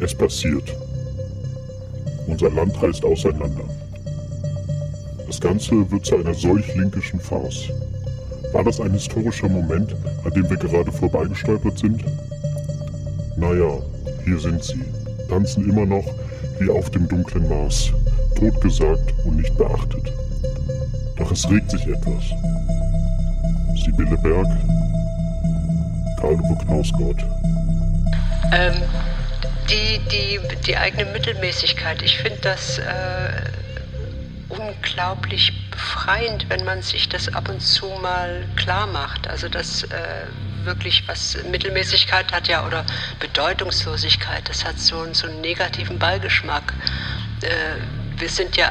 Es passiert. Unser Land reißt auseinander. Das Ganze wird zu einer solch linkischen Farce. War das ein historischer Moment, an dem wir gerade vorbeigestolpert sind? Naja, hier sind sie, tanzen immer noch wie auf dem dunklen Mars, totgesagt und nicht beachtet. Doch es regt sich etwas. Sibylle Berg, Karl-Uwe Knausgott. Ähm, die, die, die eigene Mittelmäßigkeit, ich finde das äh, unglaublich befreiend, wenn man sich das ab und zu mal klar macht. Also das äh, wirklich was Mittelmäßigkeit hat ja oder Bedeutungslosigkeit, das hat so, so einen negativen Beigeschmack. Äh, wir sind ja,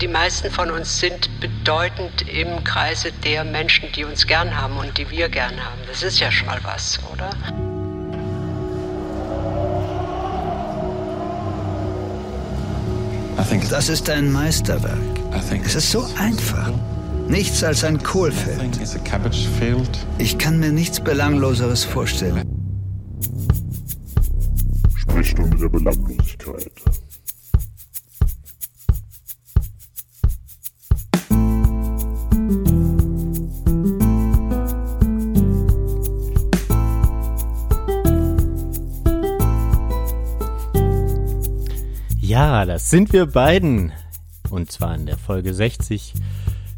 die meisten von uns sind bedeutend im Kreise der Menschen, die uns gern haben und die wir gern haben. Das ist ja schon mal was, oder? Das ist ein Meisterwerk. Es ist so einfach. Nichts als ein Kohlfeld. Ich kann mir nichts Belangloseres vorstellen. Sprechstunde der Belanglosigkeit. Das sind wir beiden. Und zwar in der Folge 60.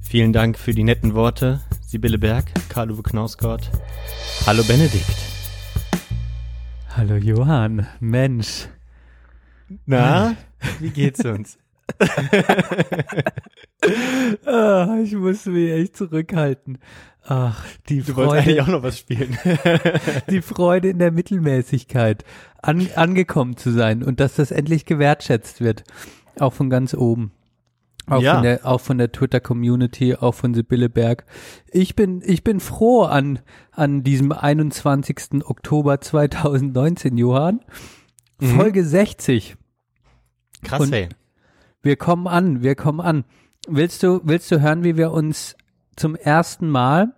Vielen Dank für die netten Worte, Sibylle Berg, Karl-Uwe Knausgott. Hallo Benedikt. Hallo Johann, Mensch. Na, wie geht's uns? ah, ich muss mich echt zurückhalten. Ach, die Du wolltest Freude, eigentlich auch noch was spielen. die Freude in der Mittelmäßigkeit, an, angekommen zu sein und dass das endlich gewertschätzt wird, auch von ganz oben. Auch Ja. von der, auch von der Twitter-Community, auch von Sibylle Berg. Ich bin, ich bin froh an, an diesem 21. Oktober 2019, Johann. Mhm. Folge 60. Krass, Und- ey. Wir kommen an, wir kommen an. Willst du, willst du hören, wie wir uns zum ersten Mal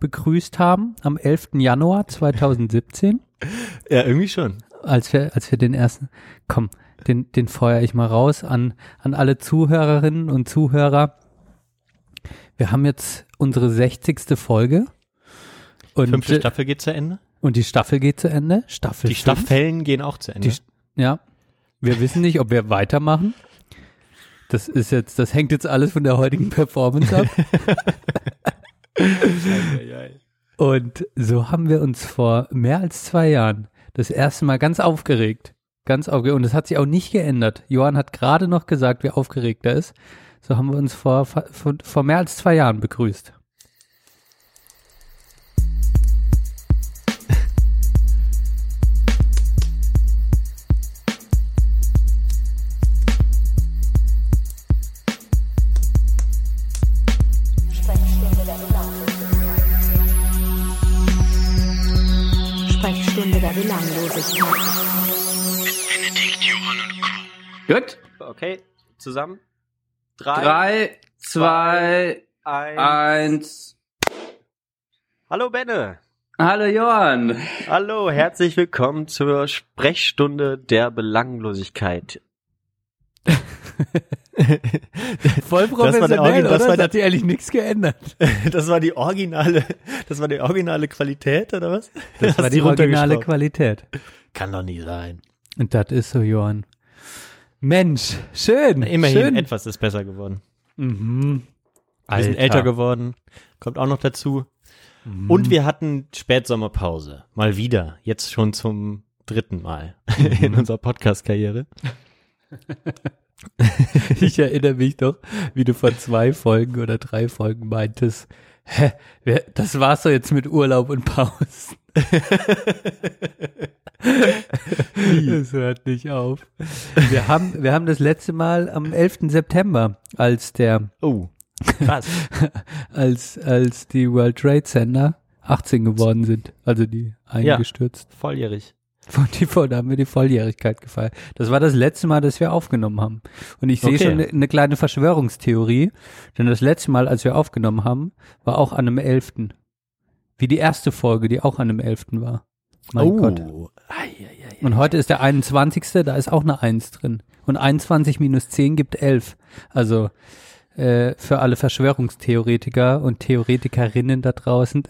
begrüßt haben am 11. Januar 2017, Ja, irgendwie schon. als wir, als wir den ersten, komm, den, den feuer ich mal raus an, an alle Zuhörerinnen und Zuhörer. Wir haben jetzt unsere 60. Folge. Und, Fünfte Staffel geht zu Ende. und die Staffel geht zu Ende. Staffel Die fünf. Staffellen gehen auch zu Ende. Die, ja. Wir wissen nicht, ob wir weitermachen. Das ist jetzt, das hängt jetzt alles von der heutigen Performance ab. Und so haben wir uns vor mehr als zwei Jahren das erste Mal ganz aufgeregt. Ganz aufgeregt. Und das hat sich auch nicht geändert. Johann hat gerade noch gesagt, wie aufgeregt er ist. So haben wir uns vor, vor, vor mehr als zwei Jahren begrüßt. Belanglosigkeit. Gut. Okay, zusammen. Drei, Drei, zwei, ein. eins. Hallo Benne. Hallo Johann. Hallo, herzlich willkommen zur Sprechstunde der Belanglosigkeit. Voll Das war professionell, Orgi- das oder? war Das hat sich eigentlich nichts geändert. Das war die originale, das war die originale Qualität, oder was? Das Hast war die originale? Qualität. Kann doch nie sein. Und das ist so, Johann. Mensch, schön. Immerhin schön. etwas ist besser geworden. Mhm. Wir sind älter geworden. Kommt auch noch dazu. Mhm. Und wir hatten Spätsommerpause. Mal wieder. Jetzt schon zum dritten Mal Mhm. in unserer Podcast-Karriere. Ich erinnere mich doch, wie du vor zwei Folgen oder drei Folgen meintest, hä, wer, das war's doch jetzt mit Urlaub und Pausen. Es hört nicht auf. Wir haben, wir haben das letzte Mal am 11. September, als der, Oh, krass. als, als die World Trade Center 18 geworden sind, also die eingestürzt. Volljährig. Von die, da haben wir die Volljährigkeit gefeiert. Das war das letzte Mal, dass wir aufgenommen haben. Und ich sehe Okay. schon eine, eine kleine Verschwörungstheorie, denn das letzte Mal, als wir aufgenommen haben, war auch an einem 11. Wie die erste Folge, die auch an einem 11. war. Mein oh. Gott. Und heute ist der 21. Da ist auch eine 1 drin. Und 21 minus 10 gibt 11. Also äh, für alle Verschwörungstheoretiker und Theoretikerinnen da draußen.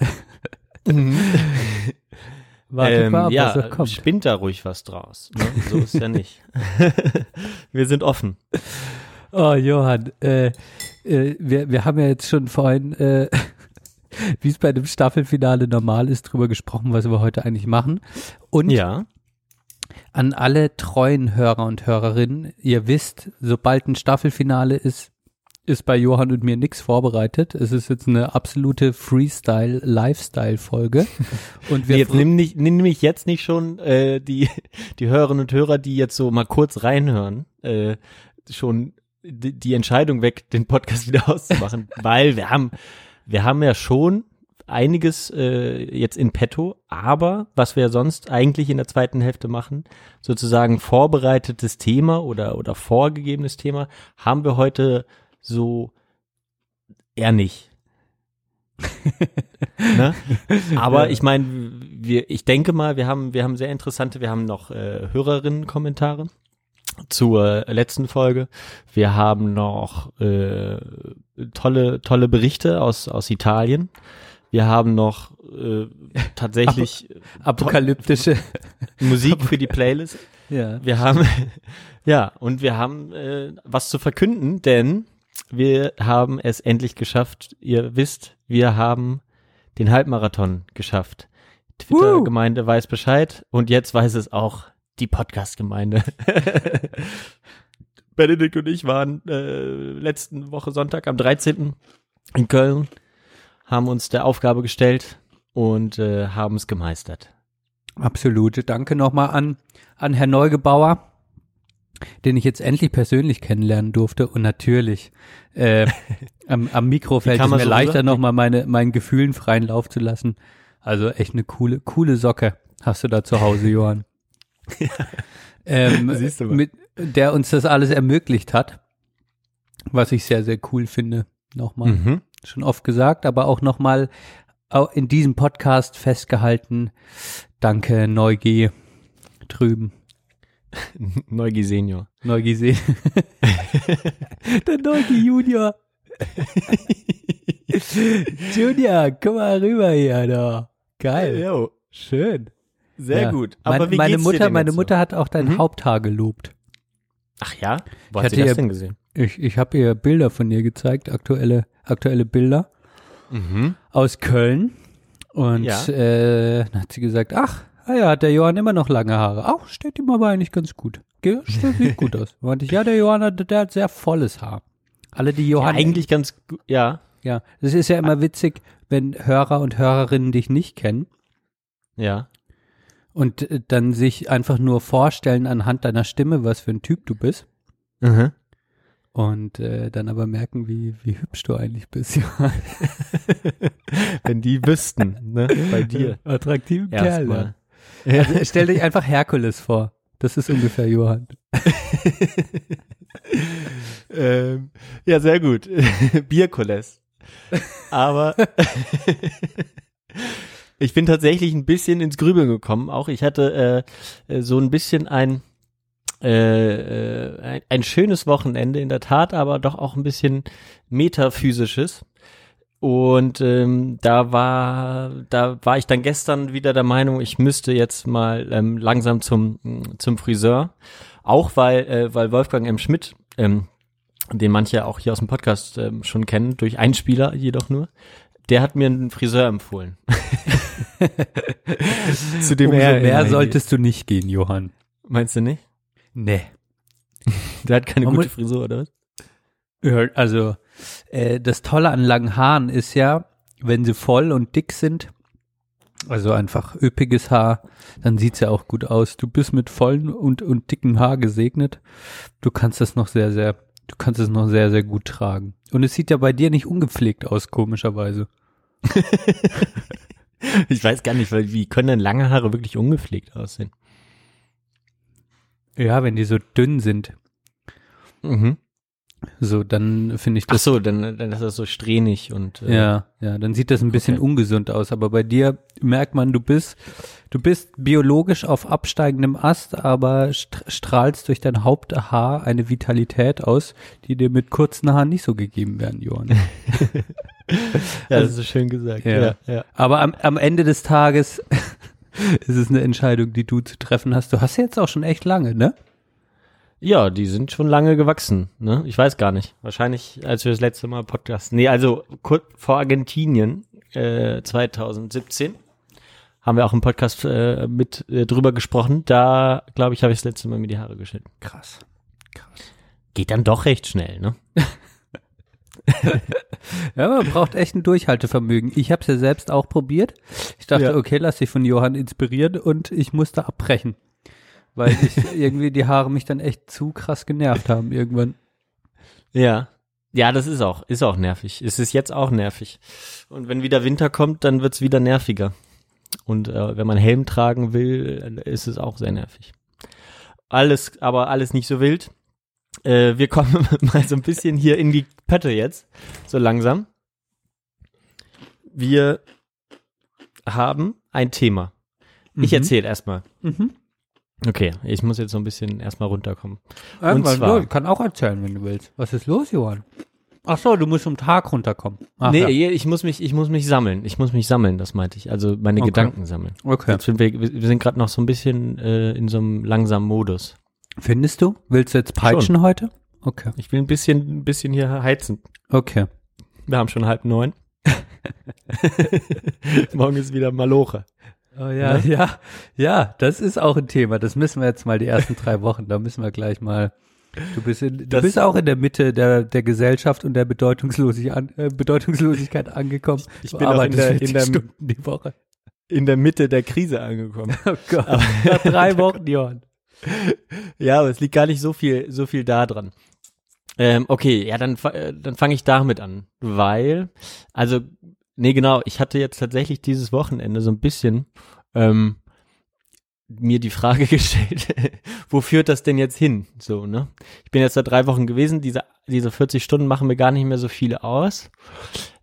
Mhm. Wartet ähm, mal ab, ja, was kommt. spinnt da ruhig was draus. Ne? So ist ja nicht. wir sind offen. Oh, Johann, äh, äh, wir, wir haben ja jetzt schon vorhin, äh, wie es bei dem Staffelfinale normal ist, drüber gesprochen, was wir heute eigentlich machen. Und Ja. an alle treuen Hörer und Hörerinnen, ihr wisst, sobald ein Staffelfinale ist, ist bei Johann und mir nichts vorbereitet. Es ist jetzt eine absolute Freestyle-Lifestyle-Folge. Und wir jetzt fr- nimm, nicht, nimm mich jetzt nicht schon äh, die, die Hörerinnen und Hörer, die jetzt so mal kurz reinhören, äh, schon die, die Entscheidung weg, den Podcast wieder auszumachen, weil wir haben, wir haben ja schon einiges äh, jetzt in petto, aber was wir sonst eigentlich in der zweiten Hälfte machen, sozusagen vorbereitetes Thema oder, oder vorgegebenes Thema, haben wir heute so eher nicht. ne? Aber ich meine, wir, ich denke mal, wir haben, wir haben sehr interessante, wir haben noch äh, Hörerinnen-Kommentare zur letzten Folge. Wir haben noch äh, tolle, tolle Berichte aus, aus Italien. Wir haben noch äh, tatsächlich apokalyptische, Musik für die Playlist. ja. Wir haben, ja, und wir haben äh, was zu verkünden, denn wir haben es endlich geschafft. Ihr wisst, wir haben den Halbmarathon geschafft. Twitter-Gemeinde weiß Bescheid und jetzt weiß es auch die Podcast-Gemeinde. Benedikt und ich waren äh, letzten Woche Sonntag am 13. in Köln, haben uns der Aufgabe gestellt und äh, haben es gemeistert. Absolut. Danke nochmal an, an Herrn Neugebauer, den ich jetzt endlich persönlich kennenlernen durfte. Und natürlich, äh, am, am Mikro fällt es mir so leichter, nochmal meine, meinen Gefühlen freien Lauf zu lassen. Also echt eine coole, coole Socke hast du da zu Hause, Johann. ähm, Siehst du mal. mit, der uns das alles ermöglicht hat. Was ich sehr, sehr cool finde. Nochmal Mhm. schon oft gesagt, aber auch nochmal in diesem Podcast festgehalten. Danke, Neugi drüben. Neugi Senior. Neugi sehen. Der Neugi Junior. Junior, komm mal rüber hier, da. Geil. Jo, Schön. sehr Ja. gut. meine, Aber wie meine geht's dir Mutter, denn meine? Mutter hat auch dein Mhm. Haupthaar gelobt. Ach ja? Wo Ich hat sie das ja- denn gesehen? Ich, ich habe ihr Bilder von ihr gezeigt, aktuelle, aktuelle Bilder Mhm. aus Köln. Und Ja. äh, dann hat sie gesagt, ach, ah ja, hat der Johann immer noch lange Haare. Ach, steht ihm aber eigentlich ganz gut. Ge- steht- Sieht gut aus. Meinte ich, ja, der Johann hat, der hat sehr volles Haar. Alle, die Ja, Johann, eigentlich ganz gut. Ja, ja, das ist ja immer witzig, wenn Hörer und Hörerinnen dich nicht kennen ja. und äh, dann sich einfach nur vorstellen anhand deiner Stimme, was für ein Typ du bist. Mhm. Und äh, dann aber merken, wie, wie hübsch du eigentlich bist. Johann. Wenn die wüssten, ne? Bei dir. Attraktiven Kerl. Erstmal. Ja. Also, stell dich einfach Herkules vor. Das ist ungefähr Johann. ähm, ja, sehr gut. Bierkoles. Aber ich bin tatsächlich ein bisschen ins Grübeln gekommen. Auch ich hatte äh, äh, so ein bisschen ein, äh, äh, ein ein schönes Wochenende in der Tat, aber doch auch ein bisschen metaphysisches. Und ähm, da war, da war ich dann gestern wieder der Meinung, ich müsste jetzt mal ähm, langsam zum zum Friseur, auch weil äh, weil Wolfgang M. Schmidt, ähm, den manche auch hier aus dem Podcast ähm, schon kennen, durch Einspieler jedoch nur, der hat mir einen Friseur empfohlen. Zu dem Umso er mehr immer solltest du nicht gehen, Johann. Meinst du nicht? Nee. Der hat keine Man gute Frisur, oder was? Ja, Also, äh, das Tolle an langen Haaren ist ja, wenn sie voll und dick sind, also einfach üppiges Haar, dann sieht's ja auch gut aus. Du bist mit vollen und, und dicken Haar gesegnet. Du kannst das noch sehr, sehr, du kannst es noch sehr, sehr gut tragen. Und es sieht ja bei dir nicht ungepflegt aus, komischerweise. Ich weiß gar nicht, weil wie können denn lange Haare wirklich ungepflegt aussehen? Ja, wenn die so dünn sind. Mhm. So, dann finde ich Ach das. so, dann, dann ist das so strähnig und äh, Ja, ja, dann sieht das ein bisschen Okay. ungesund aus. Aber bei dir merkt man, du bist, du bist biologisch auf absteigendem Ast, aber st- strahlst durch dein Haupthaar eine Vitalität aus, die dir mit kurzen Haaren nicht so gegeben werden, Johann. ja, das ist schön gesagt. Ja. Ja, ja. Aber am, am Ende des Tages ist es eine Entscheidung, die du zu treffen hast. Du hast ja jetzt auch schon echt lange, ne? Ja, die sind schon lange gewachsen, ne? Ich weiß gar nicht. Wahrscheinlich, als wir das letzte Mal Podcast. Nee, also kur- vor Argentinien äh, 2017 haben wir auch im Podcast äh, mit äh, drüber gesprochen. Da, glaube ich, habe ich das letzte Mal mir die Haare geschnitten. Krass. Geht dann doch recht schnell, ne? Ja, man braucht echt ein Durchhaltevermögen. Ich habe es ja selbst auch probiert. Ich dachte, Ja. okay, lass dich von Johann inspirieren und ich musste abbrechen. Weil ich irgendwie die Haare mich dann echt zu krass genervt haben irgendwann. Ja. Ja, das ist auch, ist auch nervig. Es ist jetzt auch nervig. Und wenn wieder Winter kommt, dann wird's wieder nerviger. Und äh, wenn man Helm tragen will, ist es auch sehr nervig. Alles, aber alles nicht so wild. Äh, wir kommen mal so ein bisschen hier in die Pötte jetzt, so langsam. Wir haben ein Thema. Ich Mhm. erzähle erstmal. Mhm. Okay, ich muss jetzt so ein bisschen erstmal runterkommen. Irgendwann, zwar- so, ich kann auch erzählen, wenn du willst. Was ist los, Johann? Ach so, du musst um Tag runterkommen. Ach, nee, ja. ich muss mich, ich muss mich sammeln. Ich muss mich sammeln, das meinte ich. Also meine Okay. Gedanken sammeln. Okay. Jetzt sind wir, wir sind gerade noch so ein bisschen äh, in so einem langsamen Modus. Findest du? Willst du jetzt peitschen heute? Okay. Ich will ein bisschen, ein bisschen hier heizen. Okay. Wir haben schon halb neun. Morgen ist wieder Maloche. Oh ja, ja, ja, das ist auch ein Thema. Das müssen wir jetzt mal die ersten drei Wochen, da müssen wir gleich mal. Du bist, in, du Das- bist auch in der Mitte der, der Gesellschaft und der Bedeutungslosigkeit, an, äh, Bedeutungslosigkeit angekommen. Ich Du bin auch in der- 40 in der- Stunden die Woche. In der Mitte der Krise angekommen. Oh Gott. Nach drei Wochen, Johann. ja, aber es liegt gar nicht so viel, so viel da dran. Ähm, okay, ja, dann, äh, dann fange ich damit an, weil, also, nee, genau, ich hatte jetzt tatsächlich dieses Wochenende so ein bisschen ähm, mir die Frage gestellt, wo führt das denn jetzt hin? So, ne? Ich bin jetzt da drei Wochen gewesen, diese, diese 40 Stunden machen mir gar nicht mehr so viele aus.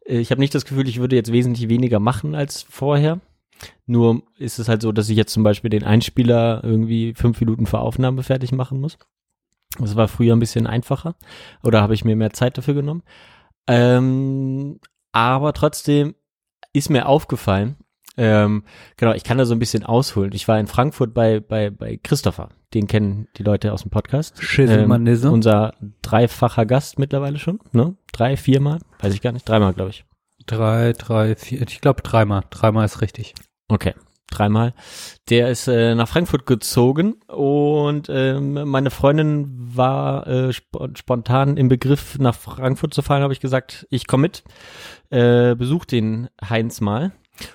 Äh, Ich habe nicht das Gefühl, ich würde jetzt wesentlich weniger machen als vorher. Nur ist es halt so, dass ich jetzt zum Beispiel den Einspieler irgendwie fünf Minuten vor Aufnahme fertig machen muss. Das war früher ein bisschen einfacher. Oder habe ich mir mehr Zeit dafür genommen. Ähm, aber trotzdem ist mir aufgefallen, ähm, genau, ich kann da so ein bisschen ausholen. Ich war in Frankfurt bei, bei, bei Christopher. Den kennen die Leute aus dem Podcast. Schisselmanisse. unser dreifacher Gast mittlerweile schon, ne? Drei, viermal? Weiß ich gar nicht. Dreimal, glaube ich. Drei, drei, vier, ich glaube dreimal. Dreimal ist richtig. Okay, dreimal. Der ist äh, nach Frankfurt gezogen und ähm, meine Freundin war äh, sp spontan im Begriff, nach Frankfurt zu fahren, habe ich gesagt, ich komme mit, äh, besuch den Heinz mal.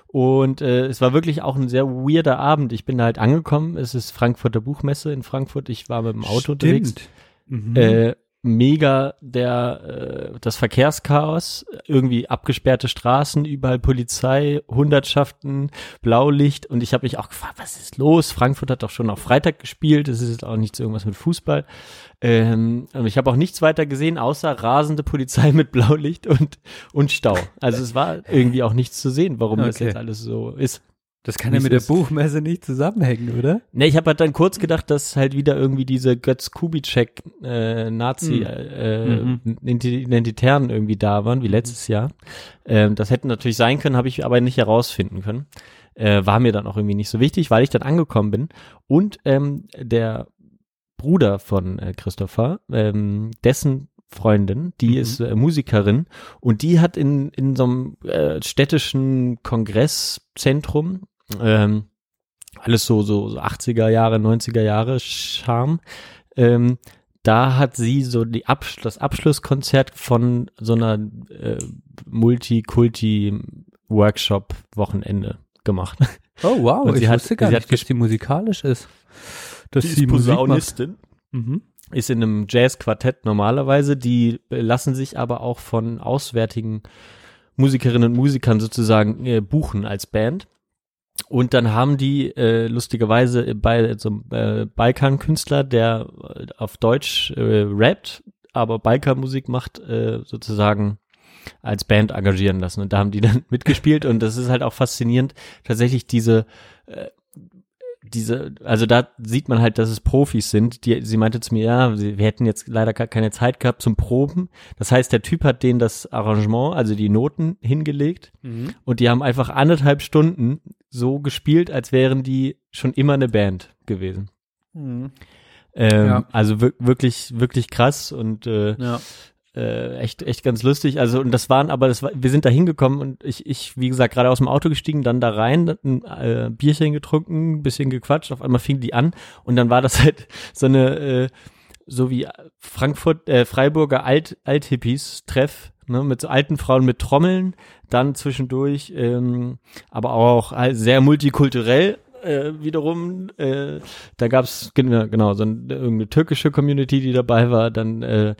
Und äh, es war wirklich auch ein sehr weirder Abend. Ich bin da halt angekommen. Es ist Frankfurter Buchmesse in Frankfurt. Ich war mit dem Auto unterwegs. Stimmt. Mhm. Äh, mega der äh, das Verkehrschaos, irgendwie abgesperrte Straßen, überall Polizei, Hundertschaften, Blaulicht und ich habe mich auch gefragt, was ist los? Frankfurt hat doch schon auf Freitag gespielt, es ist jetzt auch nichts irgendwas mit Fußball. Ähm, und ich habe auch nichts weiter gesehen, außer rasende Polizei mit Blaulicht und und Stau. Also es war irgendwie auch nichts zu sehen, warum das Okay. jetzt alles so ist. Das kann ja mit der. Buchmesse nicht zusammenhängen, oder? Ne, ich habe halt dann kurz gedacht, dass halt wieder irgendwie diese Götz Kubitschek äh, Nazi Mhm. äh, Mhm. Identi- Identitären irgendwie da waren, wie letztes Jahr. Ähm, das hätte natürlich sein können, habe ich aber nicht herausfinden können. Äh, war mir dann auch irgendwie nicht so wichtig, weil ich dann angekommen bin und ähm, der Bruder von äh, Christopher, ähm, dessen Freundin, die Mhm. ist äh, Musikerin und die hat in, in so einem äh, städtischen Kongresszentrum ähm, alles so, so, so 80er Jahre, 90er Jahre Charme. Ähm, da hat sie so die Absch das Abschlusskonzert von so einer äh, Multi-Kulti-Workshop-Wochenende gemacht. Oh wow, Und ich sie hat- wusste gar sie hat nicht, dass die musikalisch ist. Dass Die sie ist macht. Posaunistin. Mhm. ist in einem Jazz-Quartett normalerweise, die lassen sich aber auch von auswärtigen Musikerinnen und Musikern sozusagen äh, buchen als Band. Und dann haben die äh, lustigerweise bei so einem äh, Balkan-Künstler, der äh, auf Deutsch äh, rappt, aber Biker-Musik macht, äh, sozusagen als Band engagieren lassen. Und da haben die dann mitgespielt und das ist halt auch faszinierend, tatsächlich diese äh, diese, also da sieht man halt, dass es Profis sind. Die, sie meinte zu mir, ja, wir hätten jetzt leider gar keine Zeit gehabt zum Proben. Das heißt, der Typ hat denen das Arrangement, also die Noten hingelegt mhm. und die haben einfach anderthalb Stunden so gespielt, als wären die schon immer eine Band gewesen. Mhm. Ähm, ja. Also wirklich, wirklich krass und äh, ja äh, echt echt ganz lustig. Also und das waren aber das war, wir sind da hingekommen und ich ich wie gesagt gerade aus dem Auto gestiegen, dann da rein, ein äh, Bierchen getrunken, ein bisschen gequatscht. Auf einmal fing die an und dann war das halt so eine äh, so wie Frankfurt äh, Freiburger Alt Althippies Treff ne, mit alten Frauen mit Trommeln, dann zwischendurch, ähm, aber auch halt sehr multikulturell äh, wiederum, äh, da gab's genau so eine, irgendeine türkische Community, die dabei war, dann äh,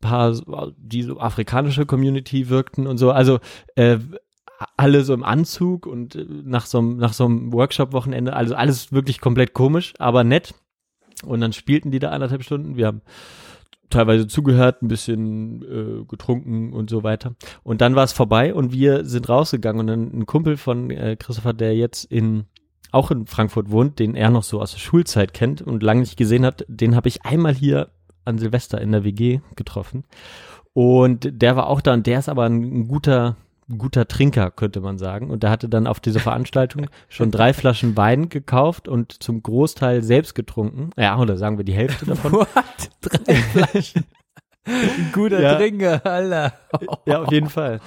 paar, die so afrikanische Community wirkten und so. Also äh, alle so im Anzug und äh, nach so einem nach so einem Workshop-Wochenende, also alles wirklich komplett komisch, aber nett. Und dann spielten die da anderthalb Stunden. Wir haben teilweise zugehört, ein bisschen äh, getrunken und so weiter. Und dann war es vorbei und wir sind rausgegangen und ein Kumpel von äh, Christopher, der jetzt in auch in Frankfurt wohnt, den er noch so aus der Schulzeit kennt und lange nicht gesehen hat, den habe ich einmal hier an Silvester in der WG getroffen. Und der war auch da und der ist aber ein, ein guter, guter Trinker, könnte man sagen. Und der hatte dann auf dieser Veranstaltung schon drei Flaschen Wein gekauft und zum Großteil selbst getrunken. Ja, oder sagen wir die Hälfte davon. What? Drei Flaschen? Guter ja. Trinker, Alter. Ja, auf jeden Fall.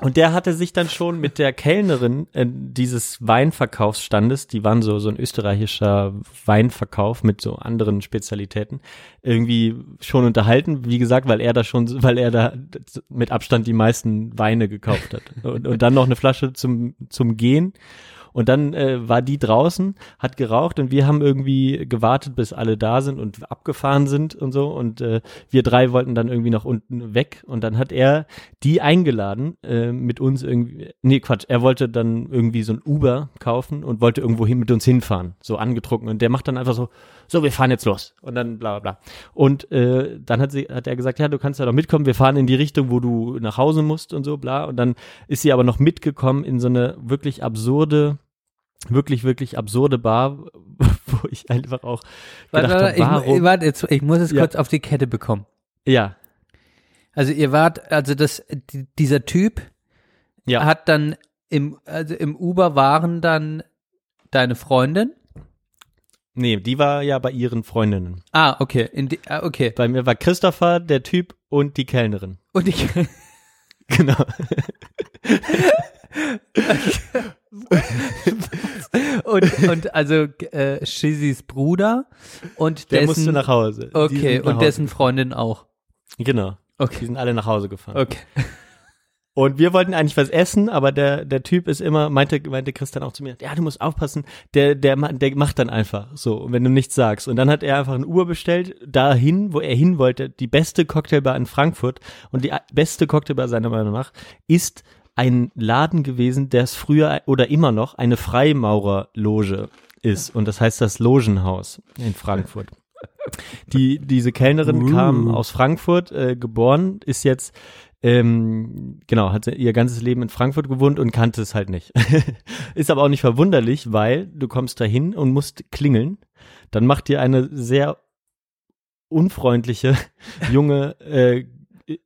Und der hatte sich dann schon mit der Kellnerin äh, dieses Weinverkaufsstandes, die waren so, so ein österreichischer Weinverkauf mit so anderen Spezialitäten, irgendwie schon unterhalten. Wie gesagt, weil er da schon, weil er da mit Abstand die meisten Weine gekauft hat. Und, und dann noch eine Flasche zum, zum Gehen. Und dann äh, war die draußen, hat geraucht und wir haben irgendwie gewartet, bis alle da sind und abgefahren sind und so. Und äh, wir drei wollten dann irgendwie nach unten weg. Und dann hat er die eingeladen, äh, mit uns irgendwie. Nee, Quatsch, er wollte dann irgendwie so ein Uber kaufen und wollte irgendwo hin mit uns hinfahren. So angetrunken. Und der macht dann einfach so, so, wir fahren jetzt los. Und dann bla bla bla. Und äh, dann hat, sie, hat er gesagt, ja, du kannst ja doch mitkommen, wir fahren in die Richtung, wo du nach Hause musst und so, bla. Und dann ist sie aber noch mitgekommen in so eine wirklich absurde wirklich, wirklich absurde Bar, wo ich einfach auch gedacht warte, habe, warum? Ich, warte, jetzt, ich muss es ja. kurz auf die Kette bekommen. Ja. Also ihr wart, also das, dieser Typ ja. hat dann im, also im Uber waren dann deine Freundin? Nee, die war ja bei ihren Freundinnen. Ah, okay. Die, ah, okay. Bei mir war Christopher, der Typ und die Kellnerin. Und die Kellnerin. Genau. und, und also äh, Shizis Bruder und der dessen, musste nach Hause. Okay, und Hause dessen Freundin auch. Genau. Okay. Die sind alle nach Hause gefahren. Okay. Und wir wollten eigentlich was essen, aber der, der Typ ist immer, meinte, meinte Christian auch zu mir, ja, du musst aufpassen, der, der, der macht dann einfach so, wenn du nichts sagst. Und dann hat er einfach ein Uhr bestellt, dahin, wo er hin wollte, die beste Cocktailbar in Frankfurt. Und die beste Cocktailbar seiner Meinung nach ist ein Laden gewesen, der es früher oder immer noch eine Freimaurerloge ist. Und das heißt das Logenhaus in Frankfurt. Die, diese Kellnerin uh. kam aus Frankfurt, äh, geboren, ist jetzt, ähm, genau, hat ihr ganzes Leben in Frankfurt gewohnt und kannte es halt nicht. ist aber auch nicht verwunderlich, weil du kommst dahin und musst klingeln. Dann macht dir eine sehr unfreundliche junge äh,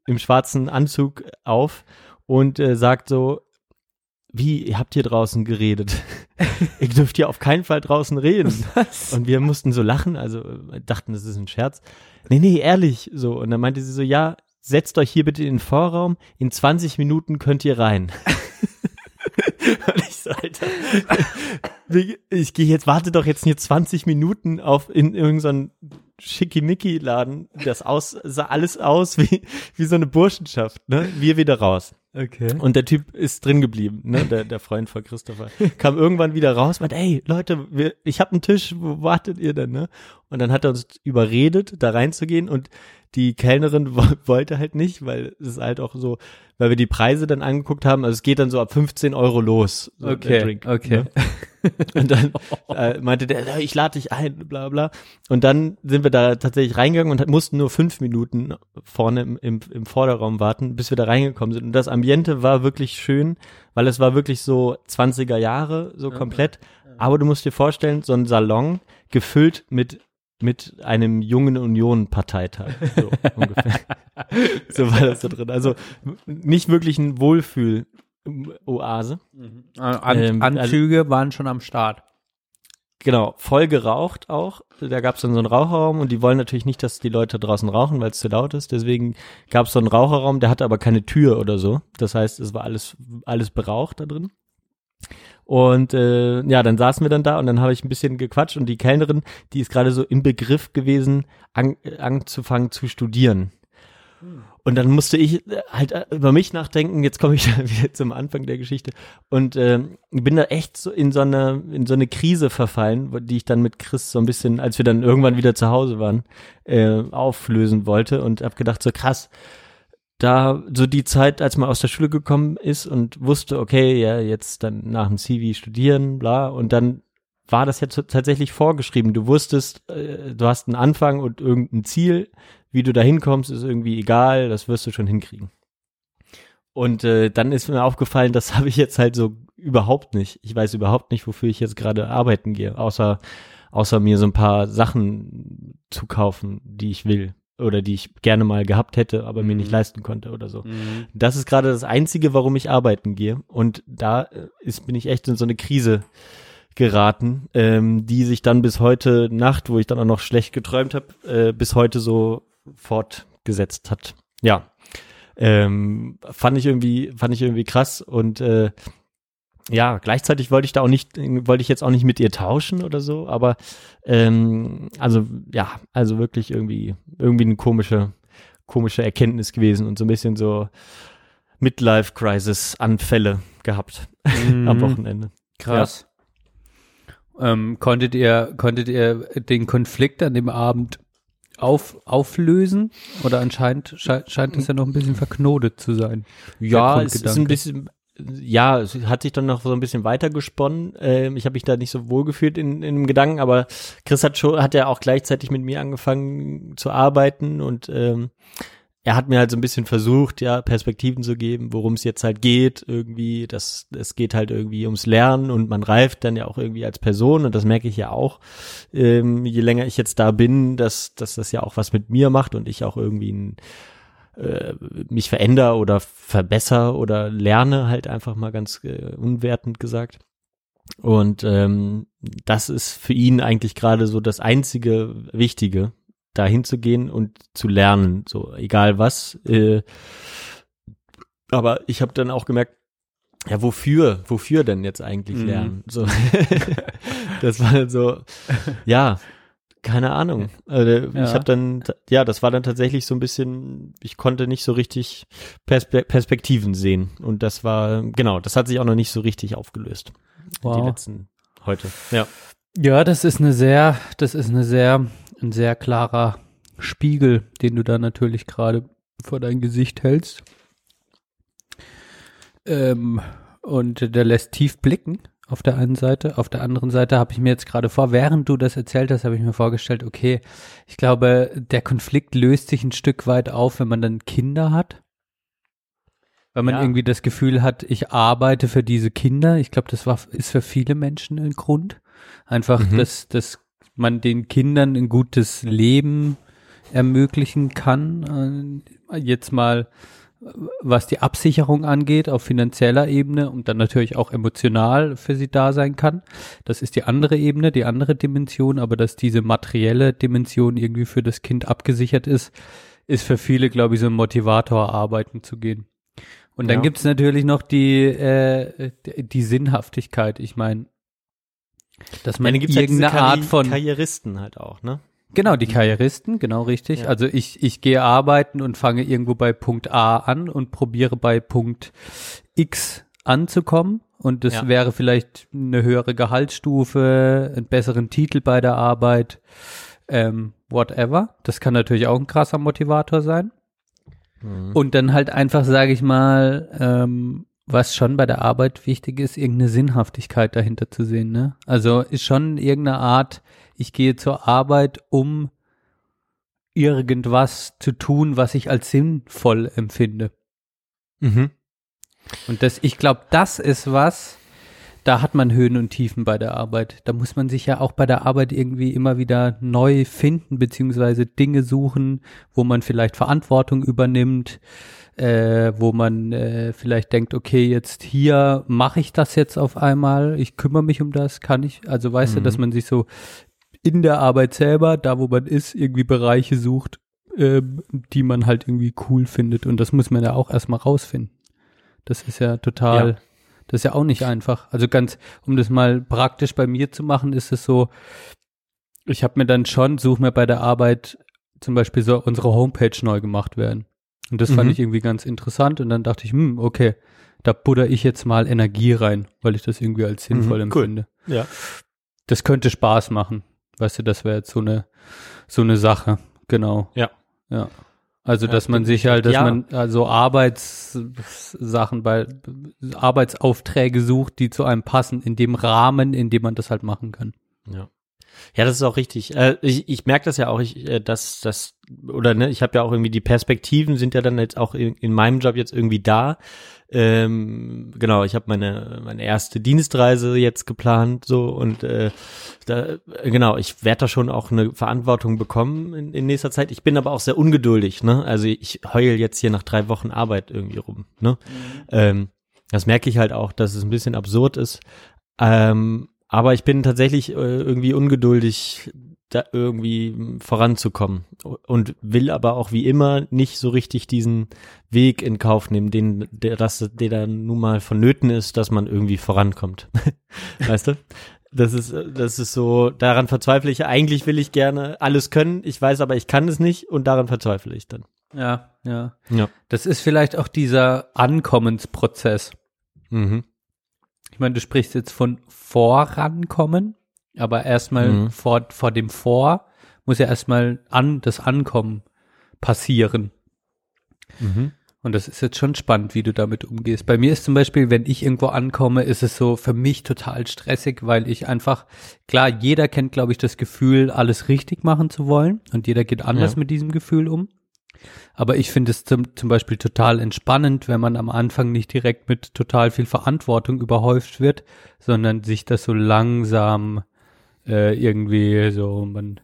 im schwarzen Anzug auf und äh, sagt so, wie, ihr habt hier draußen geredet. ihr dürft hier auf keinen Fall draußen reden. Was? Und wir mussten so lachen, also äh, dachten, das ist ein Scherz. Nee, nee, ehrlich, so. Und dann meinte sie so, ja, setzt euch hier bitte in den Vorraum, in 20 Minuten könnt ihr rein. Und ich so, Alter, ich gehe jetzt, warte doch jetzt hier 20 Minuten auf in irgendeinen Schickimicki-Laden. Das aus, sah alles aus wie, wie so eine Burschenschaft, ne? Wir wieder raus. Okay. Und der Typ ist drin geblieben, ne? Der, der Freund von Christopher. Kam irgendwann wieder raus, meinte, ey, Leute, wir, ich hab einen Tisch, wo wartet ihr denn, ne? Und dann hat er uns überredet, da reinzugehen und die Kellnerin wollte halt nicht, weil es ist halt auch so, weil wir die Preise dann angeguckt haben, also es geht dann so ab 15 Euro los. So okay, Drink, okay. Ne? Und dann äh, meinte der, ich lade dich ein, bla bla. Und dann sind wir da tatsächlich reingegangen und mussten nur fünf Minuten vorne im, im, im Vorderraum warten, bis wir da reingekommen sind. Und das Ambiente war wirklich schön, weil es war wirklich so 20er Jahre, so komplett. Aber du musst dir vorstellen, so ein Salon gefüllt mit mit einem jungen Union-Parteitag. So ungefähr. so war das da drin. Also nicht wirklich ein Wohlfühl-Oase. Mhm. An ähm, Anzüge also, waren schon am Start. Genau, voll geraucht auch. Da gab es dann so einen Raucherraum und die wollen natürlich nicht, dass die Leute draußen rauchen, weil es zu laut ist. Deswegen gab es so einen Raucherraum, der hatte aber keine Tür oder so. Das heißt, es war alles, alles beraucht da drin. Und äh, ja, dann saßen wir dann da und dann habe ich ein bisschen gequatscht und die Kellnerin, die ist gerade so im Begriff gewesen, an, anzufangen zu studieren. Und dann musste ich halt über mich nachdenken. Jetzt komme ich wieder zum Anfang der Geschichte und äh, bin da echt so in so eine in so eine Krise verfallen, die ich dann mit Chris so ein bisschen, als wir dann irgendwann wieder zu Hause waren, äh, auflösen wollte und habe gedacht so krass da so die Zeit, als man aus der Schule gekommen ist und wusste, okay, ja, jetzt dann nach dem CV studieren, bla, und dann war das jetzt tatsächlich vorgeschrieben. Du wusstest, äh, du hast einen Anfang und irgendein Ziel, wie du da hinkommst, ist irgendwie egal, das wirst du schon hinkriegen. Und äh, dann ist mir aufgefallen, das habe ich jetzt halt so überhaupt nicht. Ich weiß überhaupt nicht, wofür ich jetzt gerade arbeiten gehe, außer außer mir so ein paar Sachen zu kaufen, die ich will oder die ich gerne mal gehabt hätte, aber mir nicht mhm. leisten konnte oder so. Mhm. Das ist gerade das Einzige, warum ich arbeiten gehe. Und da äh, ist, bin ich echt in so eine Krise geraten, ähm, die sich dann bis heute Nacht, wo ich dann auch noch schlecht geträumt habe, äh, bis heute so fortgesetzt hat. Ja, ähm, fand ich irgendwie, fand ich irgendwie krass und äh, ja, gleichzeitig wollte ich da auch nicht, wollte ich jetzt auch nicht mit ihr tauschen oder so, aber ähm, also ja, also wirklich irgendwie, irgendwie eine komische, komische Erkenntnis gewesen und so ein bisschen so Midlife-Crisis-Anfälle gehabt mhm. am Wochenende. Krass. Ja. Ähm, konntet ihr, konntet ihr den Konflikt an dem Abend auf, auflösen? Oder anscheinend scheint, scheint es ja noch ein bisschen verknotet zu sein. Ja, es ist ein bisschen, ja, es hat sich dann noch so ein bisschen weiter gesponnen. Ähm, ich habe mich da nicht so wohl gefühlt in, in dem Gedanken, aber Chris hat schon, hat ja auch gleichzeitig mit mir angefangen zu arbeiten und ähm, er hat mir halt so ein bisschen versucht, ja, Perspektiven zu geben, worum es jetzt halt geht, irgendwie, das, es geht halt irgendwie ums Lernen und man reift dann ja auch irgendwie als Person und das merke ich ja auch, ähm, je länger ich jetzt da bin, dass, dass das ja auch was mit mir macht und ich auch irgendwie ein äh, mich verändere oder verbessere oder lerne, halt einfach mal ganz äh, unwertend gesagt. Und ähm, das ist für ihn eigentlich gerade so das einzige Wichtige, da hinzugehen und zu lernen, so egal was. Äh, aber ich habe dann auch gemerkt, ja, wofür, wofür denn jetzt eigentlich mhm. lernen? So, das war so, ja, keine Ahnung. Also, ja. Ich habe dann, ja, das war dann tatsächlich so ein bisschen, ich konnte nicht so richtig Perspe Perspektiven sehen. Und das war, genau, das hat sich auch noch nicht so richtig aufgelöst. Wow. Die letzten heute. Ja. Ja, das ist eine sehr, das ist eine sehr, ein sehr klarer Spiegel, den du da natürlich gerade vor dein Gesicht hältst. Ähm, und der lässt tief blicken auf der einen Seite. Auf der anderen Seite habe ich mir jetzt gerade vor, während du das erzählt hast, habe ich mir vorgestellt, okay, ich glaube, der Konflikt löst sich ein Stück weit auf, wenn man dann Kinder hat. Weil man ja. irgendwie das Gefühl hat, ich arbeite für diese Kinder. Ich glaube, das war, ist für viele Menschen ein Grund. Einfach, mhm. dass, dass man den Kindern ein gutes Leben ermöglichen kann. Äh, jetzt mal was die Absicherung angeht, auf finanzieller Ebene und dann natürlich auch emotional für sie da sein kann. Das ist die andere Ebene, die andere Dimension, aber dass diese materielle Dimension irgendwie für das Kind abgesichert ist, ist für viele, glaube ich, so ein Motivator, arbeiten zu gehen. Und dann ja. gibt's natürlich noch die, äh, die Sinnhaftigkeit. Ich meine, dass man halt irgendeine halt Art von Karrieristen halt auch, ne? Genau, die Karrieristen, genau richtig. Ja. Also ich, ich gehe arbeiten und fange irgendwo bei Punkt A an und probiere bei Punkt X anzukommen. Und das ja. wäre vielleicht eine höhere Gehaltsstufe, einen besseren Titel bei der Arbeit, ähm, whatever. Das kann natürlich auch ein krasser Motivator sein. Mhm. Und dann halt einfach, sage ich mal, ähm, was schon bei der Arbeit wichtig ist, irgendeine Sinnhaftigkeit dahinter zu sehen. Ne? Also ist schon irgendeine Art, ich gehe zur Arbeit, um irgendwas zu tun, was ich als sinnvoll empfinde. Mhm. Und das, ich glaube, das ist was, da hat man Höhen und Tiefen bei der Arbeit. Da muss man sich ja auch bei der Arbeit irgendwie immer wieder neu finden, beziehungsweise Dinge suchen, wo man vielleicht Verantwortung übernimmt, äh, wo man äh, vielleicht denkt, okay, jetzt hier mache ich das jetzt auf einmal, ich kümmere mich um das, kann ich, also weißt mhm. du, dass man sich so in der Arbeit selber, da wo man ist, irgendwie Bereiche sucht, äh, die man halt irgendwie cool findet und das muss man ja auch erstmal rausfinden. Das ist ja total, ja. das ist ja auch nicht einfach. Also ganz, um das mal praktisch bei mir zu machen, ist es so, ich habe mir dann schon, suche mir bei der Arbeit zum Beispiel so unsere Homepage neu gemacht werden. Und das mhm. fand ich irgendwie ganz interessant und dann dachte ich, hm, okay, da butter ich jetzt mal Energie rein, weil ich das irgendwie als sinnvoll mhm, empfinde. Cool. Ja. Das könnte Spaß machen. Weißt du, das wäre jetzt so eine, so eine Sache. Genau. Ja. Ja. Also, ja, dass man sich halt, dass ja. man also Arbeitssachen bei Arbeitsaufträge sucht, die zu einem passen, in dem Rahmen, in dem man das halt machen kann. Ja. Ja, das ist auch richtig. Äh, ich ich merke das ja auch, ich, äh, dass das oder ne, ich habe ja auch irgendwie die Perspektiven sind ja dann jetzt auch in, in meinem Job jetzt irgendwie da. Ähm, genau, ich habe meine meine erste Dienstreise jetzt geplant so und äh, da, genau, ich werde da schon auch eine Verantwortung bekommen in, in nächster Zeit. Ich bin aber auch sehr ungeduldig, ne? Also ich heul jetzt hier nach drei Wochen Arbeit irgendwie rum, ne? Mhm. Ähm, das merke ich halt auch, dass es ein bisschen absurd ist. Ähm, aber ich bin tatsächlich äh, irgendwie ungeduldig, da irgendwie voranzukommen und will aber auch wie immer nicht so richtig diesen Weg in Kauf nehmen, den der das der da nun mal vonnöten ist, dass man irgendwie vorankommt. weißt du? Das ist das ist so, daran verzweifle ich. Eigentlich will ich gerne alles können, ich weiß aber, ich kann es nicht und daran verzweifle ich dann. Ja, ja. Ja. Das ist vielleicht auch dieser Ankommensprozess. Mhm. Ich meine, du sprichst jetzt von Vorankommen, aber erstmal mhm. vor, vor dem Vor muss ja erstmal an, das Ankommen passieren. Mhm. Und das ist jetzt schon spannend, wie du damit umgehst. Bei mir ist zum Beispiel, wenn ich irgendwo ankomme, ist es so für mich total stressig, weil ich einfach, klar, jeder kennt, glaube ich, das Gefühl, alles richtig machen zu wollen und jeder geht anders ja. mit diesem Gefühl um. Aber ich finde es zum, zum Beispiel total entspannend, wenn man am Anfang nicht direkt mit total viel Verantwortung überhäuft wird, sondern sich das so langsam äh, irgendwie so, man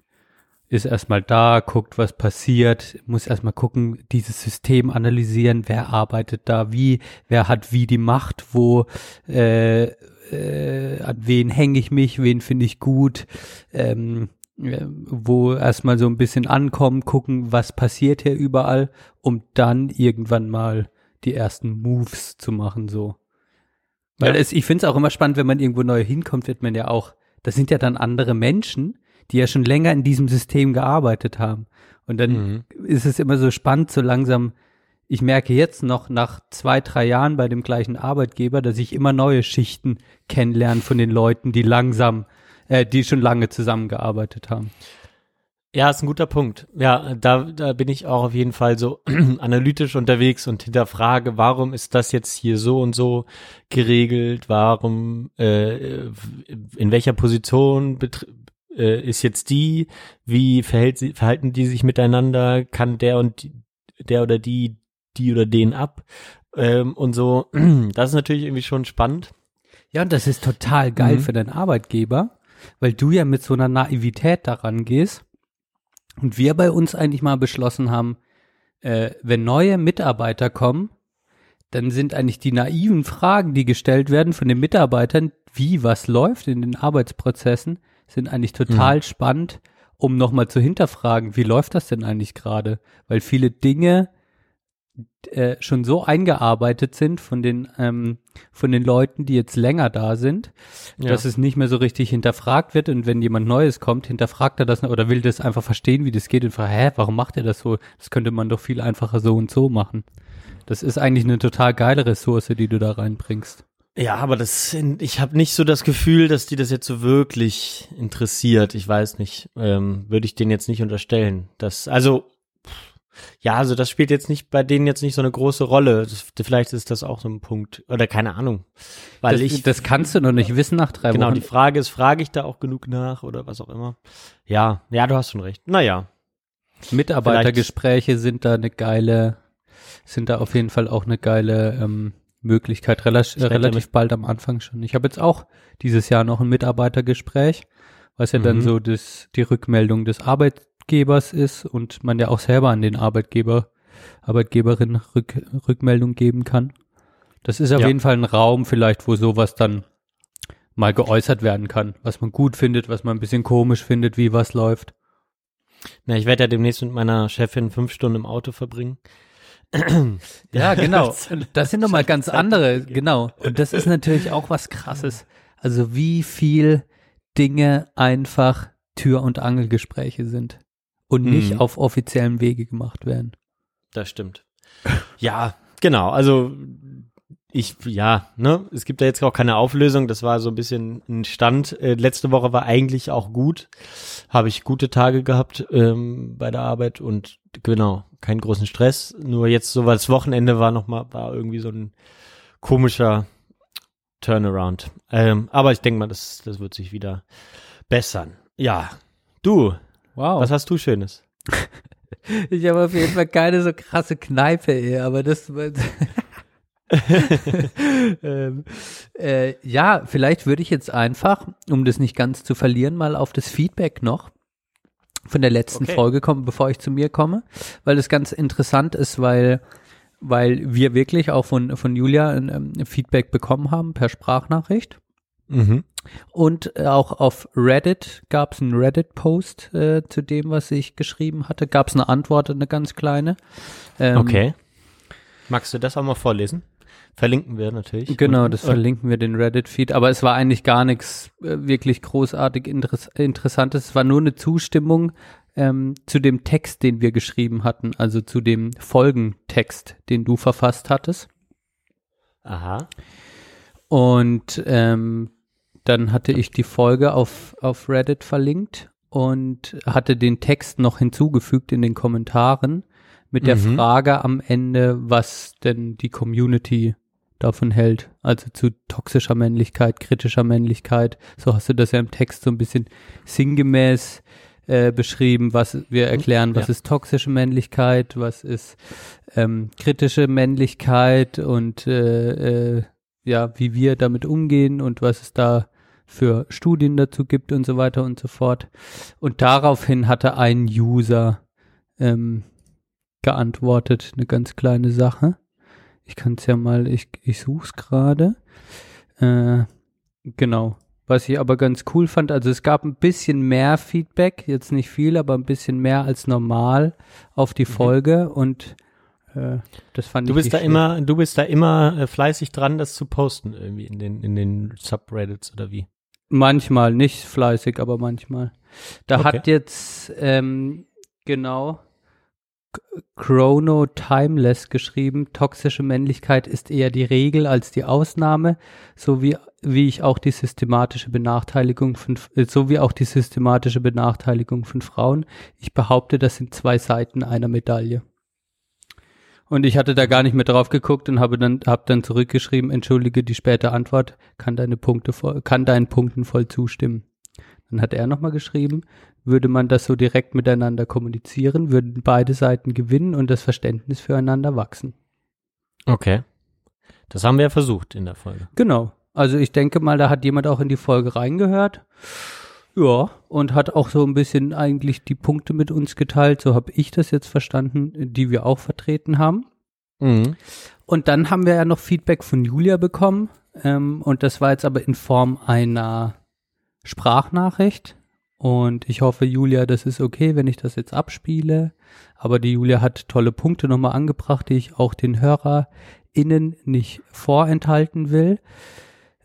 ist erstmal da, guckt, was passiert, muss erstmal gucken, dieses System analysieren, wer arbeitet da wie, wer hat wie die Macht, wo, äh, äh, an wen hänge ich mich, wen finde ich gut, ähm, wo erstmal so ein bisschen ankommen, gucken, was passiert hier überall, um dann irgendwann mal die ersten Moves zu machen, so. Weil ja. es, ich finde es auch immer spannend, wenn man irgendwo neu hinkommt, wird man ja auch, das sind ja dann andere Menschen, die ja schon länger in diesem System gearbeitet haben. Und dann mhm. ist es immer so spannend, so langsam, ich merke jetzt noch nach zwei, drei Jahren bei dem gleichen Arbeitgeber, dass ich immer neue Schichten kennenlerne von den Leuten, die langsam äh, die schon lange zusammengearbeitet haben. Ja, ist ein guter Punkt. Ja, da, da bin ich auch auf jeden Fall so analytisch unterwegs und hinterfrage, warum ist das jetzt hier so und so geregelt? Warum, äh, in welcher Position äh, ist jetzt die? Wie verhält sie, verhalten die sich miteinander? Kann der und die, der oder die, die oder den ab? Ähm, und so, das ist natürlich irgendwie schon spannend. Ja, und das ist total geil mhm. für deinen Arbeitgeber, weil du ja mit so einer Naivität daran gehst und wir bei uns eigentlich mal beschlossen haben, äh, wenn neue Mitarbeiter kommen, dann sind eigentlich die naiven Fragen, die gestellt werden von den Mitarbeitern, wie was läuft in den Arbeitsprozessen, sind eigentlich total mhm. spannend, um nochmal zu hinterfragen, wie läuft das denn eigentlich gerade? Weil viele Dinge äh, schon so eingearbeitet sind von den ähm, von den Leuten, die jetzt länger da sind, ja. dass es nicht mehr so richtig hinterfragt wird und wenn jemand Neues kommt, hinterfragt er das oder will das einfach verstehen, wie das geht und fragt, hä, warum macht er das so? Das könnte man doch viel einfacher so und so machen. Das ist eigentlich eine total geile Ressource, die du da reinbringst. Ja, aber das, ich habe nicht so das Gefühl, dass die das jetzt so wirklich interessiert. Ich weiß nicht, ähm, würde ich denen jetzt nicht unterstellen. Das, also, ja, also das spielt jetzt nicht bei denen jetzt nicht so eine große Rolle. Das, vielleicht ist das auch so ein Punkt oder keine Ahnung, weil das, ich. Das kannst du noch nicht wissen nach drei genau, Wochen. Genau, die Frage ist, frage ich da auch genug nach oder was auch immer. Ja, ja, du hast schon recht. Naja. Mitarbeitergespräche sind da eine geile, sind da auf jeden Fall auch eine geile ähm, Möglichkeit, relativ, relativ bald am Anfang schon. Ich habe jetzt auch dieses Jahr noch ein Mitarbeitergespräch, was ja mhm. dann so das, die Rückmeldung des Arbeitgebers ist und man ja auch selber an den Arbeitgeber, Arbeitgeberin Rück, Rückmeldung geben kann. Das ist auf ja. jeden Fall ein Raum vielleicht, wo sowas dann mal geäußert werden kann, was man gut findet, was man ein bisschen komisch findet, wie was läuft. Na, ich werde ja demnächst mit meiner Chefin fünf Stunden im Auto verbringen. ja, genau. Das sind nochmal ganz andere, genau. Und das ist natürlich auch was krasses. Also wie viel Dinge einfach Tür- und Angelgespräche sind und nicht mhm. auf offiziellem Wege gemacht werden. Das stimmt. Ja, genau. Also ich, ja, ne, es gibt da jetzt auch keine Auflösung. Das war so ein bisschen ein Stand. Äh, letzte Woche war eigentlich auch gut. Habe ich gute Tage gehabt ähm, bei der Arbeit und genau, keinen großen Stress. Nur jetzt so, weil das Wochenende war nochmal, war irgendwie so ein komischer Turnaround. Ähm, aber ich denke mal, das, das wird sich wieder bessern. Ja, du. Wow. Was hast du Schönes? ich habe auf jeden Fall keine so krasse Kneipe, ey, aber das. ähm, äh, ja, vielleicht würde ich jetzt einfach, um das nicht ganz zu verlieren, mal auf das Feedback noch von der letzten okay. Folge kommen, bevor ich zu mir komme, weil das ganz interessant ist, weil weil wir wirklich auch von von Julia ein, ein Feedback bekommen haben per Sprachnachricht. Mhm. Und auch auf Reddit gab es einen Reddit-Post äh, zu dem, was ich geschrieben hatte. Gab es eine Antwort, eine ganz kleine. Ähm, okay. Magst du das auch mal vorlesen? Verlinken wir natürlich. Genau, das verlinken wir den Reddit-Feed. Aber es war eigentlich gar nichts äh, wirklich großartig Interess Interessantes. Es war nur eine Zustimmung ähm, zu dem Text, den wir geschrieben hatten, also zu dem Folgentext, den du verfasst hattest. Aha. Und ähm, dann hatte ich die Folge auf, auf Reddit verlinkt und hatte den Text noch hinzugefügt in den Kommentaren mit der mhm. Frage am Ende, was denn die Community davon hält. Also zu toxischer Männlichkeit, kritischer Männlichkeit. So hast du das ja im Text so ein bisschen sinngemäß äh, beschrieben, was wir erklären, was ja. ist toxische Männlichkeit, was ist ähm, kritische Männlichkeit und äh, äh, ja, wie wir damit umgehen und was es da für Studien dazu gibt und so weiter und so fort. Und daraufhin hatte ein User ähm, geantwortet, eine ganz kleine Sache. Ich kann es ja mal, ich, ich suche es gerade. Äh, genau. Was ich aber ganz cool fand, also es gab ein bisschen mehr Feedback, jetzt nicht viel, aber ein bisschen mehr als normal auf die mhm. Folge und äh, das fand du ich. Bist da immer, du bist da immer äh, fleißig dran, das zu posten irgendwie in den, in den Subreddits oder wie? Manchmal, nicht fleißig, aber manchmal. Da okay. hat jetzt, ähm, genau, Chrono Timeless geschrieben, toxische Männlichkeit ist eher die Regel als die Ausnahme, so wie, wie ich auch die systematische Benachteiligung von, äh, so wie auch die systematische Benachteiligung von Frauen. Ich behaupte, das sind zwei Seiten einer Medaille. Und ich hatte da gar nicht mehr drauf geguckt und habe dann, hab dann zurückgeschrieben, entschuldige die späte Antwort, kann deine Punkte voll, kann deinen Punkten voll zustimmen. Dann hat er nochmal geschrieben, würde man das so direkt miteinander kommunizieren, würden beide Seiten gewinnen und das Verständnis füreinander wachsen. Okay. Das haben wir ja versucht in der Folge. Genau. Also ich denke mal, da hat jemand auch in die Folge reingehört. Ja, und hat auch so ein bisschen eigentlich die Punkte mit uns geteilt, so habe ich das jetzt verstanden, die wir auch vertreten haben. Mhm. Und dann haben wir ja noch Feedback von Julia bekommen. Ähm, und das war jetzt aber in Form einer Sprachnachricht. Und ich hoffe, Julia, das ist okay, wenn ich das jetzt abspiele. Aber die Julia hat tolle Punkte nochmal angebracht, die ich auch den HörerInnen nicht vorenthalten will.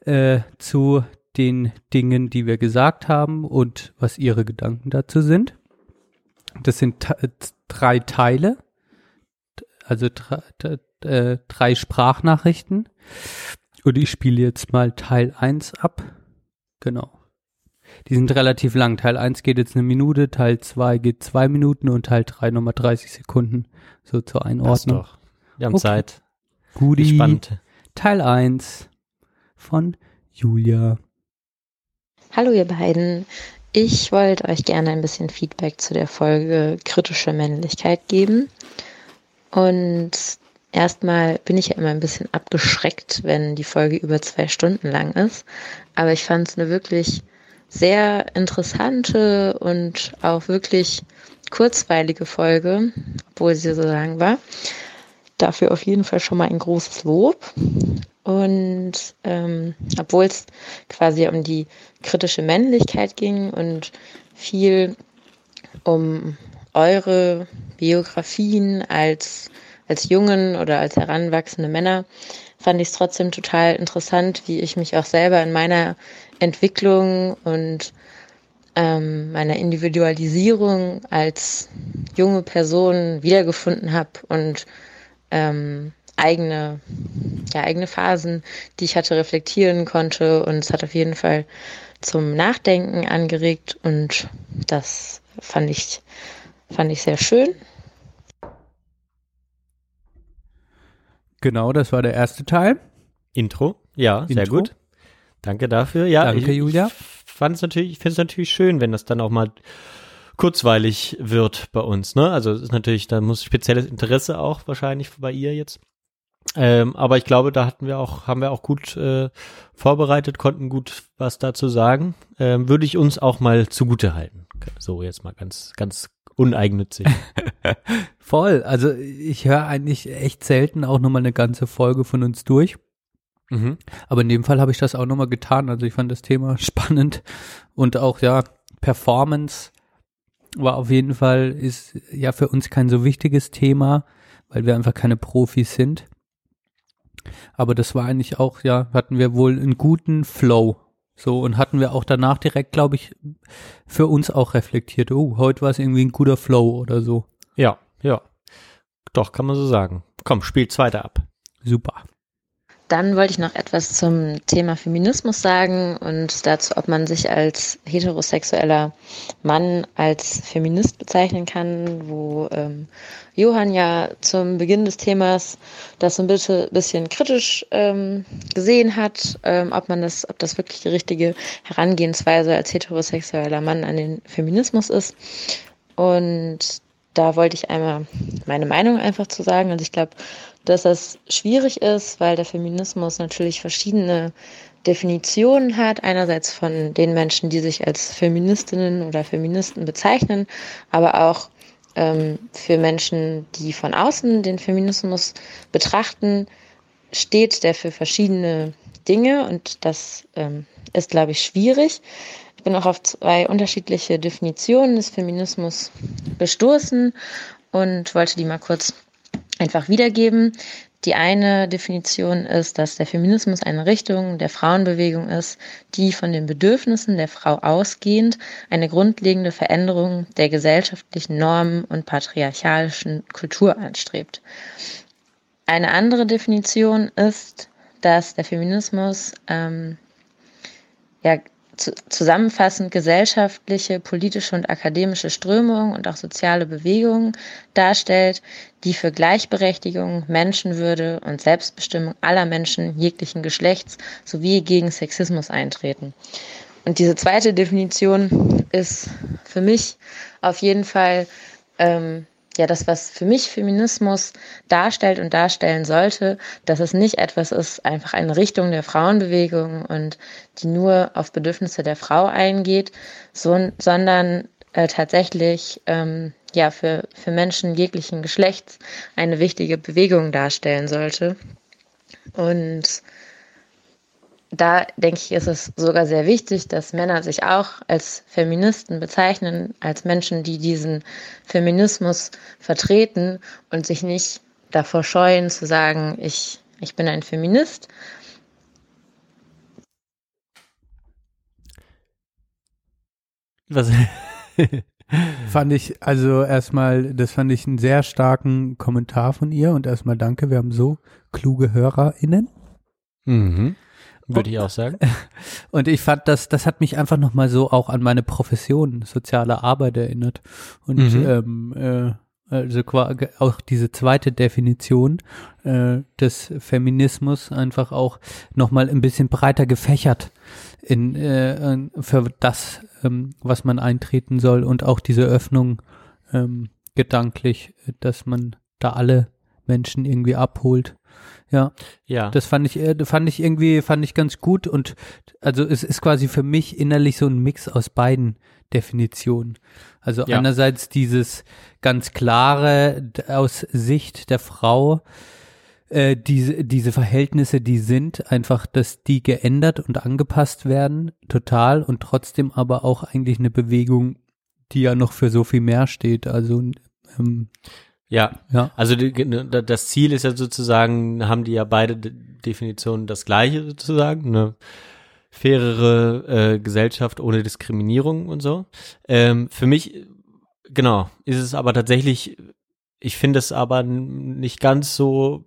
Äh, zu den Dingen, die wir gesagt haben und was ihre Gedanken dazu sind. Das sind drei Teile, also drei, äh, drei Sprachnachrichten. Und ich spiele jetzt mal Teil 1 ab. Genau. Die sind relativ lang. Teil 1 geht jetzt eine Minute, Teil 2 geht zwei Minuten und Teil 3 nochmal 30 Sekunden. So zur Einordnung. doch. Wir haben Okay. Zeit. Gudi. Teil 1 von Julia. Hallo ihr beiden. Ich wollte euch gerne ein bisschen Feedback zu der Folge kritische Männlichkeit geben. Und erstmal bin ich ja immer ein bisschen abgeschreckt, wenn die Folge über zwei Stunden lang ist. Aber ich fand es eine wirklich sehr interessante und auch wirklich kurzweilige Folge, obwohl sie so lang war. Dafür auf jeden Fall schon mal ein großes Lob. Und ähm, obwohl es quasi um die kritische Männlichkeit ging und viel um eure Biografien als, als jungen oder als heranwachsende Männer, fand ich es trotzdem total interessant, wie ich mich auch selber in meiner Entwicklung und ähm, meiner Individualisierung als junge Person wiedergefunden habe und ähm, eigene, ja, eigene Phasen, die ich hatte, reflektieren konnte. Und es hat auf jeden Fall zum Nachdenken angeregt und das fand ich, fand ich sehr schön. Genau, das war der erste Teil. Intro. Ja, sehr Intro. gut. Danke dafür. Ja, Danke, ich, Julia. Ich fand es natürlich, ich finde es natürlich schön, wenn das dann auch mal kurzweilig wird bei uns, ne? Also es ist natürlich, da muss spezielles Interesse auch wahrscheinlich bei ihr jetzt. Ähm, aber ich glaube, da hatten wir auch, haben wir auch gut äh, vorbereitet, konnten gut was dazu sagen. Ähm, würde ich uns auch mal zugute halten. So jetzt mal ganz, ganz uneigennützig. Voll. Also ich höre eigentlich echt selten auch nochmal eine ganze Folge von uns durch. mhm. Aber in dem Fall habe ich das auch nochmal getan. Also ich fand das Thema spannend und auch ja, Performance war auf jeden Fall, ist ja für uns kein so wichtiges Thema, weil wir einfach keine Profis sind. Aber das war eigentlich auch, ja, hatten wir wohl einen guten Flow. So, und hatten wir auch danach direkt, glaube ich, für uns auch reflektiert. Oh, heute war es irgendwie ein guter Flow oder so. Ja, ja. Doch, kann man so sagen. Komm, spiel zweiter ab. Super. Dann wollte ich noch etwas zum Thema Feminismus sagen und dazu, ob man sich als heterosexueller Mann als Feminist bezeichnen kann, wo ähm, Johann ja zum Beginn des Themas das so ein bisschen, bisschen kritisch ähm, gesehen hat, ähm, ob man das, ob das wirklich die richtige Herangehensweise als heterosexueller Mann an den Feminismus ist. Und da wollte ich einmal meine Meinung einfach zu sagen. Also ich glaube, dass das schwierig ist, weil der Feminismus natürlich verschiedene Definitionen hat. Einerseits von den Menschen, die sich als Feministinnen oder Feministen bezeichnen, aber auch ähm, für Menschen, die von außen den Feminismus betrachten, steht der für verschiedene Dinge und das ähm, ist, glaube ich, schwierig. Ich bin auch auf zwei unterschiedliche Definitionen des Feminismus gestoßen und wollte die mal kurz einfach wiedergeben. Die eine Definition ist, dass der Feminismus eine Richtung der Frauenbewegung ist, die von den Bedürfnissen der Frau ausgehend eine grundlegende Veränderung der gesellschaftlichen Normen und patriarchalischen Kultur anstrebt. Eine andere Definition ist, dass der Feminismus ähm, ja, zusammenfassend gesellschaftliche, politische und akademische Strömungen und auch soziale Bewegungen darstellt, die für Gleichberechtigung, Menschenwürde und Selbstbestimmung aller Menschen jeglichen Geschlechts sowie gegen Sexismus eintreten. Und diese zweite Definition ist für mich auf jeden Fall ähm, ja das, was für mich Feminismus darstellt und darstellen sollte, dass es nicht etwas ist, einfach eine Richtung der Frauenbewegung und die nur auf Bedürfnisse der Frau eingeht, so, sondern äh, tatsächlich ähm, ja für, für Menschen jeglichen Geschlechts eine wichtige Bewegung darstellen sollte. Und da denke ich, ist es sogar sehr wichtig, dass Männer sich auch als Feministen bezeichnen, als Menschen, die diesen Feminismus vertreten und sich nicht davor scheuen zu sagen, ich, ich bin ein Feminist. Was? Fand ich, also erstmal, das fand ich einen sehr starken Kommentar von ihr und erstmal danke, wir haben so kluge HörerInnen. Mhm. Würde ich auch sagen. Und ich fand, das, das hat mich einfach nochmal so auch an meine Profession, soziale Arbeit erinnert. Und mhm. ähm, äh, also auch diese zweite Definition äh, des Feminismus einfach auch nochmal ein bisschen breiter gefächert in äh, für das, ähm, was man eintreten soll und auch diese Öffnung ähm, gedanklich, dass man da alle Menschen irgendwie abholt. Ja. Ja. Das fand ich, äh, fand ich irgendwie, fand ich ganz gut und also es ist quasi für mich innerlich so ein Mix aus beiden Definitionen. Also ja. einerseits dieses ganz klare aus Sicht der Frau, äh, diese, diese Verhältnisse, die sind, einfach, dass die geändert und angepasst werden, total, und trotzdem aber auch eigentlich eine Bewegung, die ja noch für so viel mehr steht. Also ähm, ja, ja. Also die, das Ziel ist ja sozusagen, haben die ja beide Definitionen das gleiche sozusagen, eine fairere äh, Gesellschaft ohne Diskriminierung und so. Ähm, für mich, genau, ist es aber tatsächlich, ich finde es aber nicht ganz so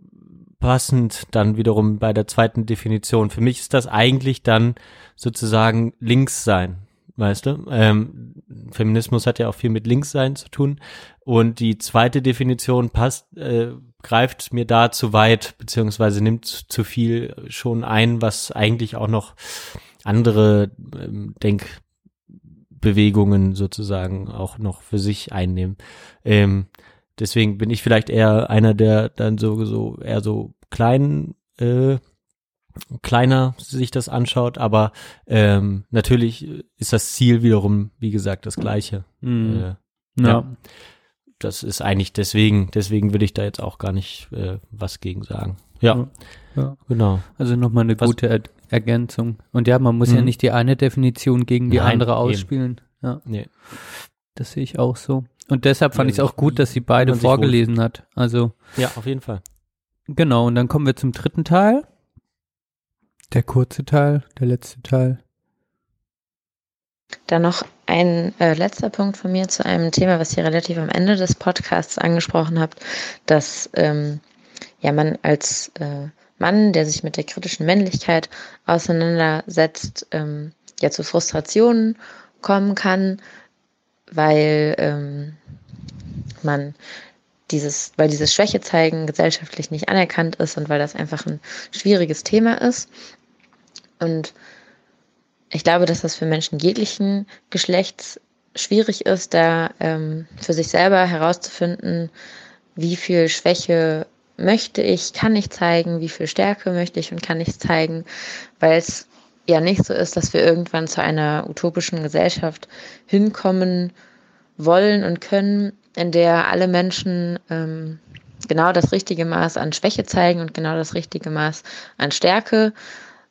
passend dann wiederum bei der zweiten Definition. Für mich ist das eigentlich dann sozusagen links sein weißt du? Ähm, Feminismus hat ja auch viel mit Linkssein zu tun. Und die zweite Definition passt, äh, greift mir da zu weit, beziehungsweise nimmt zu viel schon ein, was eigentlich auch noch andere ähm, Denkbewegungen sozusagen auch noch für sich einnehmen. Ähm, deswegen bin ich vielleicht eher einer, der dann so, so eher so kleinen äh, kleiner sich das anschaut, aber ähm, natürlich ist das Ziel wiederum, wie gesagt, das gleiche. Mhm. Äh, ja. ja. Das ist eigentlich deswegen, deswegen will ich da jetzt auch gar nicht äh, was gegen sagen. Ja, ja. genau. Also nochmal eine was? gute er Ergänzung. Und ja, man muss mhm. ja nicht die eine Definition gegen die Nein, andere ausspielen. Eben. Ja. Nee. Das sehe ich auch so. Und deshalb fand ja, ich es auch gut, dass sie beide vorgelesen hat. Also. Ja, auf jeden Fall. Genau, und dann kommen wir zum dritten Teil. Der kurze Teil, der letzte Teil. Dann noch ein äh, letzter Punkt von mir zu einem Thema, was ihr relativ am Ende des Podcasts angesprochen habt, dass ähm, ja man als äh, Mann, der sich mit der kritischen Männlichkeit auseinandersetzt, ähm, ja zu Frustrationen kommen kann, weil ähm, man dieses, weil dieses Schwäche zeigen gesellschaftlich nicht anerkannt ist und weil das einfach ein schwieriges Thema ist. Und ich glaube, dass das für Menschen jeglichen Geschlechts schwierig ist, da ähm, für sich selber herauszufinden, wie viel Schwäche möchte ich, kann ich zeigen, wie viel Stärke möchte ich und kann ich zeigen, weil es ja nicht so ist, dass wir irgendwann zu einer utopischen Gesellschaft hinkommen wollen und können, in der alle Menschen ähm, genau das richtige Maß an Schwäche zeigen und genau das richtige Maß an Stärke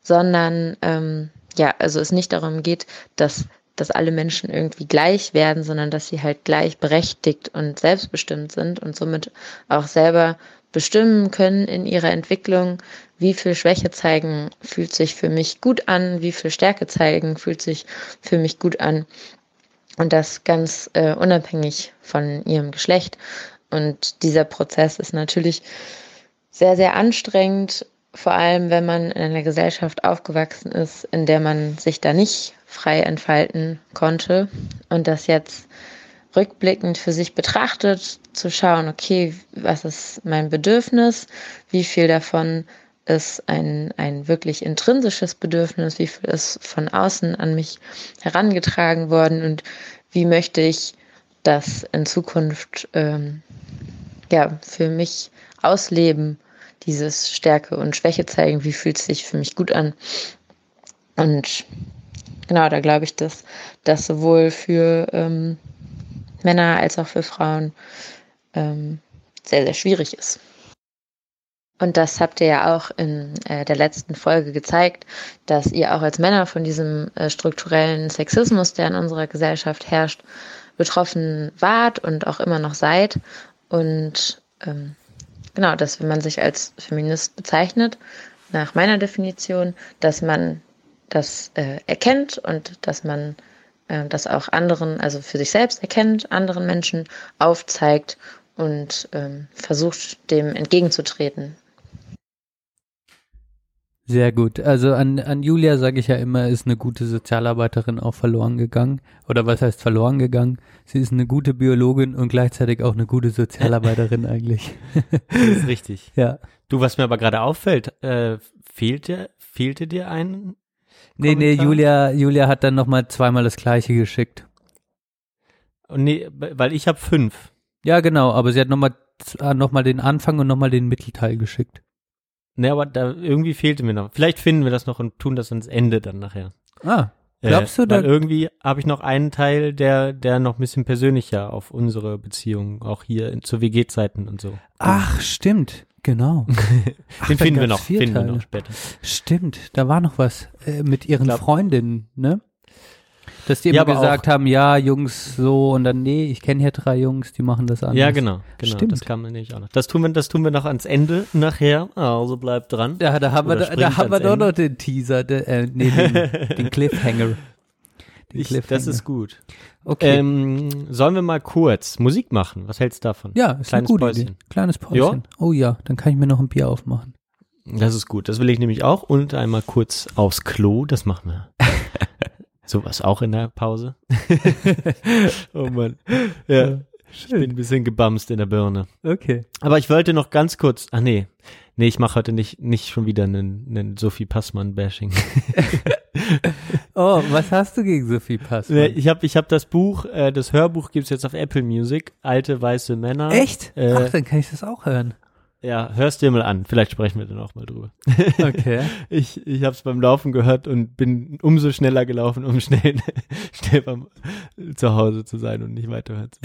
sondern ähm, ja, also es nicht darum geht, dass dass alle Menschen irgendwie gleich werden, sondern dass sie halt gleichberechtigt und selbstbestimmt sind und somit auch selber bestimmen können in ihrer Entwicklung, wie viel Schwäche zeigen fühlt sich für mich gut an, wie viel Stärke zeigen fühlt sich für mich gut an. Und das ganz äh, unabhängig von ihrem Geschlecht. Und dieser Prozess ist natürlich sehr, sehr anstrengend vor allem wenn man in einer Gesellschaft aufgewachsen ist, in der man sich da nicht frei entfalten konnte und das jetzt rückblickend für sich betrachtet, zu schauen, okay, was ist mein Bedürfnis, wie viel davon ist ein, ein wirklich intrinsisches Bedürfnis, wie viel ist von außen an mich herangetragen worden und wie möchte ich das in Zukunft ähm, ja, für mich ausleben dieses Stärke und Schwäche zeigen, wie fühlt es sich für mich gut an. Und genau, da glaube ich, dass das sowohl für ähm, Männer als auch für Frauen ähm, sehr, sehr schwierig ist. Und das habt ihr ja auch in äh, der letzten Folge gezeigt, dass ihr auch als Männer von diesem äh, strukturellen Sexismus, der in unserer Gesellschaft herrscht, betroffen wart und auch immer noch seid. Und ähm, Genau, dass wenn man sich als Feminist bezeichnet, nach meiner Definition, dass man das äh, erkennt und dass man äh, das auch anderen, also für sich selbst erkennt, anderen Menschen aufzeigt und ähm, versucht, dem entgegenzutreten. Sehr gut. Also an, an Julia sage ich ja immer, ist eine gute Sozialarbeiterin auch verloren gegangen. Oder was heißt verloren gegangen? Sie ist eine gute Biologin und gleichzeitig auch eine gute Sozialarbeiterin eigentlich. Das ist richtig. Ja. Du, was mir aber gerade auffällt, äh, fehlte, fehlte dir ein? Nee, nee, Kommentar? Julia, Julia hat dann nochmal zweimal das gleiche geschickt. Nee, weil ich habe fünf. Ja, genau, aber sie hat nochmal noch mal den Anfang und nochmal den Mittelteil geschickt. Nee, aber da irgendwie fehlte mir noch. Vielleicht finden wir das noch und tun das ans Ende dann nachher. Ah, glaubst du, äh, weil irgendwie habe ich noch einen Teil, der, der noch ein bisschen persönlicher auf unsere Beziehung, auch hier in, zu WG-Zeiten und so. Ach, stimmt, genau. Ach, Den finden wir noch, finden wir Teile. noch später. Stimmt, da war noch was äh, mit ihren Freundinnen, ne? Dass die immer Ja, gesagt haben, ja, Jungs so und dann, nee, ich kenne hier drei Jungs, die machen das anders. Ja, genau, genau. Stimmt. Das kam nämlich auch noch. Das tun wir, das tun wir noch ans Ende nachher. Also bleibt dran. Ja, da haben wir, Oder da, da springt haben wir doch noch den Teaser, den, äh, nee, den, den Cliffhanger. Den Ich, Cliffhanger. das ist gut. okay. Ähm, sollen wir mal kurz Musik machen? Was hältst du davon? ja, ist eine kleines gute Päuschen. Idee. Kleines Päuschen. Oh ja, dann kann ich mir noch ein Bier aufmachen. Das ist gut. Das will ich nämlich auch. Und einmal kurz aufs Klo. Das machen wir. Sowas auch in der Pause. oh Mann. Ja. Ich bin ein bisschen gebamst in der Birne. Okay. Aber ich wollte noch ganz kurz. Ach nee. Nee, ich mache heute nicht, nicht schon wieder einen, einen Sophie Passmann-Bashing. Oh, was hast du gegen Sophie Pass? Nee, ich habe ich hab das Buch, äh, das Hörbuch gibt's jetzt auf Apple Music. Alte weiße Männer. Echt? Äh, Ach, dann kann ich das auch hören. Ja, hörst dir mal an. Vielleicht sprechen wir dann auch mal drüber. Okay. Ich, ich habe es beim Laufen gehört und bin umso schneller gelaufen, um schnell, schnell beim, zu Hause zu sein und nicht weiterhören zu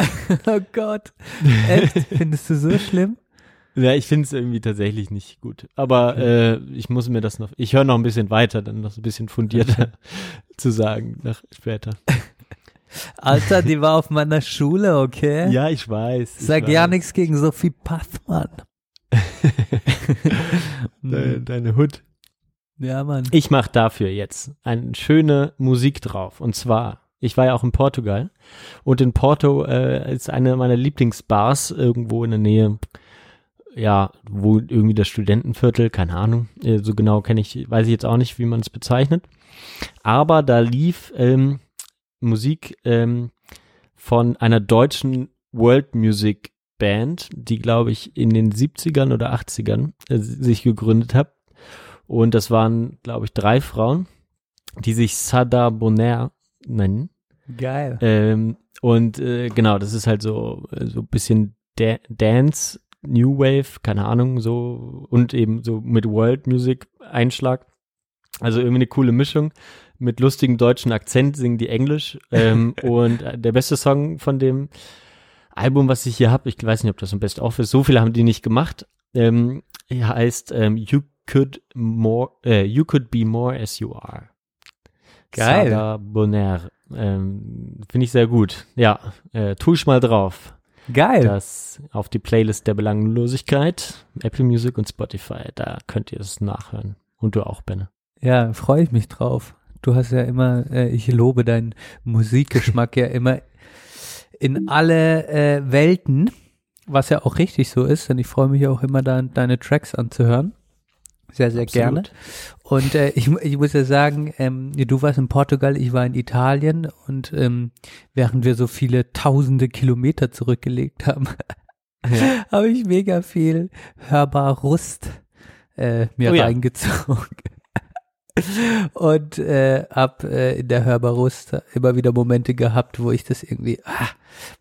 oh Gott. Echt? Findest du so schlimm? Ja, ich finde es irgendwie tatsächlich nicht gut. Aber äh, ich muss mir das noch, ich höre noch ein bisschen weiter, dann noch so ein bisschen fundierter zu sagen, nach später. Alter, die war auf meiner Schule, okay? Ja, ich weiß. ich Sag weiß. ja nichts gegen Sophie Passmann. Deine, deine Hut. Ja, Mann. Ich mache dafür jetzt eine schöne Musik drauf. Und zwar, ich war ja auch in Portugal. Und in Porto äh, ist eine meiner Lieblingsbars irgendwo in der Nähe. Ja, wo irgendwie das Studentenviertel, keine Ahnung, äh, so genau kenne ich, weiß ich jetzt auch nicht, wie man es bezeichnet. Aber da lief ähm, Musik ähm, von einer deutschen World Music Band, die glaube ich in den 70ern oder 80ern äh, sich gegründet hat. Und das waren, glaube ich, drei Frauen, die sich Sada Bonaire nennen. Geil. Ähm, und äh, genau, das ist halt so äh, so ein bisschen da Dance, New Wave, keine Ahnung, so und eben so mit World Music Einschlag. Also irgendwie eine coole Mischung. Mit lustigem deutschen Akzent singen die Englisch. Ähm, und äh, der beste Song von dem Album, was ich hier habe, ich weiß nicht, ob das ein Best of ist, so viele haben die nicht gemacht. Ähm, heißt ähm, You Could More, äh, You Could Be More As You Are. Geil. Sada Bonaire. Ähm, Finde ich sehr gut. Ja, äh, tu ich mal drauf. Geil. Das auf die Playlist der Belanglosigkeit, Apple Music und Spotify. Da könnt ihr es nachhören. Und du auch, Benne. Ja, freue ich mich drauf. Du hast ja immer, äh, ich lobe deinen Musikgeschmack ja immer in alle äh, Welten, was ja auch richtig so ist, denn ich freue mich auch immer, da, deine Tracks anzuhören. Sehr, sehr gerne. Absolut. Und äh, ich, ich muss ja sagen, ähm, du warst in Portugal, ich war in Italien und ähm, während wir so viele tausende Kilometer zurückgelegt haben, habe ich mega viel hörbar Rust äh, mir Oh ja. Und äh, hab äh, in der Hörbarust immer wieder Momente gehabt, wo ich das irgendwie, ah,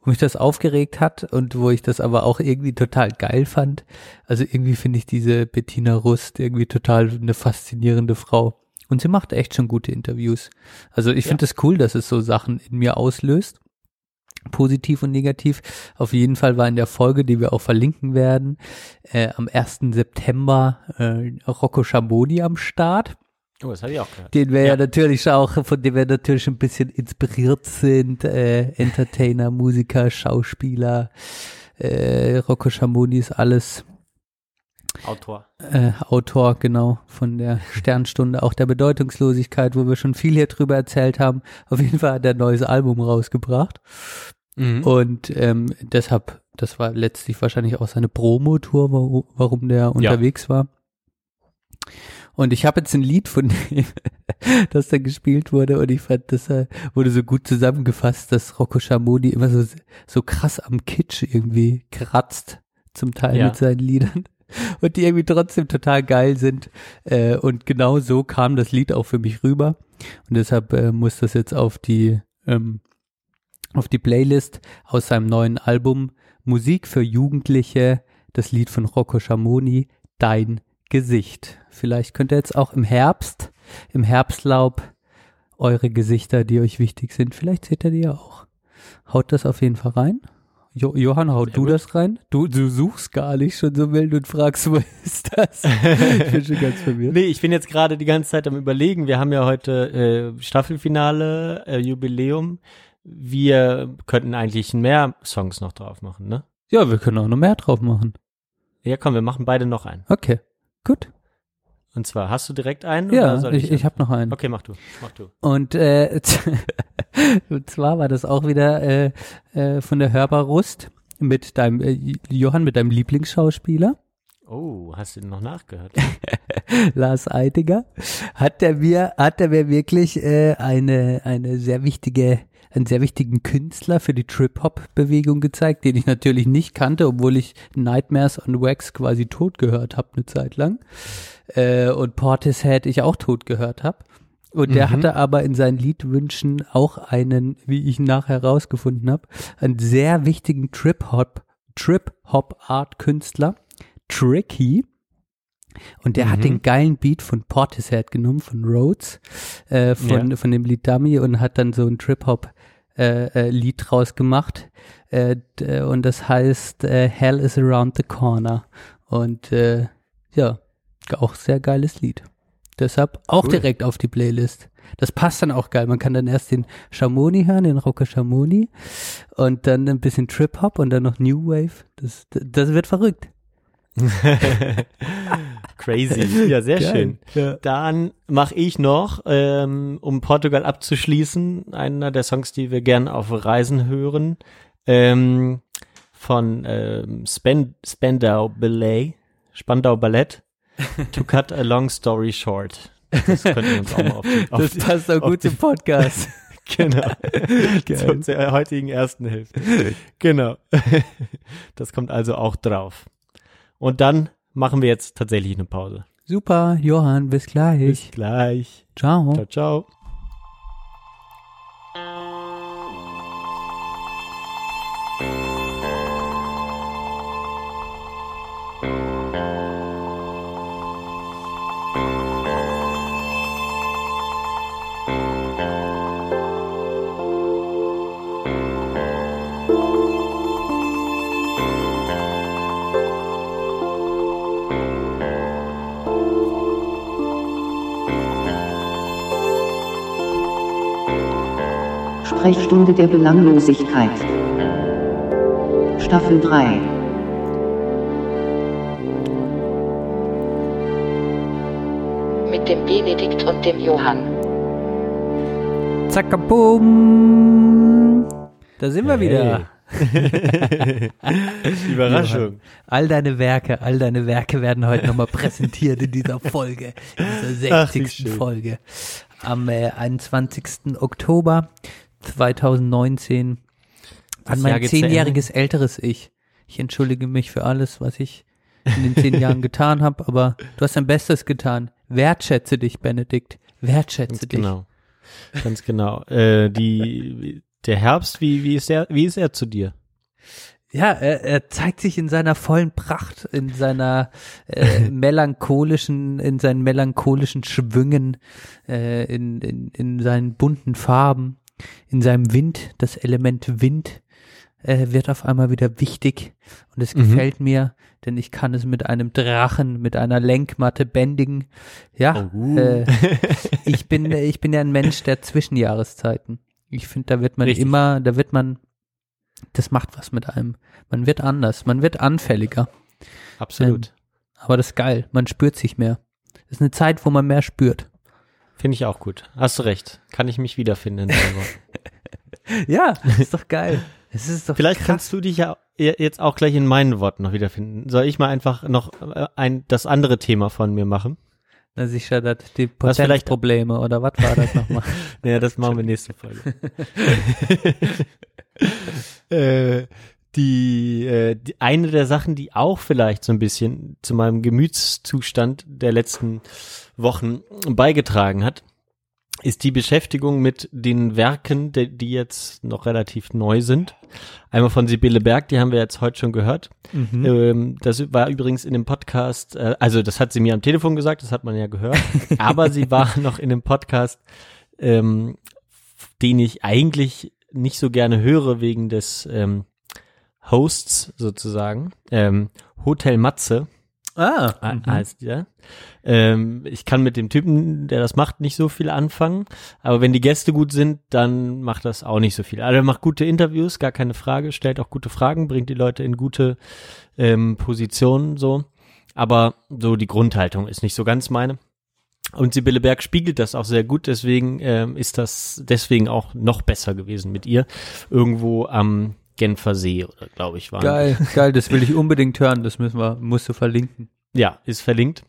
wo mich das aufgeregt hat und wo ich das aber auch irgendwie total geil fand. Also irgendwie finde ich diese Bettina Rust irgendwie total eine faszinierende Frau. Und sie macht echt schon gute Interviews. Also ich finde es cool, dass es so Sachen in mir auslöst. Positiv und negativ. Auf jeden Fall war in der Folge, die wir auch verlinken werden, äh, am 1. September äh, Rocco Schamoni am Start Oh, das habe ich auch gehört. den wir ja. Ja. natürlich auch, von dem wir natürlich ein bisschen inspiriert sind, äh, Entertainer, Musiker, Schauspieler, äh, Rocco Schamoni ist alles Autor. äh, Autor, genau, von der Sternstunde, auch der Bedeutungslosigkeit, wo wir schon viel hier drüber erzählt haben. Auf jeden Fall hat er ein neues Album rausgebracht. Mhm. Und ähm, deshalb, das war letztlich wahrscheinlich auch seine Promotour, warum, warum der unterwegs war. Und ich habe jetzt ein Lied von dem, das da gespielt wurde und ich fand, das äh, wurde so gut zusammengefasst, dass Rocco Schamoni immer so, so krass am Kitsch irgendwie kratzt, zum Teil Ja. mit seinen Liedern. Und die irgendwie trotzdem total geil sind. Äh, und genau so kam das Lied auch für mich rüber. Und deshalb äh, muss das jetzt auf die, ähm, auf die Playlist aus seinem neuen Album Musik für Jugendliche, das Lied von Rocco Schamoni, Dein Gesicht. Vielleicht könnt ihr jetzt auch im Herbst, im Herbstlaub, eure Gesichter, die euch wichtig sind, vielleicht seht ihr die ja auch. Haut das auf jeden Fall rein. Jo Johann, hau Sehr du gut. das rein? Du, du suchst gar nicht schon so wild und fragst, wo ist das? ich bin schon ganz verwirrt. Nee, ich bin jetzt gerade die ganze Zeit am überlegen. Wir haben ja heute äh, Staffelfinale, äh, Jubiläum. Wir könnten eigentlich mehr Songs noch drauf machen, ne? Ja, wir können auch noch mehr drauf machen. Ja, komm, wir machen beide noch einen. Okay, gut. Und zwar, hast du direkt einen? Ja, oder soll ich, ich habe noch einen. Okay, mach du, mach du. Und, äh, und zwar war das auch wieder äh, äh, von der Hörbar Rust mit deinem, äh, Johann, mit deinem Lieblingsschauspieler, Oh, hast du noch nachgehört? Lars Eidinger, hat der mir, hat er mir wirklich äh, eine, eine sehr wichtige, einen sehr wichtigen Künstler für die Trip-Hop-Bewegung gezeigt, den ich natürlich nicht kannte, obwohl ich Nightmares on Wax quasi tot gehört habe eine Zeit lang. Äh, und Portishead ich auch tot gehört habe. Und der Mhm. hatte aber in seinen Liedwünschen auch einen, wie ich nachher herausgefunden habe, einen sehr wichtigen Trip-Hop, Trip-Hop-Art-Künstler, Tricky. Und der hat Mhm. den geilen Beat von Portishead genommen, von Rhodes, äh, von, Ja. von dem Lied Dummy und hat dann so ein Trip-Hop äh, äh, Lied draus gemacht. Äh, d- und das heißt äh, Hell is Around the Corner. Und äh, ja, auch sehr geiles Lied. Deshalb auch Cool. direkt auf die Playlist. Das passt dann auch geil. Man kann dann erst den Shamoni hören, den Rocker Shamoni und dann ein bisschen Trip Hop und dann noch New Wave. Das, das wird verrückt. Crazy. Ja, sehr Geil. schön. Ja. Dann mache ich noch, ähm, um Portugal abzuschließen, einer der Songs, die wir gern auf Reisen hören, ähm, von ähm, Spen Spandau Ballet, Spandau Ballett, To Cut a Long Story Short. Das könnten wir uns auch mal auf die, auf Das passt auch gut zum Podcast. Genau. Geil. Zur heutigen ersten Hälfte. Genau. Das kommt also auch drauf. Und dann machen wir jetzt tatsächlich eine Pause. Super, Johann, bis Bis gleich. gleich. Ciao. Ciao, ciao. Sprechstunde der Belanglosigkeit. Staffel 3. Mit dem Benedikt und dem Johann. Zackabum. Da sind wir wieder. Überraschung. All deine Werke, all deine Werke werden heute nochmal präsentiert in dieser Folge, in dieser Ach, wie 60. schön. Folge. Am äh, 21. Oktober 2019 Das an mein zehnjähriges älteres Ich. Ich entschuldige mich für alles, was ich in den zehn Jahren getan habe, aber du hast dein Bestes getan. Wertschätze dich, Benedikt. Wertschätze Ganz dich. genau. Ganz genau. Äh, die, der Herbst, wie, wie, ist der, wie ist er zu dir? Ja, er, er zeigt sich in seiner vollen Pracht, in seiner äh, melancholischen, in seinen melancholischen Schwüngen, äh, in, in, in seinen bunten Farben, in seinem Wind. Das Element Wind äh, wird auf einmal wieder wichtig und es Mhm. gefällt mir, denn ich kann es mit einem Drachen, mit einer Lenkmatte bändigen. Ja, Oh. äh, ich bin, ich bin ja ein Mensch der Zwischenjahreszeiten. Ich finde, da wird man Richtig. immer, da wird man, das macht was mit einem. Man wird anders, man wird anfälliger. Absolut. Aber das ist geil, man spürt sich mehr. Das ist eine Zeit, wo man mehr spürt. Finde ich auch gut. Hast du recht. Kann ich mich wiederfinden in deinen Worten. Ja, ist doch geil. Es ist doch Vielleicht krass. kannst du dich ja jetzt auch gleich in meinen Worten noch wiederfinden. Soll ich mal einfach noch äh, ein, das andere Thema von mir machen? Na sicher, das die Potenzprobleme oder was war das nochmal? Naja, das machen wir nächste Folge. äh, die, äh, die eine der Sachen, die auch vielleicht so ein bisschen zu meinem Gemütszustand der letzten Wochen beigetragen hat, ist die Beschäftigung mit den Werken, die, die jetzt noch relativ neu sind. Einmal von Sibylle Berg, die haben wir jetzt heute schon gehört. Mhm. Ähm, das war übrigens in dem Podcast, äh, also das hat sie mir am Telefon gesagt, das hat man ja gehört, aber sie war noch in dem Podcast, ähm, den ich eigentlich nicht so gerne höre wegen des ähm, Hosts sozusagen. Ähm, Hotel Matze Ah, äh, mhm. heißt der. Ähm, ich kann mit dem Typen, der das macht, nicht so viel anfangen. Aber wenn die Gäste gut sind, dann macht das auch nicht so viel. Also er macht gute Interviews, gar keine Frage, stellt auch gute Fragen, bringt die Leute in gute ähm, Positionen so. Aber so die Grundhaltung ist nicht so ganz meine. Und Sibylle Berg spiegelt das auch sehr gut, deswegen ähm, ist das deswegen auch noch besser gewesen mit ihr. Irgendwo am Genfer See, oder glaube ich, war. Geil, geil, das will ich unbedingt hören, das müssen wir, musst du verlinken. Ja, ist verlinkt.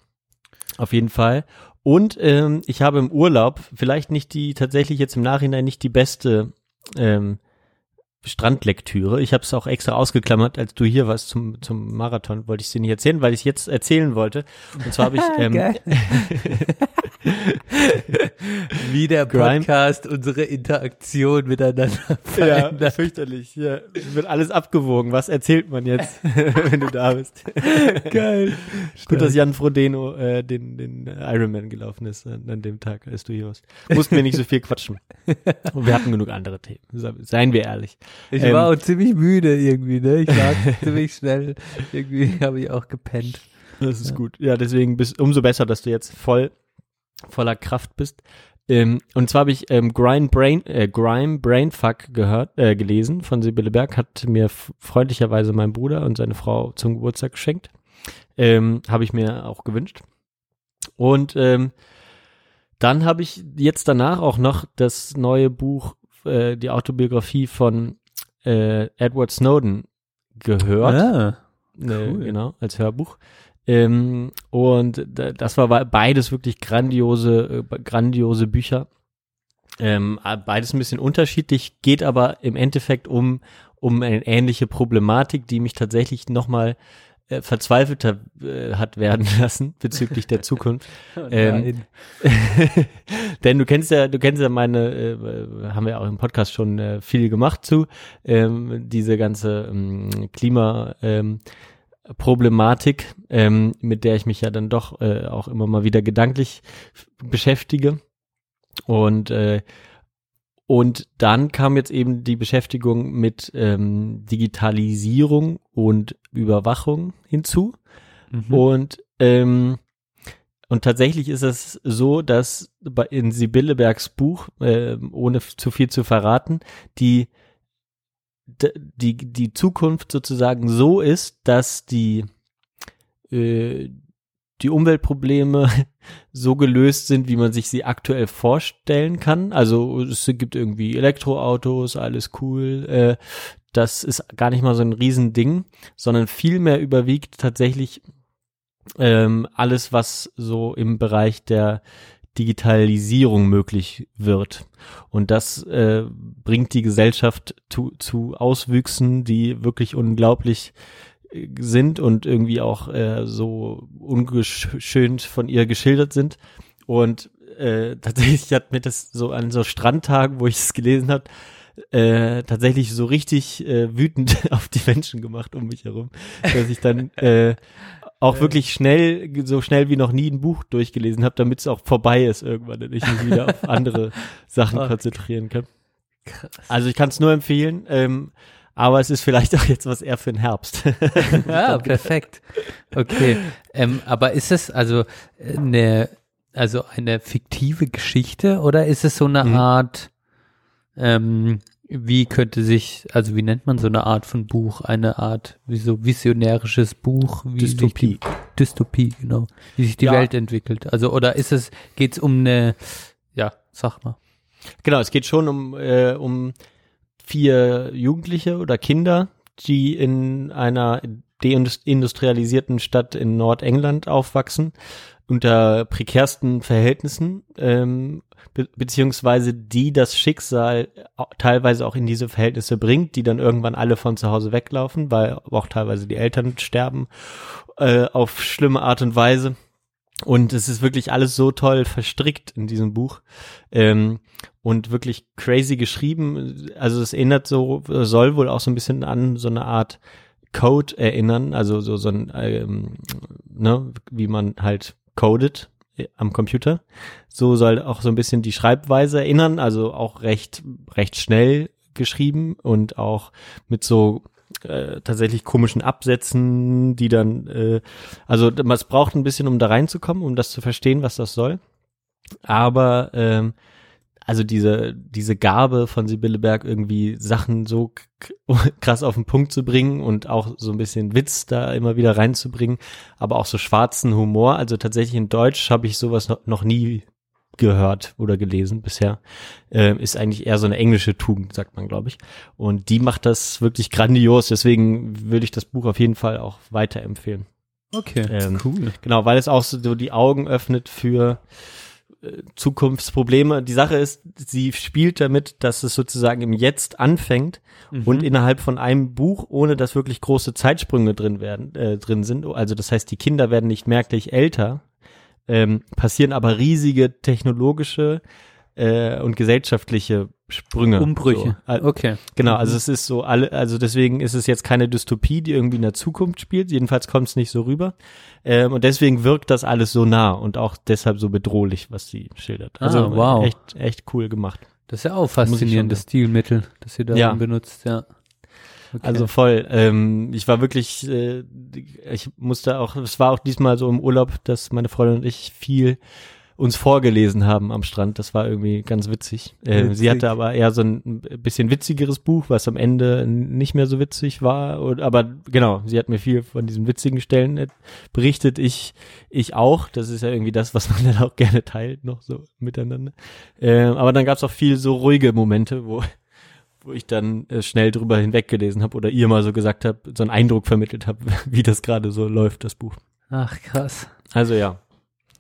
Auf jeden Fall. Und ähm, ich habe im Urlaub vielleicht nicht die, tatsächlich jetzt im Nachhinein nicht die beste ähm, Strandlektüre. Ich habe es auch extra ausgeklammert, als du hier warst zum, zum Marathon, wollte ich dir nicht erzählen, weil ich jetzt erzählen wollte. Und zwar habe ich ähm. Wie der Grime. Podcast unsere Interaktion miteinander ja, verändert. fürchterlich. Ja, wird alles abgewogen. Was erzählt man jetzt, wenn du da bist? Geil. Gut, dass Jan Frodeno äh, den, den Ironman gelaufen ist an, an dem Tag, als du hier warst. Mussten wir nicht so viel quatschen. Und wir hatten genug andere Themen. Seien wir ehrlich. Ich Ähm, war auch ziemlich müde irgendwie, ne? Ich war ziemlich schnell, irgendwie habe ich auch gepennt. Das ist gut. Ja, deswegen bist umso besser, dass du jetzt voll voller Kraft bist. Ähm, und zwar habe ich ähm, Grime Brain äh, Grime Brainfuck gehört äh, gelesen von Sibylle Berg hat mir freundlicherweise mein Bruder und seine Frau zum Geburtstag geschenkt. Ähm, habe ich mir auch gewünscht. Und ähm, dann habe ich jetzt danach auch noch das neue Buch, äh, die Autobiografie von äh, Edward Snowden gehört. Ah, Äh, Cool. genau, als Hörbuch. Ähm, und da- das war beides wirklich grandiose, äh, grandiose Bücher. Ähm, äh, beides ein bisschen unterschiedlich, geht aber im Endeffekt um, um eine ähnliche Problematik, die mich tatsächlich nochmal äh, verzweifelter äh, hat werden lassen bezüglich der Zukunft. Ähm, Denn du kennst ja, du kennst ja meine, äh, haben wir auch im Podcast schon äh, viel gemacht zu, ähm, diese ganze ähm, Klima, ähm, Problematik, ähm, mit der ich mich ja dann doch äh, auch immer mal wieder gedanklich beschäftige. Und äh, und dann kam jetzt eben die Beschäftigung mit ähm, Digitalisierung und Überwachung hinzu. Mhm. Und ähm, und tatsächlich ist es so, dass in Sibylle Bergs Buch, äh, ohne zu viel zu verraten, die die die Zukunft sozusagen so ist, dass die äh, die Umweltprobleme so gelöst sind, wie man sich sie aktuell vorstellen kann. Also es gibt irgendwie Elektroautos, alles cool. Äh, das ist gar nicht mal so ein Riesending, sondern vielmehr überwiegt tatsächlich ähm, alles, was so im Bereich der Digitalisierung möglich wird. Und das äh, bringt die Gesellschaft zu, zu Auswüchsen, die wirklich unglaublich sind und irgendwie auch äh, so ungeschönt von ihr geschildert sind. Und äh, tatsächlich hat mir das so an so Strandtagen, wo ich es gelesen habe, äh, tatsächlich so richtig äh, wütend auf die Menschen gemacht um mich herum, dass ich dann äh, auch wirklich schnell, so schnell wie noch nie ein Buch durchgelesen habe, damit es auch vorbei ist irgendwann und ich mich wieder auf andere Sachen konzentrieren kann. Also ich kann es nur empfehlen, ähm, aber es ist vielleicht auch jetzt was eher für den Herbst. Ja, perfekt. Okay. Ähm, aber ist es also eine, also eine fiktive Geschichte oder ist es so eine Mhm. Art, ähm, wie könnte sich, also wie nennt man so eine Art von Buch, eine Art, wie so visionärisches Buch, wie sich Dystopie. die, Dystopie, genau, wie sich die Ja. Welt entwickelt. Also oder ist es, geht's um eine, ja, sag mal. Genau, es geht schon um, äh, um vier Jugendliche oder Kinder, die in einer deindustrialisierten Stadt in Nordengland aufwachsen unter prekärsten Verhältnissen, ähm, be beziehungsweise die das Schicksal teilweise auch in diese Verhältnisse bringt, die dann irgendwann alle von zu Hause weglaufen, weil auch teilweise die Eltern sterben äh, auf schlimme Art und Weise. Und es ist wirklich alles so toll verstrickt in diesem Buch ähm, und wirklich crazy geschrieben. Also es erinnert so, soll wohl auch so ein bisschen an so eine Art Code erinnern, also so, so ein, ähm, ne, wie man halt codet äh, am Computer. So soll auch so ein bisschen die Schreibweise erinnern, also auch recht, recht schnell geschrieben und auch mit so äh, tatsächlich komischen Absätzen, die dann, äh, also es braucht ein bisschen, um da reinzukommen, um das zu verstehen, was das soll. Aber ähm, also diese, diese Gabe von Sibylle Berg, irgendwie Sachen so krass auf den Punkt zu bringen und auch so ein bisschen Witz da immer wieder reinzubringen, aber auch so schwarzen Humor. Also tatsächlich in Deutsch habe ich sowas noch, nie gehört oder gelesen bisher. Äh, ist eigentlich eher so eine englische Tugend, sagt man, glaube ich. Und die macht das wirklich grandios. Deswegen würde ich das Buch auf jeden Fall auch weiterempfehlen. Okay, ähm, cool. Genau, weil es auch so die Augen öffnet für Zukunftsprobleme. Die Sache ist, sie spielt damit, dass es sozusagen im Jetzt anfängt mhm. und innerhalb von einem Buch, ohne dass wirklich große Zeitsprünge drin werden, äh, drin sind. Also das heißt, die Kinder werden nicht merklich älter, ähm, passieren aber riesige technologische äh, und gesellschaftliche Sprünge. Umbrüche. So. Okay. Genau, also mhm. es ist so alle, also deswegen ist es jetzt keine Dystopie, die irgendwie in der Zukunft spielt. Jedenfalls kommt es nicht so rüber. Ähm, und deswegen wirkt das alles so nah und auch deshalb so bedrohlich, was sie schildert. Also ah, wow. echt, echt cool gemacht. Das ist ja auch faszinierendes Stilmittel, das sie da ja. benutzt, ja. Okay. Also voll. Ähm, ich war wirklich, äh, ich musste auch, es war auch diesmal so im Urlaub, dass meine Freundin und ich viel uns vorgelesen haben am Strand. Das war irgendwie ganz witzig. Äh, witzig. Sie hatte aber eher so ein bisschen witzigeres Buch, was am Ende nicht mehr so witzig war. Und, aber genau, sie hat mir viel von diesen witzigen Stellen berichtet. Ich, ich auch. Das ist ja irgendwie das, was man dann auch gerne teilt, noch so miteinander. Äh, aber dann gab es auch viel so ruhige Momente, wo wo ich dann äh, schnell drüber hinweggelesen habe oder ihr mal so gesagt habe, so einen Eindruck vermittelt habe, wie das gerade so läuft, das Buch. Ach, krass. Also ja.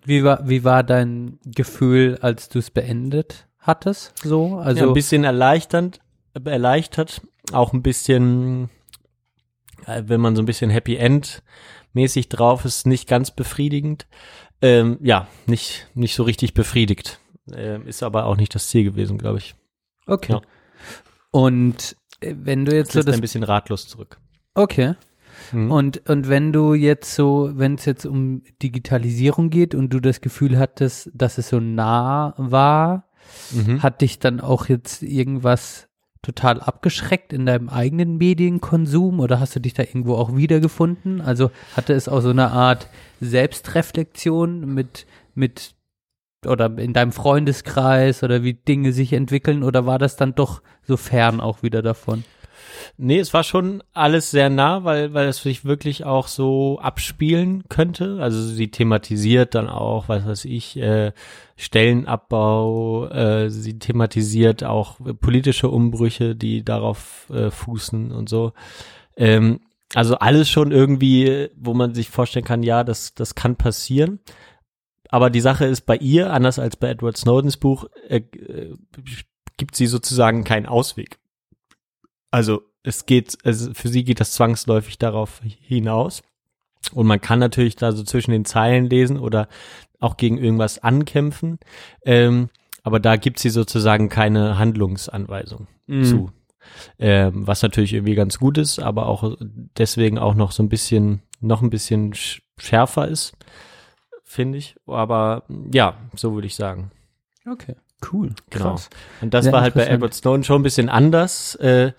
Wie war, wie war dein Gefühl, als du es beendet hattest? So, also ja, ein bisschen erleichternd, erleichtert, auch ein bisschen, äh, wenn man so ein bisschen Happy End mäßig drauf ist, nicht ganz befriedigend. Ähm, ja, nicht nicht so richtig befriedigt. Ähm, ist aber auch nicht das Ziel gewesen, glaube ich. Okay. Ja. Und äh, wenn du jetzt das so das ein bisschen ratlos zurück. Okay. Mhm. Und, und wenn du jetzt so, wenn es jetzt um Digitalisierung geht und du das Gefühl hattest, dass es so nah war, mhm. hat dich dann auch jetzt irgendwas total abgeschreckt in deinem eigenen Medienkonsum oder hast du dich da irgendwo auch wiedergefunden? Also hatte es auch so eine Art Selbstreflexion mit, mit oder in deinem Freundeskreis oder wie Dinge sich entwickeln oder war das dann doch so fern auch wieder davon? Nee, es war schon alles sehr nah, weil, weil es sich wirklich auch so abspielen könnte. Also sie thematisiert dann auch, was weiß ich, äh, Stellenabbau, äh, sie thematisiert auch politische Umbrüche, die darauf äh, fußen und so. Ähm, also alles schon irgendwie, wo man sich vorstellen kann, ja, das, das kann passieren. Aber die Sache ist bei ihr, anders als bei Edward Snowdens Buch, äh, äh, gibt sie sozusagen keinen Ausweg. Also es geht, also für sie geht das zwangsläufig darauf hinaus. Und man kann natürlich da so zwischen den Zeilen lesen oder auch gegen irgendwas ankämpfen. Ähm, aber da gibt sie sozusagen keine Handlungsanweisung mhm. zu. Ähm, was natürlich irgendwie ganz gut ist, aber auch deswegen auch noch so ein bisschen, noch ein bisschen schärfer ist, finde ich. Aber ja, so würde ich sagen. Okay, cool. Genau. Krass. Und das Sehr war halt bei Edward Snowden schon ein bisschen anders. Äh,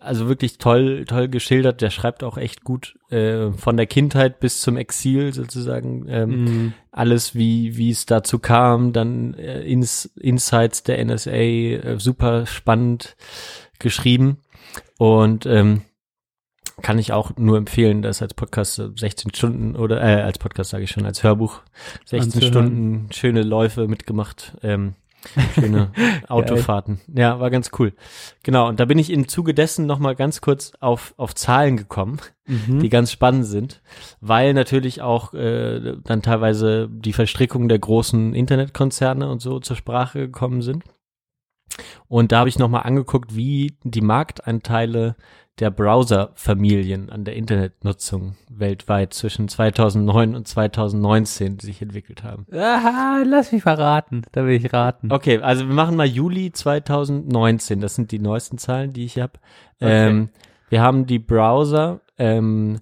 also wirklich toll, toll geschildert. Der schreibt auch echt gut äh, von der Kindheit bis zum Exil sozusagen ähm, mhm. alles, wie wie es dazu kam. Dann äh, Ins, Insights der NSA, äh, super spannend geschrieben und ähm, kann ich auch nur empfehlen, das als Podcast 16 Stunden oder äh, als Podcast sage ich schon als Hörbuch 16 Stunden schöne Läufe mitgemacht. Ähm, Schöne Autofahrten. ja, war ganz cool. Genau, und da bin ich im Zuge dessen nochmal ganz kurz auf, auf Zahlen gekommen, Mhm. die ganz spannend sind, weil natürlich auch äh, dann teilweise die Verstrickung der großen Internetkonzerne und so zur Sprache gekommen sind. Und da habe ich nochmal angeguckt, wie die Marktanteile der Browser-Familien an der Internetnutzung weltweit zwischen 2009 und 2019 sich entwickelt haben. Aha, lass mich verraten. Da will ich raten. Okay, also wir machen mal Juli 2019. Das sind die neuesten Zahlen, die ich habe. Ähm, wir haben die Browser. Ähm,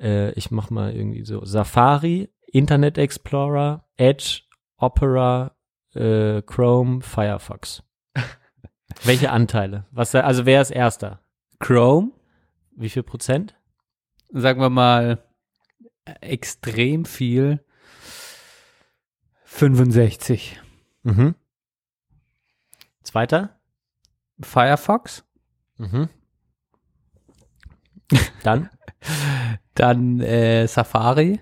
äh, ich mach mal irgendwie so Safari, Internet Explorer, Edge, Opera, äh, Chrome, Firefox. Welche Anteile? Was? Also wer ist erster? Chrome, Wie viel Prozent? sagen wir mal, extrem viel. 65. Mhm. Zweiter? Firefox, Mhm. Dann? dann äh, Safari,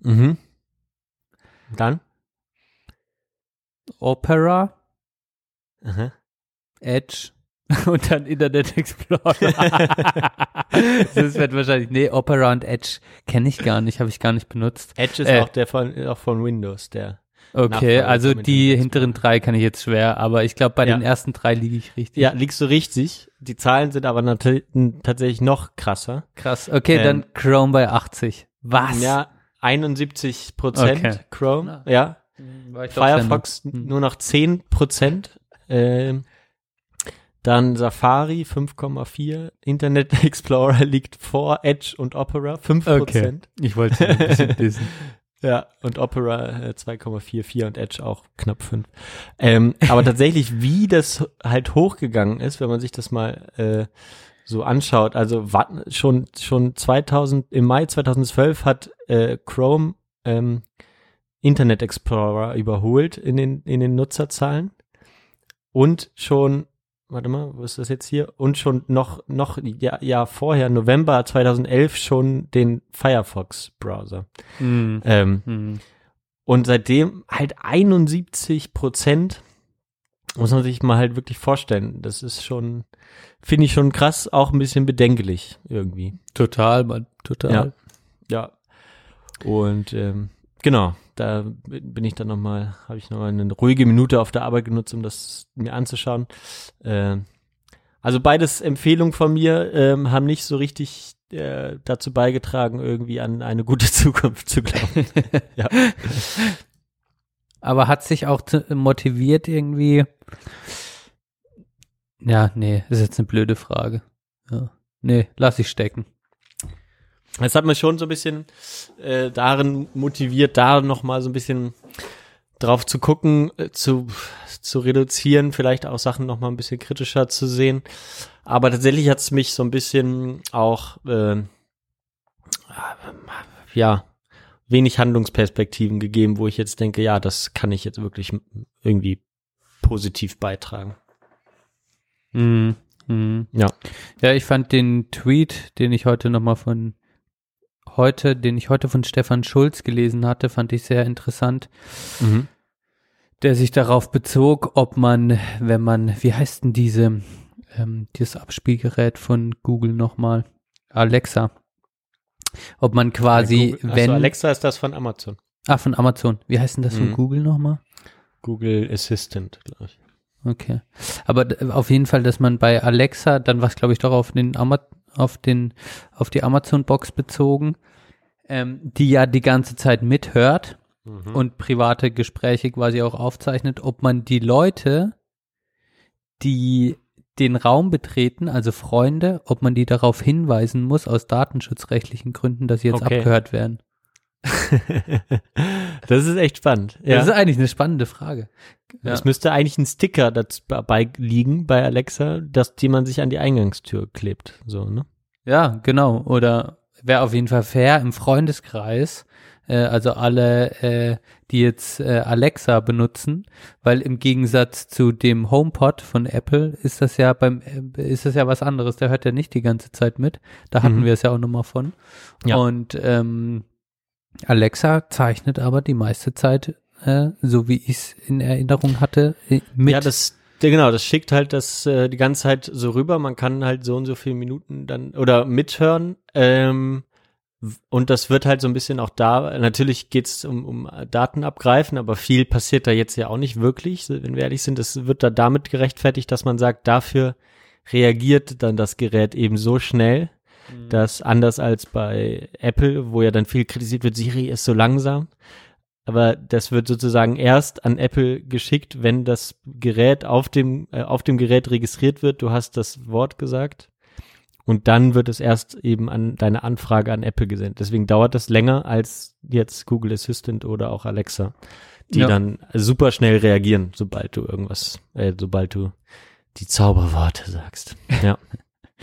Mhm. Dann? Opera, Aha. Edge und dann Internet Explorer. das wird wahrscheinlich, nee, Opera und Edge kenne ich gar nicht, habe ich gar nicht benutzt. Edge ist Äh. auch der von, auch von Windows, der. Okay, also die hinteren drei kann ich jetzt schwer, aber ich glaube, bei Ja. den ersten drei liege ich richtig. Ja, liegst du richtig. Die Zahlen sind aber tatsächlich noch krasser. Krass. Okay, Ähm, dann Chrome bei 80. Was? Ja, 71 Prozent Okay. Chrome. Ja, Firefox. Hm. nur noch 10 Prozent. Ähm, dann Safari 5,4. Internet Explorer liegt vor Edge und Opera 5 Okay. Prozent. Ich wollte ein bisschen dissen. Ja, und Opera äh, 2,44 und Edge auch knapp 5. Ähm, aber tatsächlich, wie das halt hochgegangen ist, wenn man sich das mal äh, so anschaut, also schon schon 2000 im Mai 2012 hat äh, Chrome ähm, Internet Explorer überholt in den in den Nutzerzahlen und schon warte mal, wo ist das jetzt hier? Und schon noch noch ja, Jahr vorher November 2011 schon den Firefox Browser. Hm. Ähm, Hm. und seitdem halt 71 Prozent, muss man sich mal halt wirklich vorstellen. Das ist schon, finde ich schon krass, auch ein bisschen bedenklich irgendwie. Total, Mann, total. Ja. Und ähm, genau, da bin ich dann nochmal, habe ich nochmal eine ruhige Minute auf der Arbeit genutzt, um das mir anzuschauen. Ähm, also beides Empfehlungen von mir ähm, haben nicht so richtig äh, dazu beigetragen, irgendwie an eine gute Zukunft zu glauben. ja. Aber hat sich auch motiviert irgendwie. Ja, nee, ist jetzt eine blöde Frage. Ja. Nee, lass ich stecken. Das hat mich schon so ein bisschen äh, darin motiviert, da nochmal so ein bisschen drauf zu gucken, äh, zu, zu reduzieren, vielleicht auch Sachen nochmal ein bisschen kritischer zu sehen. Aber tatsächlich hat es mich so ein bisschen auch, äh, ja, wenig Handlungsperspektiven gegeben, wo ich jetzt denke, ja, das kann ich jetzt wirklich irgendwie positiv beitragen. Mhm. Mhm. Ja. Ja, ich fand den Tweet, den ich heute nochmal von heute, den ich heute von Stefan Schulz gelesen hatte, fand ich sehr interessant, Mhm. der sich darauf bezog, ob man, wenn man, wie heißt denn diese, ähm, dieses Abspielgerät von Google nochmal? Alexa. Ob man quasi, Google, wenn, Alexa ist das von Amazon. ah, von Amazon. Wie heißt denn das von Mhm. Google nochmal? Google Assistant, glaube ich. Okay. Aber auf jeden Fall, dass man bei Alexa, dann war es, glaube ich, doch auf den Ama auf den, auf die Amazon-Box bezogen, ähm, die ja die ganze Zeit mithört Mhm. und private Gespräche quasi auch aufzeichnet, ob man die Leute, die den Raum betreten, also Freunde, ob man die darauf hinweisen muss, aus datenschutzrechtlichen Gründen, dass sie jetzt Okay. abgehört werden. das ist echt spannend. Ja. Das ist eigentlich eine spannende Frage. Ja. Es müsste eigentlich ein Sticker dabei liegen bei Alexa, dass die man sich an die Eingangstür klebt. So, ne? Ja, genau. Oder wäre auf jeden Fall fair im Freundeskreis, äh, also alle, äh, die jetzt äh, Alexa benutzen, weil im Gegensatz zu dem HomePod von Apple ist das ja beim äh, ist das ja was anderes. Der hört ja nicht die ganze Zeit mit. Da hatten Mhm. wir es ja auch nochmal von. Ja. Und ähm, Alexa zeichnet aber die meiste Zeit äh, so wie ich es in Erinnerung hatte, äh, mit. Ja, das, genau, das schickt halt das äh, die ganze Zeit so rüber. Man kann halt so und so viele Minuten dann oder mithören. Ähm, und das wird halt so ein bisschen auch da, natürlich geht's um, um Daten abgreifen, aber viel passiert da jetzt ja auch nicht wirklich, wenn wir ehrlich sind. Es wird da damit gerechtfertigt, dass man sagt, dafür reagiert dann das Gerät eben so schnell, mhm. dass anders als bei Apple, wo ja dann viel kritisiert wird, Siri ist so langsam. Aber das wird sozusagen erst an Apple geschickt, wenn das Gerät auf dem, äh, auf dem Gerät registriert wird. Du hast das Wort gesagt und dann wird es erst eben an deine Anfrage an Apple gesendet. Deswegen dauert das länger als jetzt Google Assistant oder auch Alexa, die ja. dann super schnell reagieren, sobald du irgendwas, äh, sobald du die Zauberworte sagst. Ja.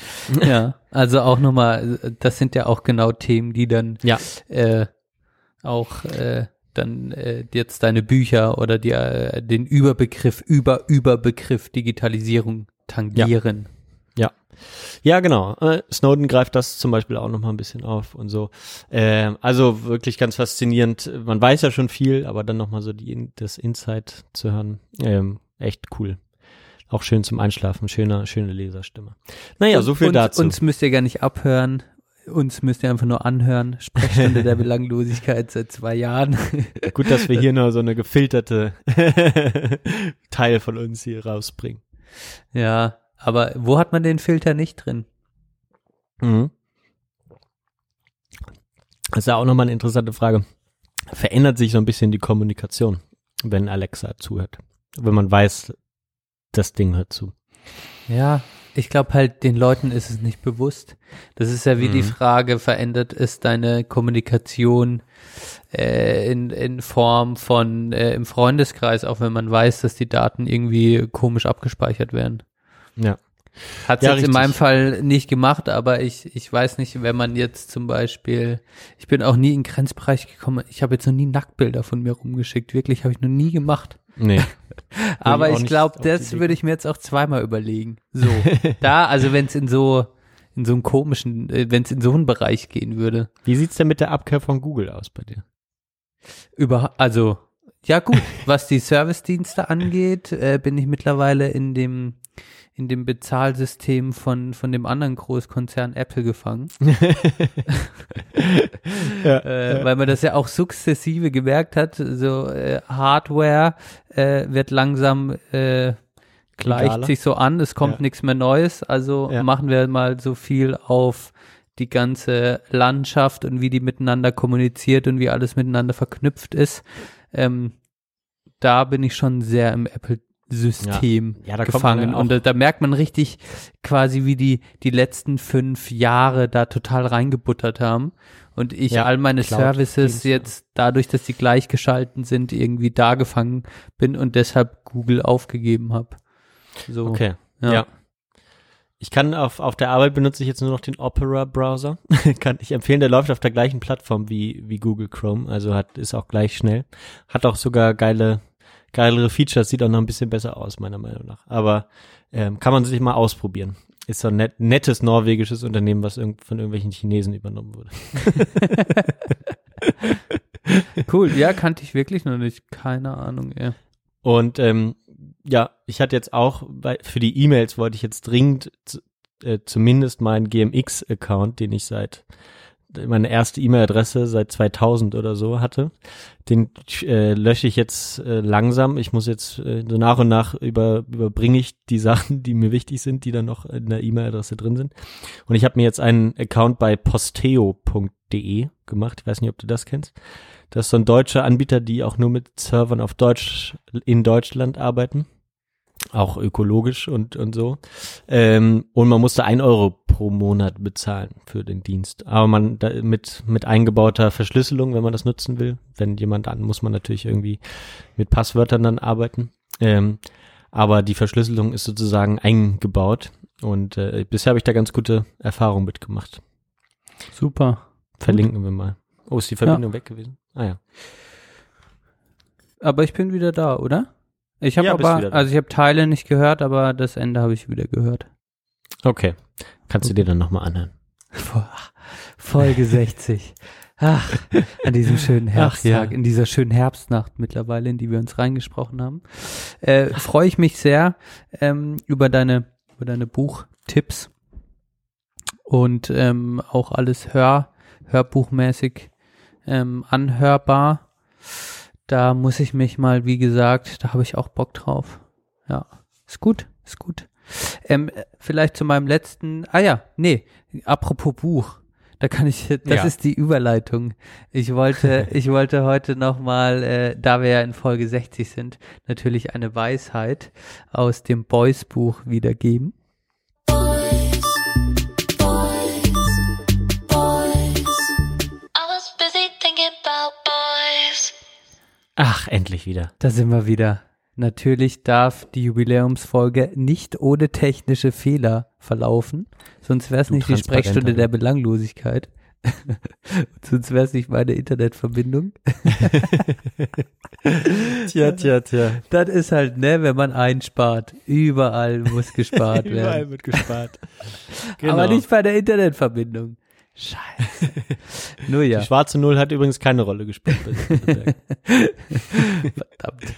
ja, also auch nochmal, das sind ja auch genau Themen, die dann ja. äh, auch äh, dann äh, jetzt deine Bücher oder die, äh, den Überbegriff über Überbegriff Digitalisierung tangieren. Ja. Ja, genau. Äh, Snowden greift das zum Beispiel auch noch mal ein bisschen auf und so. Äh, also wirklich ganz faszinierend. Man weiß ja schon viel, aber dann noch mal so die, das Insight zu hören, ähm, echt cool. Auch schön zum Einschlafen, schöner, schöne Leserstimme. Naja, so viel und, dazu. Uns müsst ihr gar nicht abhören. Uns müsst ihr einfach nur anhören. Sprechstunde der Belanglosigkeit seit zwei Jahren. Gut, dass wir hier nur so eine gefilterte Teil von uns hier rausbringen. Ja, aber wo hat man den Filter nicht drin? Mhm. Das ist ja auch nochmal eine interessante Frage. Verändert sich so ein bisschen die Kommunikation, wenn Alexa zuhört? Wenn man weiß, das Ding hört zu. Ja, ich glaube halt, den Leuten ist es nicht bewusst. Das ist ja wie mhm. die Frage, verändert es deine Kommunikation äh, in, in Form von äh, im Freundeskreis, auch wenn man weiß, dass die Daten irgendwie komisch abgespeichert werden. Ja. Hat es ja, jetzt richtig. in meinem Fall nicht gemacht, aber ich, ich weiß nicht, wenn man jetzt zum Beispiel, ich bin auch nie in den Grenzbereich gekommen, ich habe jetzt noch nie Nacktbilder von mir rumgeschickt, wirklich habe ich noch nie gemacht. Nee. aber ich, ich glaube, das würde ich mir jetzt auch zweimal überlegen. So, da, also wenn es in so, in so einem komischen, äh, wenn es in so einen Bereich gehen würde. Wie sieht's denn mit der Abkehr von Google aus bei dir? Über, also, ja gut, was die Service-Dienste angeht, äh, bin ich mittlerweile in dem in dem Bezahlsystem von, von dem anderen Großkonzern Apple gefangen. ja, äh, ja. Weil man das ja auch sukzessive gemerkt hat, so äh, Hardware äh, wird langsam äh, gleicht Egaler. sich so an, es kommt ja. nichts mehr Neues, also machen wir mal so viel auf die ganze Landschaft und wie die miteinander kommuniziert und wie alles miteinander verknüpft ist. Ähm, da bin ich schon sehr im Apple System ja. Ja, gefangen. Und da, da, merkt man richtig quasi, wie die die letzten fünf Jahre da total reingebuttert haben. Und ich ja, all meine Cloud Services jetzt dadurch, dass sie gleichgeschalten sind, irgendwie da gefangen bin und deshalb Google aufgegeben habe. So. Okay. ja. Ich kann auf, auf der Arbeit benutze ich jetzt nur noch den Opera Browser. kann ich empfehlen, der läuft auf der gleichen Plattform wie, wie Google Chrome, also hat, ist auch gleich schnell. Hat auch sogar geile geilere Features, sieht auch noch ein bisschen besser aus, meiner Meinung nach. Aber ähm, kann man sich mal ausprobieren. Ist so ein net, nettes norwegisches Unternehmen, was irg von irgendwelchen Chinesen übernommen wurde. cool, ja, kannte ich wirklich noch nicht. Keine Ahnung, ja. Und ähm, ja, ich hatte jetzt auch, bei, für die E-Mails wollte ich jetzt dringend äh, zumindest meinen GMX-Account, den ich seit meine erste E-Mail-Adresse seit 2000 oder so hatte. Den äh, lösche ich jetzt äh, langsam. Ich muss jetzt äh, so nach und nach über, überbringe ich die Sachen, die mir wichtig sind, die dann noch in der E-Mail-Adresse drin sind. Und ich habe mir jetzt einen Account bei posteo.de gemacht. Ich weiß nicht, ob du das kennst. Das ist so ein deutscher Anbieter, die auch nur mit Servern auf Deutsch in Deutschland arbeiten auch ökologisch und, und so. Ähm, und man musste ein Euro pro Monat bezahlen für den Dienst. Aber man da, mit, mit eingebauter Verschlüsselung, wenn man das nutzen will. Wenn jemand an, muss man natürlich irgendwie mit Passwörtern dann arbeiten. Ähm, aber die Verschlüsselung ist sozusagen eingebaut. Und äh, bisher habe ich da ganz gute Erfahrungen mitgemacht. Super. Verlinken Gut. wir mal. Oh, ist die Verbindung ja. weg gewesen? Ah ja. Aber ich bin wieder da, oder? Ich habe ja, aber, also ich habe Teile nicht gehört, aber das Ende habe ich wieder gehört. Okay. Kannst du dir dann nochmal anhören. Folge 60. Ach, an diesem schönen Herbsttag, ja. in dieser schönen Herbstnacht mittlerweile, in die wir uns reingesprochen haben, äh, freue ich mich sehr ähm, über deine über deine Buchtipps und ähm, auch alles Hör Hörbuchmäßig ähm, anhörbar. Da muss ich mich mal, wie gesagt, da habe ich auch Bock drauf. Ja, ist gut, ist gut. Ähm, äh, vielleicht zu meinem letzten, ah ja, nee, apropos Buch. Da kann ich, das Ja. ist die Überleitung. Ich wollte, ich wollte heute nochmal, äh, da wir ja in Folge 60 sind, natürlich eine Weisheit aus dem Boys Buch wiedergeben. Ach, endlich wieder. Da sind wir wieder. Natürlich darf die Jubiläumsfolge nicht ohne technische Fehler verlaufen, sonst wäre es nicht die Sprechstunde der. Belanglosigkeit. sonst wäre es nicht meine Internetverbindung. Tja, tja, tja. Das ist halt, ne, wenn man einspart. Überall muss gespart Überall werden. wird gespart. Genau. Aber nicht bei der Internetverbindung. Scheiße. Nur ja. Die schwarze Null hat übrigens keine Rolle gespielt. Verdammt.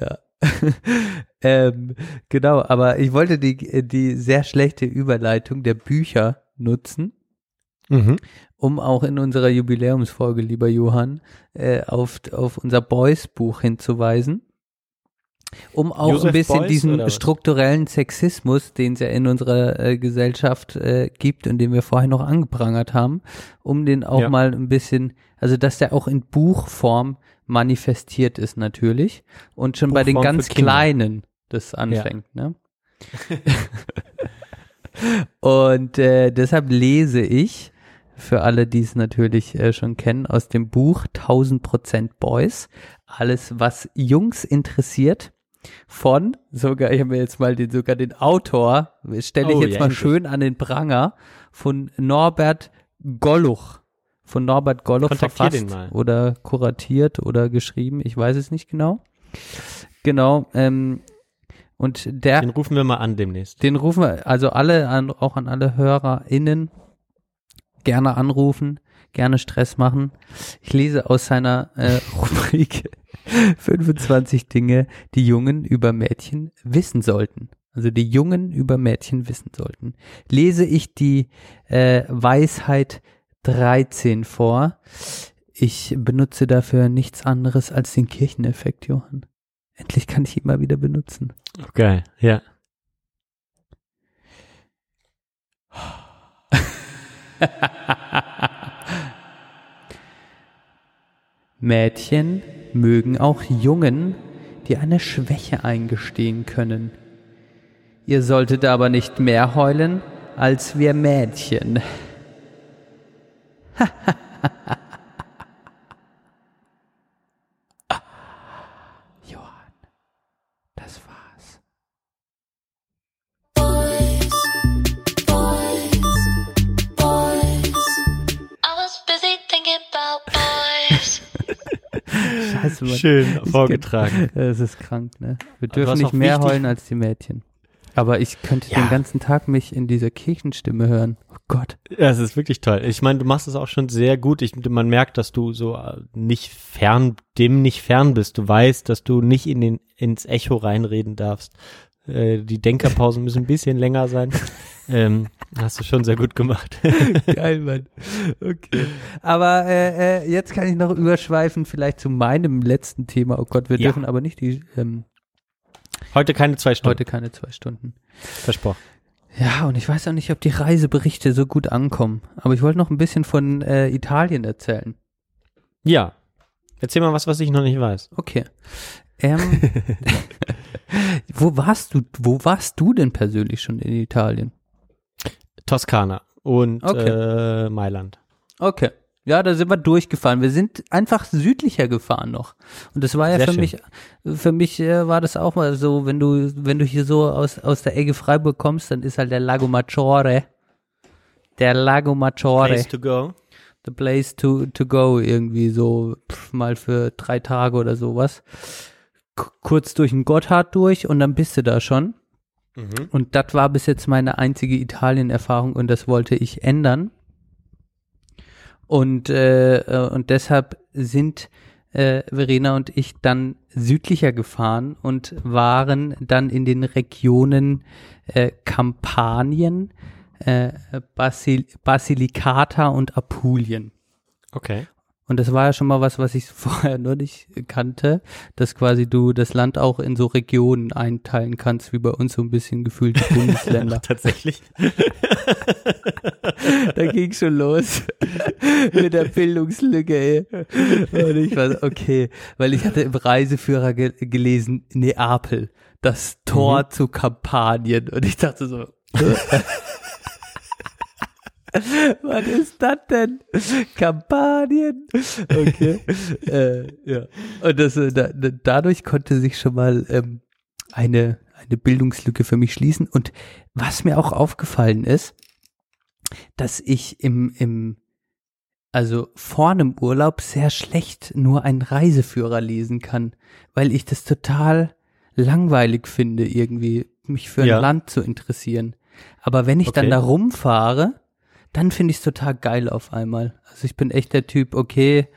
Ja. ähm, genau, aber ich wollte die, die sehr schlechte Überleitung der Bücher nutzen, mhm. um auch in unserer Jubiläumsfolge, lieber Johann, äh, auf, auf unser Boys-Buch hinzuweisen. Um auch Joseph ein bisschen Beuys, diesen strukturellen Sexismus, den es ja in unserer äh, Gesellschaft äh, gibt und den wir vorher noch angeprangert haben, um den auch Ja. mal ein bisschen, also dass der auch in Buchform manifestiert ist natürlich und schon bei den Buchform ganz. Kleinen das anfängt, ne? und äh, deshalb lese ich für alle, die es natürlich äh, schon kennen, aus dem Buch 1000% Boys. Alles, was Jungs interessiert. Von, sogar, ich habe mir jetzt mal den, sogar den Autor, stelle ich Oh, jetzt ja, mal endlich. schön an den Pranger, von Norbert Golluch. Von Norbert Golluch verfasst oder kuratiert oder geschrieben, ich weiß es nicht genau. Genau, ähm, und der, Den rufen wir mal an demnächst. den rufen wir, also alle, an, auch an alle HörerInnen, gerne anrufen, gerne Stress machen. Ich lese aus seiner äh, Rubrik 25 Dinge, die Jungen über Mädchen wissen sollten. Also die Jungen über Mädchen wissen sollten. Lese ich die äh, Weisheit 13 vor. Ich benutze dafür nichts anderes als den Kircheneffekt, Johann. Endlich kann ich ihn mal wieder benutzen. Geil, ja. Mädchen mögen auch Jungen, die eine Schwäche eingestehen können. Ihr solltet aber nicht mehr heulen als wir Mädchen. Johann, Scheiße, Mann. Schön vorgetragen. Es ist krank, ne? Wir dürfen nicht mehr heulen als die Mädchen. Aber ich könnte Ja. den ganzen Tag mich in dieser Kirchenstimme hören. Oh Gott. Ja, es ist wirklich toll. Ich meine, du machst es auch schon sehr gut. Ich, man merkt, dass du so äh, nicht fern, dem nicht fern bist. Du weißt, dass du nicht in den, ins Echo reinreden darfst. Äh, die Denkerpausen müssen ein bisschen länger sein. Ähm, hast du schon sehr gut gemacht. Geil, Mann. Okay. Aber äh, äh, jetzt kann ich noch überschweifen, vielleicht zu meinem letzten Thema. Oh Gott, wir Ja. dürfen aber nicht die ähm, Heute keine zwei Stunden. heute keine zwei Stunden. Versprochen. Ja, und ich weiß auch nicht, ob die Reiseberichte so gut ankommen. Aber ich wollte noch ein bisschen von äh, Italien erzählen. Ja. Erzähl mal was, was ich noch nicht weiß. Okay. Ähm, wo warst du? Wo warst du denn persönlich schon in Italien? Toskana und Okay. äh, Mailand. Okay. Ja, da sind wir durchgefahren. Wir sind einfach südlicher gefahren noch. Und das war ja Sehr für schön. mich, für mich äh, war das auch mal so, wenn du, wenn du hier so aus, aus der Ecke Freiburg kommst, dann ist halt der Lago Maggiore. Der Lago Maggiore. Place to go. the place to, to go irgendwie so pff, mal für drei Tage oder sowas. Kurz durch den Gotthard durch und dann bist du da schon. Mhm. Und das war bis jetzt meine einzige Italien-Erfahrung und das wollte ich ändern. Und, äh, äh, und deshalb sind äh, Verena und ich dann südlicher gefahren und waren dann in den Regionen äh, Kampanien, äh, Basil Basilicata und Apulien. Okay. Und das war ja schon mal was, was ich vorher nur nicht kannte, dass quasi du das Land auch in so Regionen einteilen kannst, wie bei uns so ein bisschen gefühlte Bundesländer. Tatsächlich. da ging schon los mit der Bildungslücke, ey. Und ich war so, okay, weil ich hatte im Reiseführer ge gelesen, Neapel, das Tor Mhm. zu Kampanien. Und ich dachte so, was ist das denn? Kampanien? Okay. äh, ja. Und das, äh, da, da, dadurch konnte sich schon mal ähm, eine, eine Bildungslücke für mich schließen. Und was mir auch aufgefallen ist, dass ich im, im, also vor einem Urlaub sehr schlecht nur einen Reiseführer lesen kann, weil ich das total langweilig finde, irgendwie mich für ein Ja. Land zu interessieren. Aber wenn ich dann Okay. da rumfahre, dann finde ich es total geil auf einmal. Also ich bin echt der Typ, okay,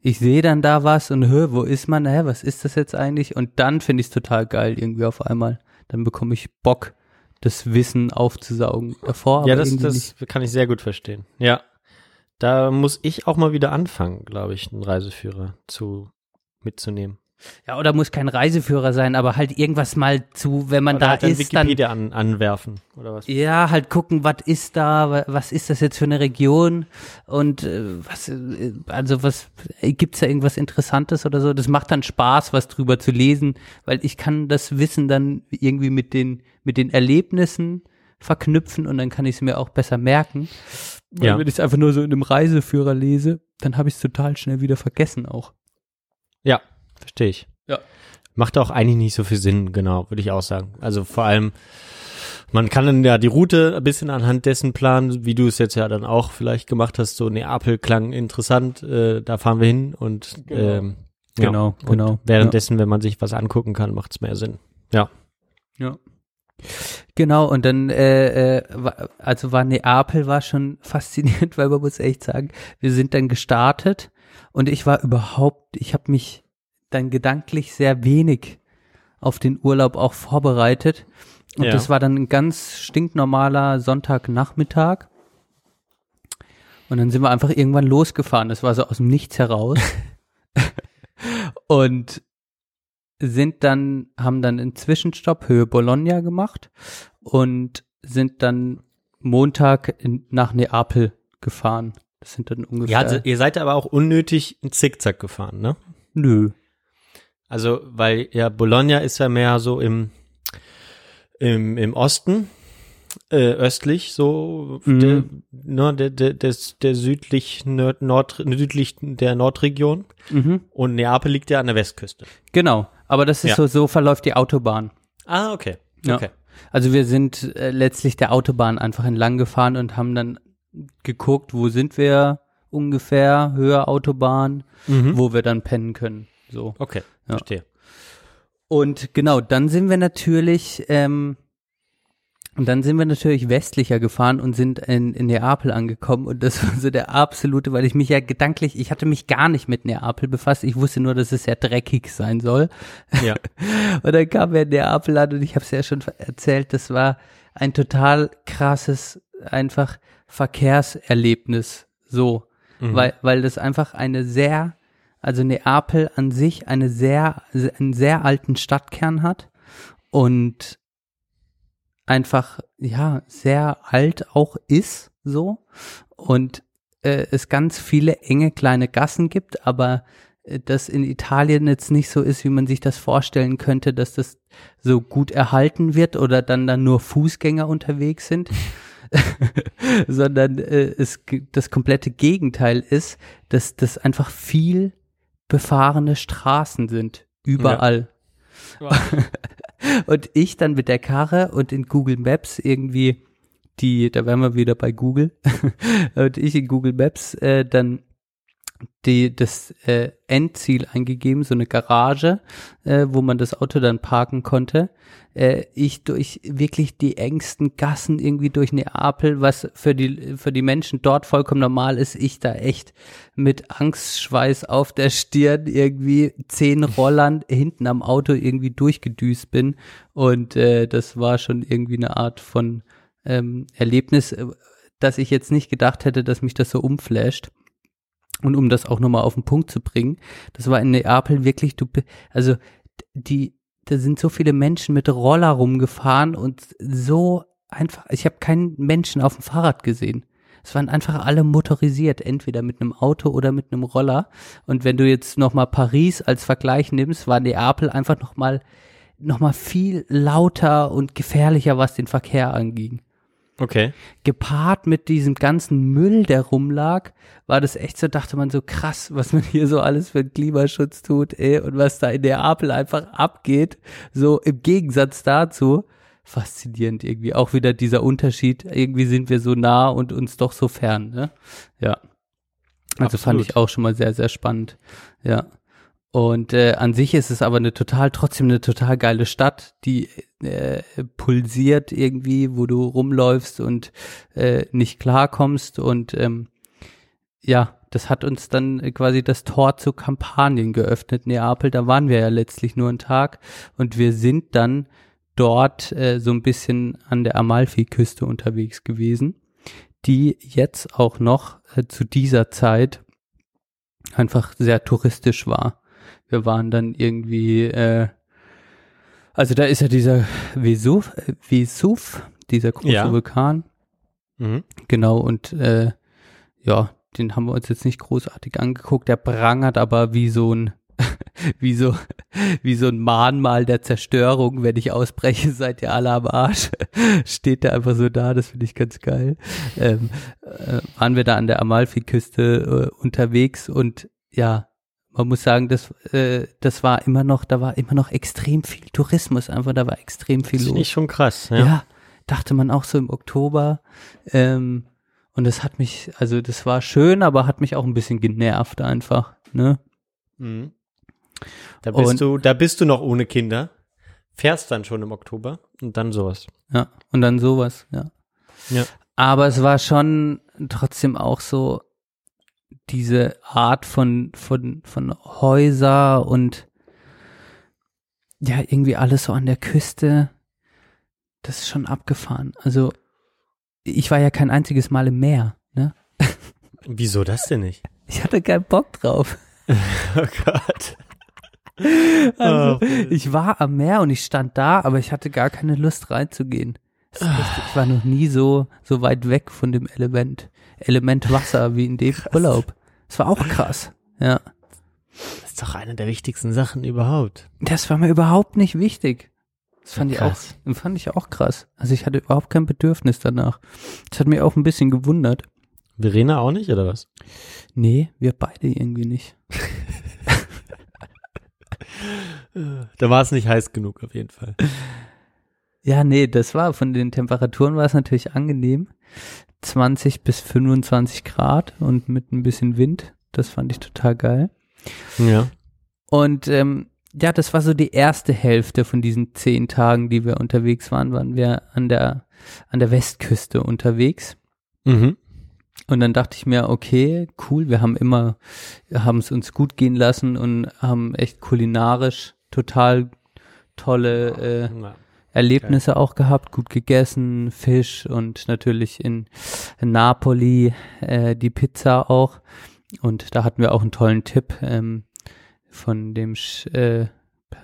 ich sehe dann da was und hör, wo ist man, hä, was ist das jetzt eigentlich? Und dann finde ich es total geil irgendwie auf einmal. Dann bekomme ich Bock, das Wissen aufzusaugen. Davor ja, das, das kann ich sehr gut verstehen. Ja. Da muss ich auch mal wieder anfangen, glaube ich, einen Reiseführer zu mitzunehmen. Ja, oder muss kein Reiseführer sein, aber halt irgendwas mal zu, wenn man Oder da halt dann ist, dann Wikipedia an, anwerfen oder was? ja, halt gucken, was ist da, wa- was ist das jetzt für eine Region und äh, was, äh, also was, äh, gibt's da irgendwas Interessantes oder so? Das macht dann Spaß, was drüber zu lesen, weil ich kann das Wissen dann irgendwie mit den, mit den Erlebnissen verknüpfen und dann kann ich es mir auch besser merken. Ja. wenn ich es einfach nur so in einem Reiseführer lese, dann habe ich es total schnell wieder vergessen auch. Ja, verstehe ich. Ja. Macht auch eigentlich nicht so viel Sinn, genau, würde ich auch sagen. Also vor allem, man kann dann ja die Route ein bisschen anhand dessen planen, wie du es jetzt ja dann auch vielleicht gemacht hast, so Neapel klang interessant, äh, da fahren wir hin und ähm, ja. Genau, Und genau, Währenddessen, wenn man sich was angucken kann, macht es mehr Sinn. Ja. Ja. Genau, und dann, äh, äh, also war Neapel war schon faszinierend, weil man muss echt sagen, wir sind dann gestartet und ich war überhaupt, ich habe mich dann gedanklich sehr wenig auf den Urlaub auch vorbereitet. Und Ja. das war dann ein ganz stinknormaler Sonntagnachmittag. Und dann sind wir einfach irgendwann losgefahren. Das war so aus dem Nichts heraus. und sind dann, haben dann einen Zwischenstopp Höhe Bologna gemacht und sind dann Montag in, nach Neapel gefahren. Das sind dann ungefähr. Ja, also, ihr seid aber auch unnötig in Zickzack gefahren, ne? nö. Also, weil ja Bologna ist ja mehr so im, im, im Osten, äh, östlich, so Mhm. der, ne, der, der, des, der südlich, Nord, Nord, südlich der Nordregion Mhm. und Neapel liegt ja an der Westküste. Genau. Aber das ist Ja. so, so verläuft die Autobahn. Ah, okay. Ja. Okay. Also wir sind äh, letztlich der Autobahn einfach entlang gefahren und haben dann geguckt, wo sind wir ungefähr, Höhe Autobahn, Mhm. wo wir dann pennen können. So. Okay, Ja. verstehe. Und genau, dann sind wir natürlich, ähm, und dann sind wir natürlich westlicher gefahren und sind in, in Neapel angekommen und das war so der absolute, weil ich mich ja gedanklich, ich hatte mich gar nicht mit Neapel befasst, ich wusste nur, dass es sehr dreckig sein soll. Ja. Und dann kam wir in Neapel an und ich habe es ja schon erzählt, das war ein total krasses, einfach Verkehrserlebnis, so, Mhm. weil, weil das einfach eine sehr, also Neapel an sich eine sehr, einen sehr alten Stadtkern hat und einfach, ja, sehr alt auch ist, so, und äh, es ganz viele enge kleine Gassen gibt, aber äh, das in Italien jetzt nicht so ist, wie man sich das vorstellen könnte, dass das so gut erhalten wird oder dann dann nur Fußgänger unterwegs sind, sondern äh, es das komplette Gegenteil ist, dass das einfach viel befahrene Straßen sind. Überall. und ich dann mit der Karre und in Google Maps irgendwie die, da wären wir wieder bei Google, und ich in Google Maps äh, dann die, das äh, Endziel eingegeben, so eine Garage, äh, wo man das Auto dann parken konnte. Äh, ich durch wirklich die engsten Gassen irgendwie durch Neapel, was für die, für die Menschen dort vollkommen normal ist, ich da echt mit Angstschweiß auf der Stirn irgendwie zehn Rollern hinten am Auto irgendwie durchgedüst bin. Und äh, das war schon irgendwie eine Art von ähm, Erlebnis, äh, dass ich jetzt nicht gedacht hätte, dass mich das so umflasht. Und um das auch nochmal auf den Punkt zu bringen, das war in Neapel wirklich, du, also die, da sind so viele Menschen mit Roller rumgefahren und so einfach, ich habe keinen Menschen auf dem Fahrrad gesehen. Es waren einfach alle motorisiert, entweder mit einem Auto oder mit einem Roller. Und wenn du jetzt nochmal Paris als Vergleich nimmst, war Neapel einfach nochmal noch mal viel lauter und gefährlicher, was den Verkehr anging. Okay. Gepaart mit diesem ganzen Müll, der rumlag, war das echt so, dachte man so krass, was man hier so alles für den Klimaschutz tut, ey, und was da in Neapel einfach abgeht. So im Gegensatz dazu, faszinierend irgendwie. Auch wieder dieser Unterschied, irgendwie sind wir so nah und uns doch so fern, ne? Ja. Also Absolut. fand ich auch schon mal sehr, sehr spannend. Ja. Und äh, an sich ist es aber eine total, trotzdem eine total geile Stadt, die äh, pulsiert irgendwie, wo du rumläufst und äh, nicht klarkommst. Und ähm, ja, das hat uns dann quasi das Tor zu Kampanien geöffnet, Neapel. Da waren wir ja letztlich nur einen Tag und wir sind dann dort äh, so ein bisschen an der Amalfi-Küste unterwegs gewesen, die jetzt auch noch äh, zu dieser Zeit einfach sehr touristisch war wir waren dann irgendwie, äh, also da ist ja dieser Vesuv, Vesuv dieser große ja. Vulkan. Mhm. Genau, und äh, ja, den haben wir uns jetzt nicht großartig angeguckt. Der prangert aber wie so ein wie so, wie so ein Mahnmal der Zerstörung, wenn ich ausbreche, seid ihr alle am Arsch. Steht der einfach so da, das finde ich ganz geil. Ähm, äh, waren wir da an der Amalfi-Küste äh, unterwegs und ja, man muss sagen, das, äh, das war immer noch, da war immer noch extrem viel Tourismus, einfach da war extrem viel das los. Ist schon krass, ja. Ja, dachte man auch so im Oktober. Ähm, und das hat mich, also das war schön, aber hat mich auch ein bisschen genervt einfach, ne? Mhm. Da bist und, du, da bist du noch ohne Kinder, fährst dann schon im Oktober und dann sowas. Ja, und dann sowas, ja. Ja. Aber es war schon trotzdem auch so, diese Art von, von, von Häuser und ja, irgendwie alles so an der Küste, das ist schon abgefahren. Also, ich war ja kein einziges Mal im Meer, ne? Wieso das denn nicht? Ich hatte keinen Bock drauf. oh Gott. Also, oh, ich war am Meer und ich stand da, aber ich hatte gar keine Lust reinzugehen. Echt, ich war noch nie so, so weit weg von dem Element. Element Wasser wie in dem krass. Urlaub. Das war auch krass. Ja. Das ist doch eine der wichtigsten Sachen überhaupt. Das war mir überhaupt nicht wichtig. Das fand ja, ich auch, fand ich auch krass. Also ich hatte überhaupt kein Bedürfnis danach. Das hat mich auch ein bisschen gewundert. Verena auch nicht, oder was? Nee, wir beide irgendwie nicht. da war es nicht heiß genug, auf jeden Fall. Ja, nee, das war, von den Temperaturen war es natürlich angenehm. 20 bis 25 Grad und mit ein bisschen Wind. Das fand ich total geil. Ja. Und ähm, ja, das war so die erste Hälfte von diesen zehn Tagen, die wir unterwegs waren, waren wir an der, an der Westküste unterwegs. Mhm. Und dann dachte ich mir, okay, cool, wir haben immer, haben es uns gut gehen lassen und haben echt kulinarisch total tolle äh, Erlebnisse okay. auch gehabt, gut gegessen, Fisch und natürlich in, Napoli äh, die Pizza auch. Und da hatten wir auch einen tollen Tipp ähm, von dem Sch äh,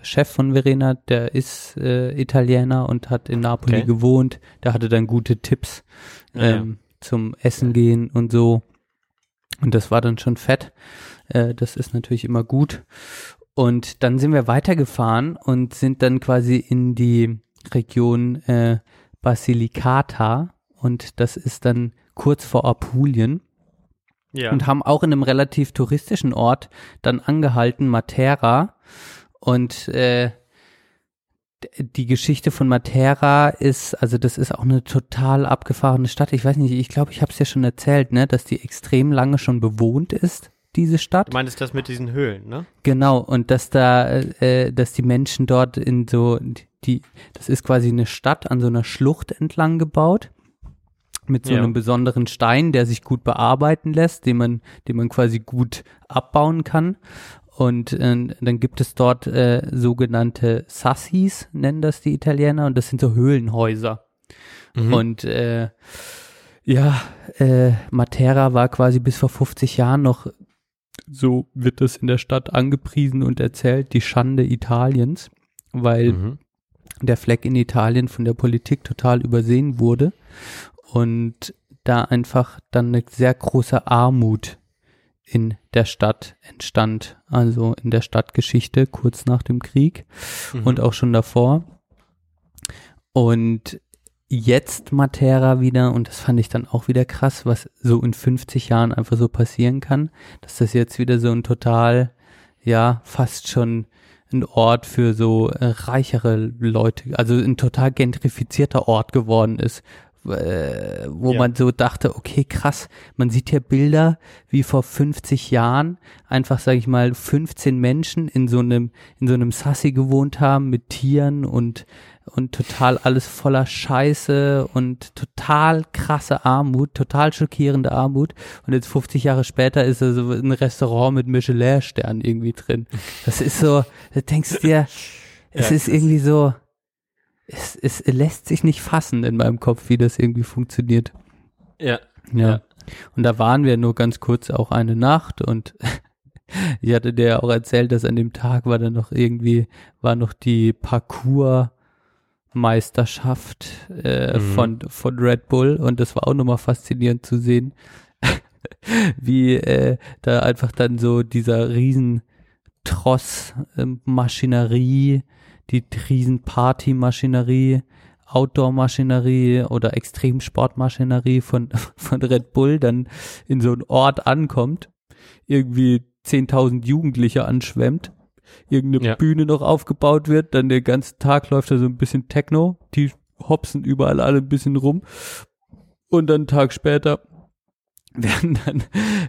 Chef von Verena, der ist äh, Italiener und hat in Napoli okay. gewohnt. Der hatte dann gute Tipps ähm, ja, ja. zum Essen gehen und so. Und das war dann schon fett. Äh, das ist natürlich immer gut. Und dann sind wir weitergefahren und sind dann quasi in die Region äh, Basilicata und das ist dann kurz vor Apulien. Ja. Und haben auch in einem relativ touristischen Ort dann angehalten, Matera. Und äh, die Geschichte von Matera ist, also das ist auch eine total abgefahrene Stadt. Ich weiß nicht, ich glaube, ich habe es ja schon erzählt, ne, dass die extrem lange schon bewohnt ist. Diese Stadt. Du meintest das mit diesen Höhlen, ne? Genau, und dass da, äh, dass die Menschen dort in so, die, das ist quasi eine Stadt an so einer Schlucht entlang gebaut. Mit so Ja. einem besonderen Stein, der sich gut bearbeiten lässt, den man, den man quasi gut abbauen kann. Und äh, dann gibt es dort äh, sogenannte Sassis, nennen das die Italiener, und das sind so Höhlenhäuser. Mhm. Und äh, ja, äh, Matera war quasi bis vor 50 Jahren noch, so wird das in der Stadt angepriesen und erzählt, die Schande Italiens, weil Mhm. der Fleck in Italien von der Politik total übersehen wurde und da einfach dann eine sehr große Armut in der Stadt entstand, also in der Stadtgeschichte kurz nach dem Krieg Mhm. und auch schon davor. Und jetzt Matera wieder, und das fand ich dann auch wieder krass, was so in 50 Jahren einfach so passieren kann, dass das jetzt wieder so ein total, ja, fast schon ein Ort für so äh, reichere Leute, also ein total gentrifizierter Ort geworden ist, äh, wo Ja. man so dachte, okay, krass, man sieht hier Bilder, wie vor 50 Jahren einfach, sage ich mal, 15 Menschen in so einem in so einem Sassi gewohnt haben mit Tieren und und total alles voller Scheiße und total krasse Armut, total schockierende Armut. Und jetzt 50 Jahre später ist da so ein Restaurant mit Michelin-Stern irgendwie drin. Das ist so, da denkst du dir, es Ja, ist irgendwie so, es, es lässt sich nicht fassen in meinem Kopf, wie das irgendwie funktioniert. Ja. Ja. Ja. Und da waren wir nur ganz kurz auch eine Nacht und ich hatte dir ja auch erzählt, dass an dem Tag war dann noch irgendwie, war noch die Parcours-Meisterschaft äh, Mhm. von, von Red Bull und das war auch nochmal faszinierend zu sehen, wie äh, da einfach dann so dieser riesen Tross ähm, Maschinerie, die riesen Party-Maschinerie, Outdoor-Maschinerie oder Extremsportmaschinerie von, von Red Bull dann in so einen Ort ankommt, irgendwie 10.000 Jugendliche anschwemmt, irgendeine Ja. Bühne noch aufgebaut wird, dann den ganzen Tag läuft da so ein bisschen Techno, die hopsen überall alle ein bisschen rum und dann einen Tag später werden dann,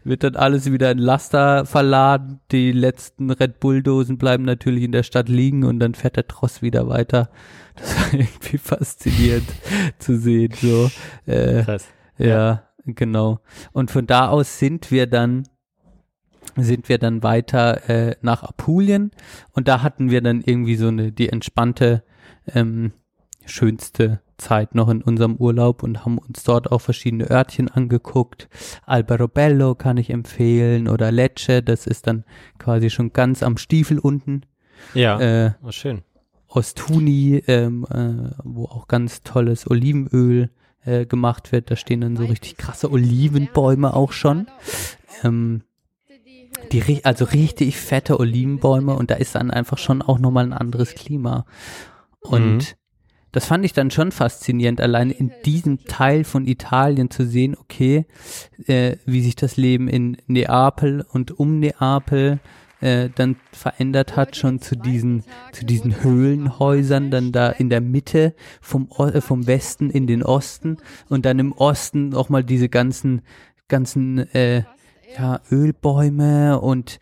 wird dann alles wieder in Laster verladen. Die letzten Red Bull-Dosen bleiben natürlich in der Stadt liegen und dann fährt der Tross wieder weiter. Das war irgendwie faszinierend zu sehen, so. Äh, Krass. ja, genau. Und von da aus sind wir dann sind wir dann weiter äh, nach Apulien und da hatten wir dann irgendwie so eine die entspannte ähm, schönste Zeit noch in unserem Urlaub und haben uns dort auch verschiedene Örtchen angeguckt. Alberobello kann ich empfehlen oder Lecce, das ist dann quasi schon ganz am Stiefel unten. Ja. Äh, schön. Ostuni, ähm, äh, wo auch ganz tolles Olivenöl äh, gemacht wird. Da stehen dann so richtig krasse Olivenbäume auch schon. Ähm, die, also richtig fette Olivenbäume und da ist dann einfach schon auch nochmal ein anderes Klima. Und Mhm. das fand ich dann schon faszinierend, allein in diesem Teil von Italien zu sehen, okay, äh, wie sich das Leben in Neapel und um Neapel äh, dann verändert hat, schon zu diesen, zu diesen Höhlenhäusern, dann da in der Mitte vom, O- äh, vom Westen in den Osten und dann im Osten nochmal diese ganzen, ganzen, äh, ja, Ölbäume und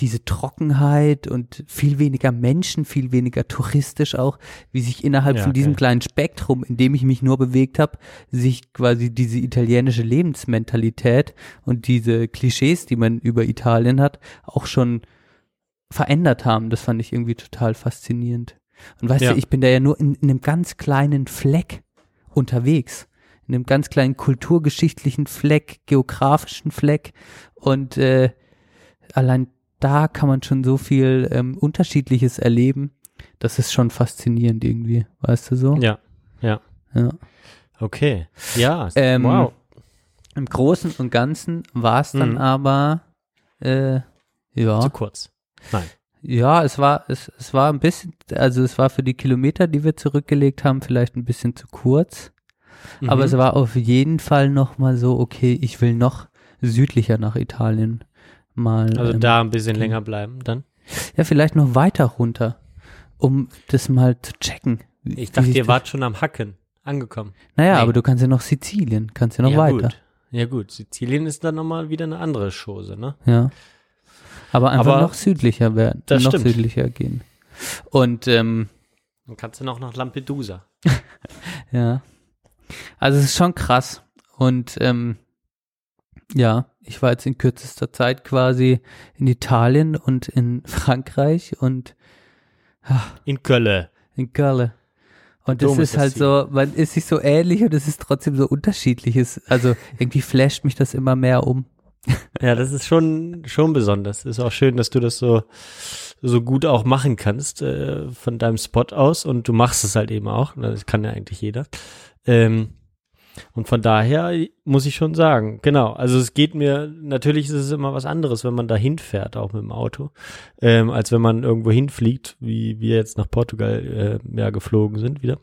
diese Trockenheit und viel weniger Menschen, viel weniger touristisch auch, wie sich innerhalb Ja, von diesem geil. kleinen Spektrum, in dem ich mich nur bewegt habe, sich quasi diese italienische Lebensmentalität und diese Klischees, die man über Italien hat, auch schon verändert haben. Das fand ich irgendwie total faszinierend. Und weißt Ja. du, ich bin da ja nur in, in einem ganz kleinen Fleck unterwegs. In einem ganz kleinen kulturgeschichtlichen Fleck, geografischen Fleck. Und äh, allein da kann man schon so viel ähm, Unterschiedliches erleben. Das ist schon faszinierend irgendwie, weißt du so? Ja. Ja. Ja. Okay. Ja. Ähm, wow. Im Großen und Ganzen war es dann Mhm. aber äh, ja. Zu kurz. Nein. Ja, es war, es, es war ein bisschen, also es war für die Kilometer, die wir zurückgelegt haben, vielleicht ein bisschen zu kurz. Aber Mhm. es war auf jeden Fall nochmal so, okay, ich will noch südlicher nach Italien mal. Also ähm, da ein bisschen gehen. länger bleiben dann. Ja, vielleicht noch weiter runter, um das mal zu checken. Ich dachte, ihr wart schon am Hacken angekommen. Naja, Nee. aber du kannst ja noch Sizilien, kannst ja noch ja, weiter. Gut. Ja gut, Sizilien ist dann nochmal wieder eine andere Chose, ne? Ja. Aber einfach Aber noch südlicher werden, noch stimmt. südlicher gehen. Und ähm, Dann kannst du noch nach Lampedusa. Ja. Also es ist schon krass. Und ähm, ja, ich war jetzt in kürzester Zeit quasi in Italien und in Frankreich und In Köln. in Köln. Und das ist halt so, man ist sich so ähnlich und es ist trotzdem so unterschiedliches. Also irgendwie flasht mich das immer mehr um. Ja, das ist schon, schon besonders. Ist auch schön, dass du das so, so gut auch machen kannst, äh, von deinem Spot aus. Und du machst es halt eben auch. Das kann ja eigentlich jeder. Ähm, und von daher muss ich schon sagen, genau. Also es geht mir, natürlich ist es immer was anderes, wenn man da hinfährt, auch mit dem Auto, ähm, als wenn man irgendwo hinfliegt, wie wir jetzt nach Portugal äh, ja geflogen sind wieder.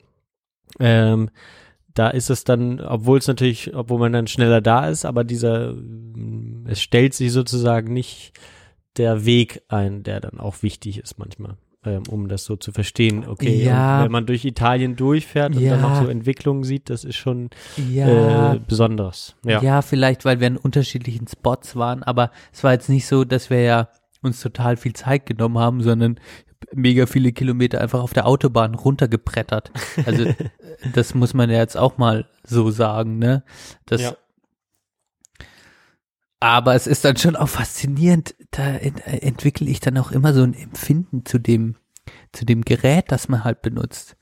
Ähm, da ist es dann, obwohl es natürlich, obwohl man dann schneller da ist, aber dieser, es stellt sich sozusagen nicht der Weg ein, der dann auch wichtig ist manchmal, ähm, um das so zu verstehen. Okay, Ja. wenn man durch Italien durchfährt und dann Ja. auch so Entwicklungen sieht, das ist schon Ja, äh, besonderes. Ja. ja. vielleicht, weil wir an unterschiedlichen Spots waren, aber es war jetzt nicht so, dass wir ja uns total viel Zeit genommen haben, sondern mega viele Kilometer einfach auf der Autobahn runtergebrettert. Also das muss man ja jetzt auch mal so sagen, ne? Das, Ja. Aber es ist dann schon auch faszinierend, da ent äh, entwickle ich dann auch immer so ein Empfinden zu dem, zu dem Gerät, das man halt benutzt.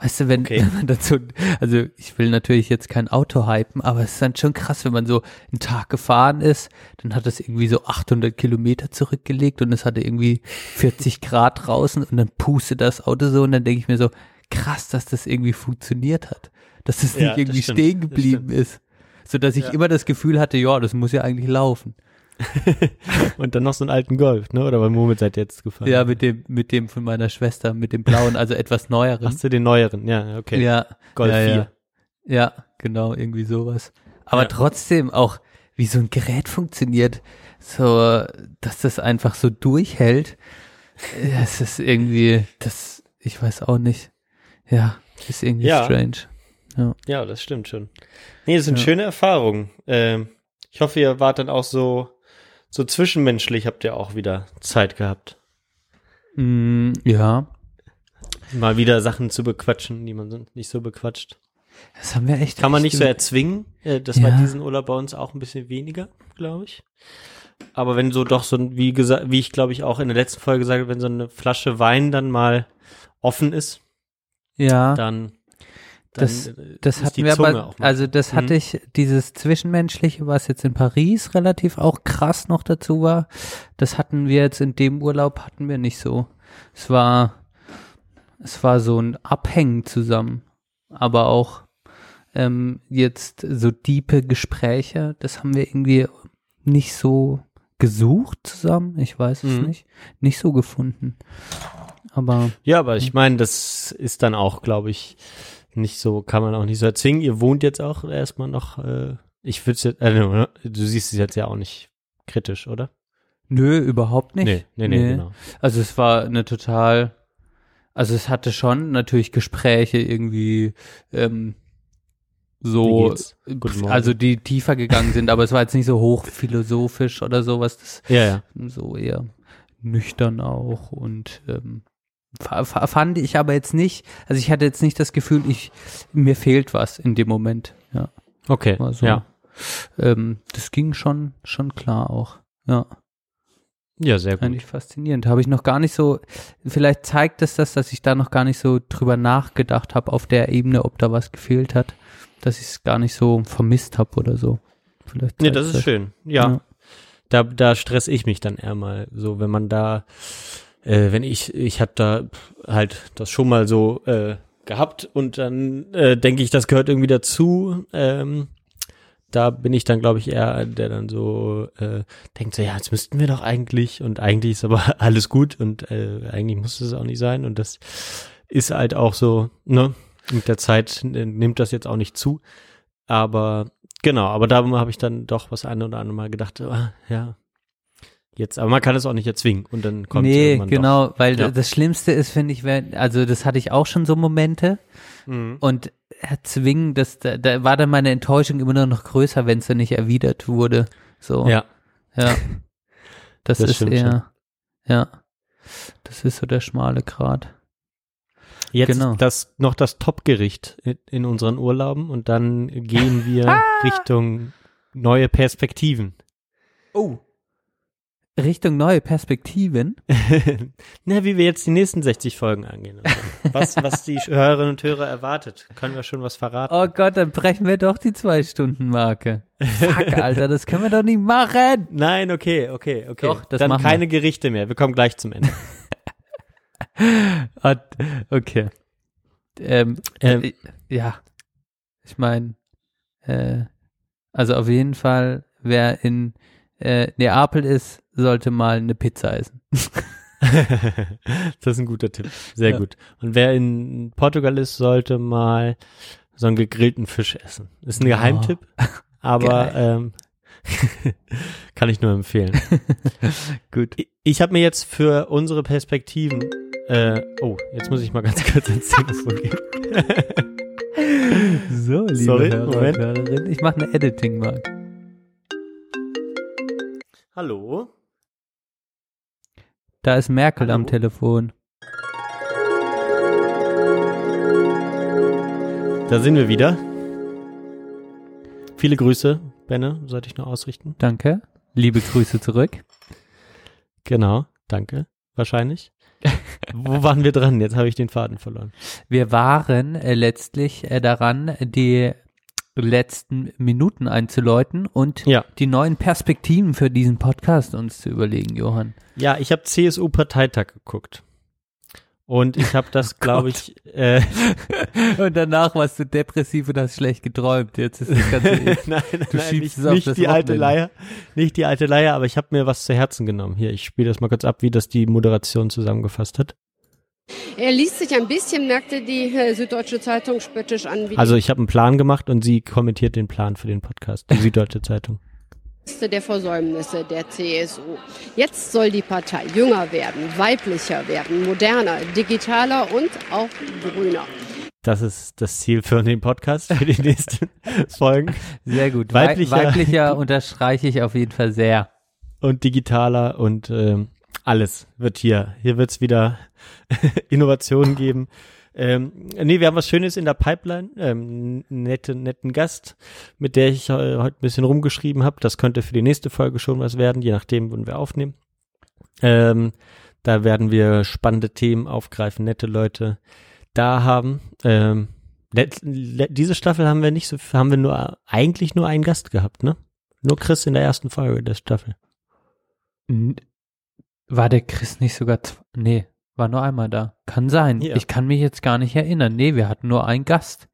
Weißt du, wenn, Okay. wenn man dazu, also ich will natürlich jetzt kein Auto hypen, aber es ist dann schon krass, wenn man so einen Tag gefahren ist, dann hat es irgendwie so 800 Kilometer zurückgelegt und es hatte irgendwie 40 Grad draußen und dann pustet das Auto so und dann denke ich mir so, krass, dass das irgendwie funktioniert hat, dass das Ja, nicht irgendwie stehen geblieben ist. So dass ich Ja. immer das Gefühl hatte, ja, das muss ja eigentlich laufen. Und dann noch so einen alten Golf, ne? Oder womit seid ihr jetzt gefahren? Ja, mit dem, mit dem von meiner Schwester, mit dem blauen, also etwas neueren. Hast du den neueren? Ja, okay. Ja, Golf ja, 4. Ja. ja, genau, irgendwie sowas. Aber Ja. trotzdem auch, wie so ein Gerät funktioniert, so, dass das einfach so durchhält. Ja, Es ist irgendwie, das, ich weiß auch nicht. Ja, ist irgendwie Ja. strange. Ja, das stimmt schon. Nee, das sind Ja. schöne Erfahrungen. Ähm, ich hoffe, ihr wart dann auch so, so zwischenmenschlich, habt ihr auch wieder Zeit gehabt. Mm, ja, Mal wieder Sachen zu bequatschen, die man sonst nicht so bequatscht. das haben wir echt. Kann man echt nicht so ge- erzwingen. Äh, Das Ja. war diesen Urlaub bei uns auch ein bisschen weniger, glaube ich. Aber wenn so doch so, wie gesagt, wie ich glaube ich auch in der letzten Folge gesagt habe, wenn so eine Flasche Wein dann mal offen ist, Ja. dann Das- äh, Das hatten wir aber, also das Mhm. hatte ich, dieses Zwischenmenschliche, was jetzt in Paris relativ auch krass noch dazu war, das hatten wir jetzt in dem Urlaub, hatten wir nicht so. Es war, es war so ein Abhängen zusammen, aber auch ähm, jetzt so diepe Gespräche, das haben wir irgendwie nicht so gesucht zusammen, ich weiß es Mhm. nicht, nicht so gefunden. Aber Ja, aber ich meine, das ist dann auch, glaube ich, nicht so, kann man auch nicht so erzwingen. Ihr wohnt jetzt auch erstmal noch, äh, ich würde jetzt, äh, du du siehst es jetzt ja auch nicht kritisch, oder? nö, überhaupt nicht. Nee, nee, nee, genau. Also es war eine total, also es hatte schon natürlich Gespräche irgendwie ähm, so, also die tiefer gegangen sind, aber es war jetzt nicht so hochphilosophisch oder sowas, das Ja, ja. so eher nüchtern auch und ähm, fand ich aber jetzt nicht, also ich hatte jetzt nicht das Gefühl, ich mir fehlt was in dem Moment, ja, Okay, also ja. ähm, das ging schon schon klar auch, ja. Ja, sehr gut. Eigentlich faszinierend. Habe ich noch gar nicht so, vielleicht zeigt es das, dass ich da noch gar nicht so drüber nachgedacht habe auf der Ebene, ob da was gefehlt hat, dass ich es gar nicht so vermisst habe oder so. Vielleicht Nee, das ist schön. Ja. Ja. Da, da stress ich mich dann eher mal so, wenn man da, äh, wenn ich, ich hab da halt das schon mal so äh, gehabt und dann äh, denke ich, das gehört irgendwie dazu. Ähm, da bin ich dann, glaube ich, eher, der dann so äh, denkt so, ja, jetzt müssten wir doch eigentlich und eigentlich ist aber alles gut und äh, eigentlich muss es auch nicht sein und das ist halt auch so, ne, mit der Zeit nimmt das jetzt auch nicht zu, aber genau, aber da habe ich dann doch was eine oder andere Mal gedacht, ah, ja, jetzt, aber man kann es auch nicht erzwingen und dann kommt Nee, irgendwann genau, weil Ja. das Schlimmste ist, finde ich, wenn, also das hatte ich auch schon so Momente doch. Mhm. und erzwingen, das, da, da war dann meine Enttäuschung immer nur noch größer, wenn es dann nicht erwidert wurde. So. Ja, Ja. Das, Das ist eher, ja, das ist so der schmale Grat. Jetzt Genau. das noch das Topgericht in, in unseren Urlauben und dann gehen wir Richtung neue Perspektiven. Oh. Richtung neue Perspektiven. Na, wie wir jetzt die nächsten 60 Folgen angehen. und so. Was, was die Hörerinnen und Hörer erwartet. Können wir schon was verraten? Oh Gott, dann brechen wir doch die Zwei-Stunden-Marke. Fuck, Alter, das können wir doch nicht machen. Nein, okay, okay, okay. Doch, das dann machen wir. keine Gerichte mehr. Wir kommen gleich zum Ende. Okay. Ähm, Ähm. äh, ja. Ich meine, äh, also auf jeden Fall, wer in äh, Neapel ist, sollte mal eine Pizza essen. das ist ein guter Tipp. Sehr Ja. gut. Und wer in Portugal ist, sollte mal so einen gegrillten Fisch essen. Ist ein Geheimtipp, aber ähm, kann ich nur empfehlen. Gut. Ich, ich habe mir jetzt für unsere Perspektiven, äh, oh, jetzt muss ich mal ganz kurz ins Telefon gehen. So, liebe Sorry, Hörer Moment. und Hörerinnen, ich mache eine Editing-Mark. Hallo? Da ist Merkel am Hallo? Telefon. Da sind wir wieder. Viele Grüße, Benne, sollte ich noch ausrichten. Danke. Liebe Grüße zurück. Genau, danke, wahrscheinlich. Wo waren wir dran? Jetzt habe ich den Faden verloren. Wir waren äh, letztlich äh, daran, die letzten Minuten einzuläuten und Ja. die neuen Perspektiven für diesen Podcast uns zu überlegen, Johann. Ja, ich habe CSU-Parteitag geguckt. Und ich habe das, glaube ich, äh, Und danach warst du depressiv und hast schlecht geträumt. Jetzt ist das Ganze nein, nein, Du nein, nicht, nicht die alte. Leier, nicht die alte Leier, aber ich habe mir was zu Herzen genommen. Hier, ich spiele das mal kurz ab, wie das die Moderation zusammengefasst hat. Er liest sich ein bisschen, merkte die äh, Süddeutsche Zeitung spöttisch an, wie Also ich habe einen Plan gemacht und sie kommentiert den Plan für den Podcast, die Süddeutsche Zeitung. Liste der Versäumnisse der CSU. Jetzt soll die Partei jünger werden, weiblicher werden, moderner, digitaler und auch grüner. Das ist das Ziel für den Podcast, für die nächsten Folgen. sehr gut. Weiblicher- Weiblicher, Weiblicher unterstreiche ich auf jeden Fall sehr. Und digitaler und ähm, alles wird hier. Hier wird's wieder Innovationen geben. Ähm, nee, wir haben was Schönes in der Pipeline. Ähm, nette, netten Gast, mit der ich äh, heute ein bisschen rumgeschrieben habe. Das könnte für die nächste Folge schon was werden, je nachdem, wann wir aufnehmen. Ähm, da werden wir spannende Themen aufgreifen, nette Leute da haben. Ähm, diese Staffel haben wir nicht so, haben wir nur eigentlich nur einen Gast gehabt, ne? Nur Chris in der ersten Folge der Staffel. War der Chris nicht sogar, nee, war nur einmal da. Kann sein. Ja. Ich kann mich jetzt gar nicht erinnern. Nee, wir hatten nur einen Gast.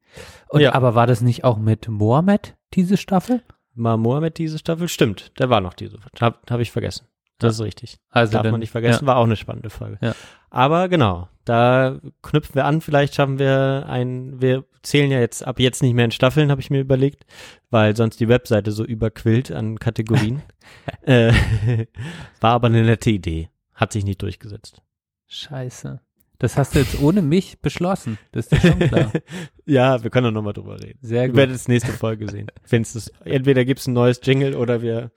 Und, Ja. Aber war das nicht auch mit Mohammed, diese Staffel? War Mohammed diese Staffel? Stimmt, der war noch diese. Hab, hab ich vergessen. Das ist richtig. Also Darf dann- man nicht vergessen, ja. war auch eine spannende Folge. Aber genau, da knüpfen wir an, vielleicht schaffen wir ein, wir zählen ja jetzt ab jetzt nicht mehr in Staffeln, habe ich mir überlegt, weil sonst die Webseite so überquillt an Kategorien. äh, war aber eine nette Idee. Hat sich nicht durchgesetzt. Scheiße. Das hast du jetzt ohne mich beschlossen. Das ist dir schon klar. ja, wir können auch nochmal drüber reden. Sehr gut. werdet es nächste Folge sehen. Wenn's das, entweder gibt's ein neues Jingle oder wir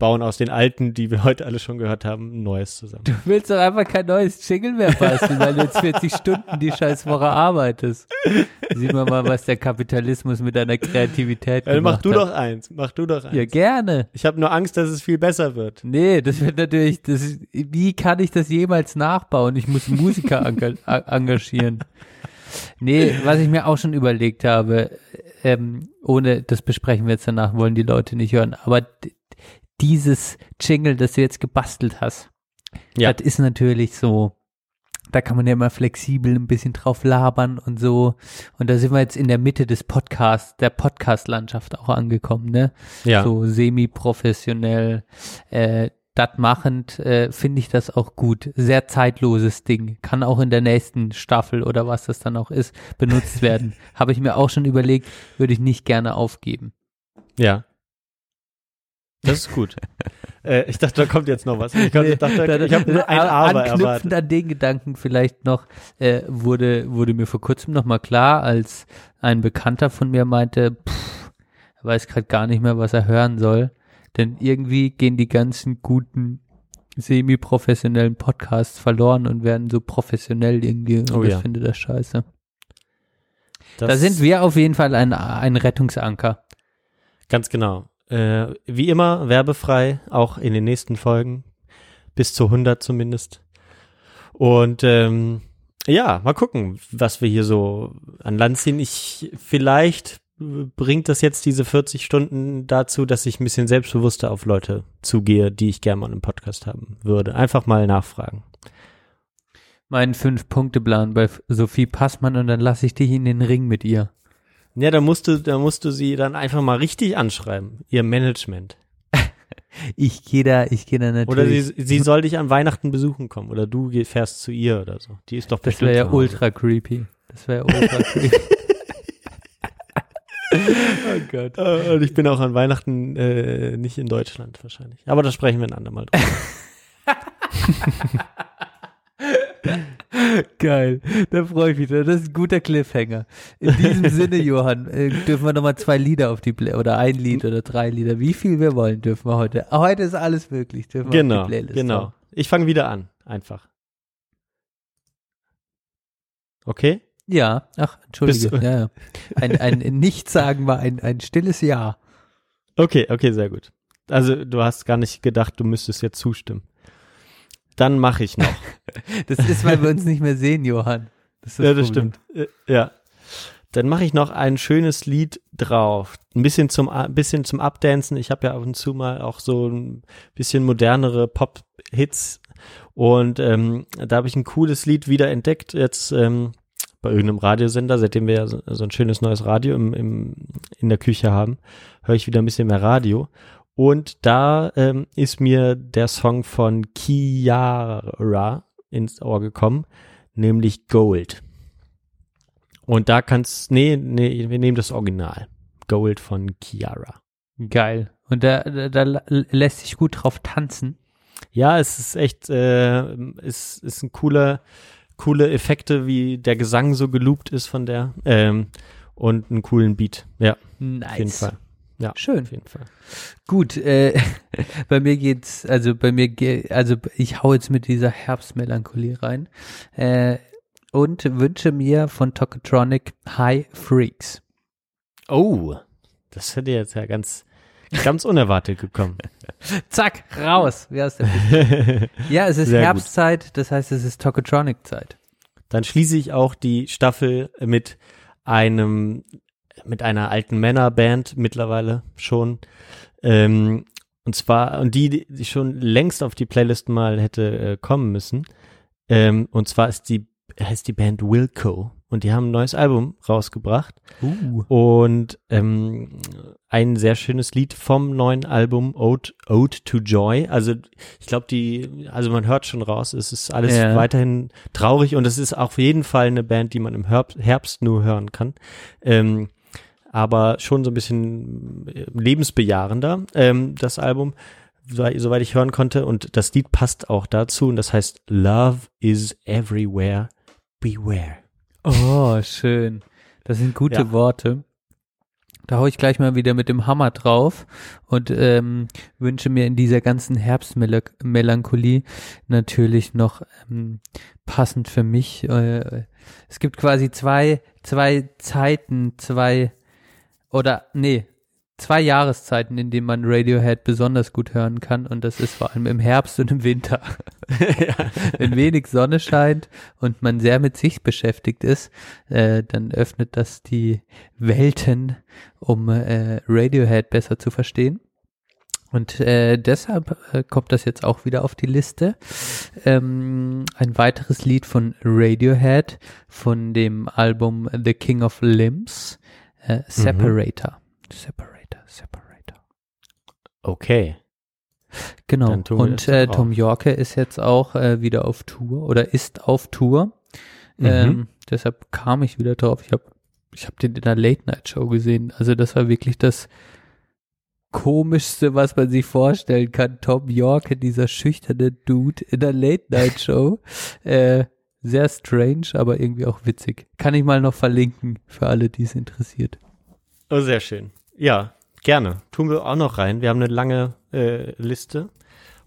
bauen aus den alten, die wir heute alle schon gehört haben, ein neues zusammen. Du willst doch einfach kein neues Jingle mehr basteln, weil du jetzt 40 Stunden die scheiß Woche arbeitest. Sieh mal mal, was der Kapitalismus mit deiner Kreativität mach gemacht du hat. doch eins, mach du doch eins. Ja, gerne. Ich habe nur Angst, dass es viel besser wird. Nee, das wird natürlich, das ist, wie kann ich das jemals nachbauen? Ich muss Musiker engagieren. Nee, was ich mir auch schon überlegt habe, ähm, ohne, das besprechen wir jetzt danach, wollen die Leute nicht hören, aber dieses Jingle, das du jetzt gebastelt hast, Ja. das ist natürlich so, da kann man ja immer flexibel ein bisschen drauf labern und so. Und da sind wir jetzt in der Mitte des Podcasts, der Podcast-Landschaft auch angekommen, ne? Ja. So semi-professionell, äh, das machend, äh, finde ich das auch gut. Sehr zeitloses Ding. Kann auch in der nächsten Staffel oder was das dann auch ist, benutzt werden. Habe ich mir auch schon überlegt, würde ich nicht gerne aufgeben. Ja. Das ist gut. äh, ich dachte, da kommt jetzt noch was. Ich, konnte, dachte, Da- ich habe ein aber Anknüpfend erwartet. an den Gedanken vielleicht noch, äh, wurde, wurde mir vor kurzem noch mal klar, als ein Bekannter von mir meinte, pff, er weiß gerade gar nicht mehr, was er hören soll. Denn irgendwie gehen die ganzen guten semi-professionellen Podcasts verloren und werden so professionell irgendwie. Und Oh ich ja. finde das scheiße. Das- da sind wir auf jeden Fall ein, ein Rettungsanker. Ganz genau. Äh, wie immer werbefrei, auch in den nächsten Folgen. Bis zu 100 zumindest. Und ähm, ja, mal gucken, was wir hier so an Land ziehen. Ich vielleicht bringt das jetzt diese 40 Stunden dazu, dass ich ein bisschen selbstbewusster auf Leute zugehe, die ich gerne mal im Podcast haben würde. Einfach mal nachfragen. Mein Fünf-Punkte-Plan bei Sophie Passmann und dann lasse ich dich in den Ring mit ihr. Ja, da musst du, da musst du sie dann einfach mal richtig anschreiben, ihr Management. Ich gehe da, ich gehe da natürlich. Oder sie, sie soll dich an Weihnachten besuchen kommen oder du fährst zu ihr oder so. Die ist doch das bestimmt wäre ja ultra creepy. Das wäre ja ultra creepy. oh Gott. Äh, Und ich bin auch an Weihnachten äh, nicht in Deutschland wahrscheinlich. Aber da sprechen wir ein andermal drüber. Geil, da freue ich mich. Das ist ein guter Cliffhanger. In diesem Sinne, Johann, äh, dürfen wir nochmal zwei Lieder auf die Play oder ein Lied oder drei Lieder, wie viel wir wollen, dürfen wir heute. Heute ist alles möglich, dürfen wir genau, auf die Playlist. genau. hauen. Ich fange wieder an, einfach. Okay? Ja, ach, entschuldige. Bist- ja, ja. Ein, ein Nichtsagen war ein, ein stilles Ja. Okay, okay, sehr gut. Also du hast gar nicht gedacht, du müsstest jetzt zustimmen. Dann mache ich noch. Das ist, weil wir uns nicht mehr sehen, Johann. Das ist ja, das Problem. stimmt. Äh, Ja. Dann mache ich noch ein schönes Lied drauf. Ein bisschen zum, ein bisschen zum Abdancen. Ich habe ja ab und zu mal auch so ein bisschen modernere Pop-Hits. Und ähm, da habe ich ein cooles Lied wieder entdeckt, jetzt ähm, bei irgendeinem Radiosender, seitdem wir ja so, so ein schönes neues Radio im, im, in der Küche haben, höre ich wieder ein bisschen mehr Radio. Und da ähm, ist mir der Song von Kiara ins Ohr gekommen, nämlich Gold. Und da kannst, nee, nee, wir nehmen das Original. Gold von Kiara. Geil. Und da, da, da lässt sich gut drauf tanzen. Ja, es ist echt, äh, es ist ein cooler, coole Effekte, wie der Gesang so geloopt ist von der, ähm, und einen coolen Beat. Ja, Nice. auf jeden Fall. Ja, Schön. auf jeden Fall. Gut, äh, bei mir geht's, also bei mir, ge also ich hau jetzt mit dieser Herbstmelancholie rein äh, und wünsche mir von Tokotronic High Freaks. Oh, das hätte jetzt ja ganz, ganz unerwartet gekommen. Zack, raus. Ja, es ist Sehr gut. Herbstzeit, das heißt, es ist Tokotronic-Zeit. Dann schließe ich auch die Staffel mit einem, mit einer alten Männerband mittlerweile schon. Ähm, und zwar, und die, die schon längst auf die Playlist mal hätte äh, kommen müssen. Ähm, und zwar ist die, heißt die Band Wilco. Und die haben ein neues Album rausgebracht. Uh. Und ähm, ein sehr schönes Lied vom neuen Album Ode, Ode to Joy. Also ich glaube, die, also man hört schon raus, es ist alles Ja. weiterhin traurig und es ist auf jeden Fall eine Band, die man im Herbst, Herbst nur hören kann. Ähm, aber schon so ein bisschen äh, lebensbejahender, ähm, das Album, soweit soweit ich hören konnte. Und das Lied passt auch dazu und das heißt Love is everywhere, beware. Oh, schön. Das sind gute Ja. Worte. Da hau ich gleich mal wieder mit dem Hammer drauf und ähm, wünsche mir in dieser ganzen Herbstmelancholie natürlich noch ähm, passend für mich. Äh, es gibt quasi zwei, zwei Zeiten, zwei oder nee, zwei Jahreszeiten, in denen man Radiohead besonders gut hören kann und das ist vor allem im Herbst und im Winter. Wenn wenig Sonne scheint und man sehr mit sich beschäftigt ist, äh, dann öffnet das die Welten, um äh, Radiohead besser zu verstehen. Und äh, deshalb äh, kommt das jetzt auch wieder auf die Liste. Ähm, ein weiteres Lied von Radiohead von dem Album The King of Limbs, äh, Separator. Separator, Separator. Okay. Genau. Und äh. Tom Yorke ist jetzt auch äh, wieder auf Tour oder ist auf Tour. Mhm. Ähm, deshalb kam ich wieder drauf. Ich habe ich hab den in der Late Night Show gesehen. Also das war wirklich das komischste, was man sich vorstellen kann. Tom Yorke, dieser schüchterne Dude in der Late Night Show. äh, sehr strange, aber irgendwie auch witzig. Kann ich mal noch verlinken für alle, die es interessiert. Oh, sehr schön. Ja, gerne. Tun wir auch noch rein. Wir haben eine lange äh, Liste.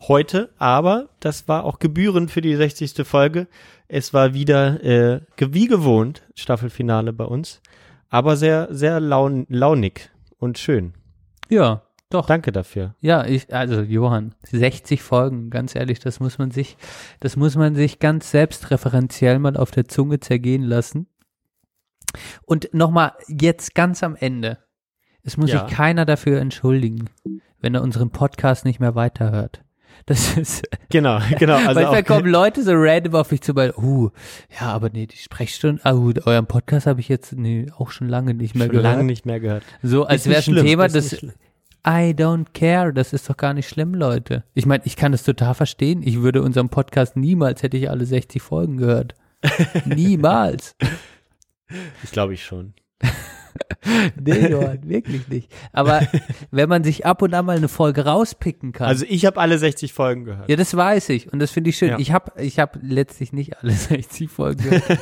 heute, aber das war auch gebührend für die 60. Folge. Es war wieder äh, wie gewohnt Staffelfinale bei uns, aber sehr sehr laun launig und schön. Ja, doch. Danke dafür. Ja, ich, also Johann, 60 Folgen, ganz ehrlich, das muss man sich, das muss man sich ganz selbstreferenziell mal auf der Zunge zergehen lassen. Und nochmal, jetzt ganz am Ende. Es muss Ja. sich keiner dafür entschuldigen, wenn er unseren Podcast nicht mehr weiterhört. Das ist, Genau, genau. Also manchmal auch, kommen Leute so random auf mich zu, weil, uh, ja, aber nee, die Sprechstunde, ah, uh, euren Podcast habe ich jetzt nee, auch schon lange nicht mehr schon gehört. lange nicht mehr gehört. So, als wäre es ein Thema, das schlimm. I don't care, das ist doch gar nicht schlimm, Leute. Ich meine, ich kann das total verstehen. Ich würde unseren Podcast niemals, hätte ich alle 60 Folgen gehört. niemals. Ich glaube ich schon. Nee, Johann, wirklich nicht. Aber wenn man sich ab und an mal eine Folge rauspicken kann. Also ich habe alle 60 Folgen gehört. ja, das weiß ich und das finde ich schön. Ja. Ich habe ich hab letztlich nicht alle 60 Folgen gehört.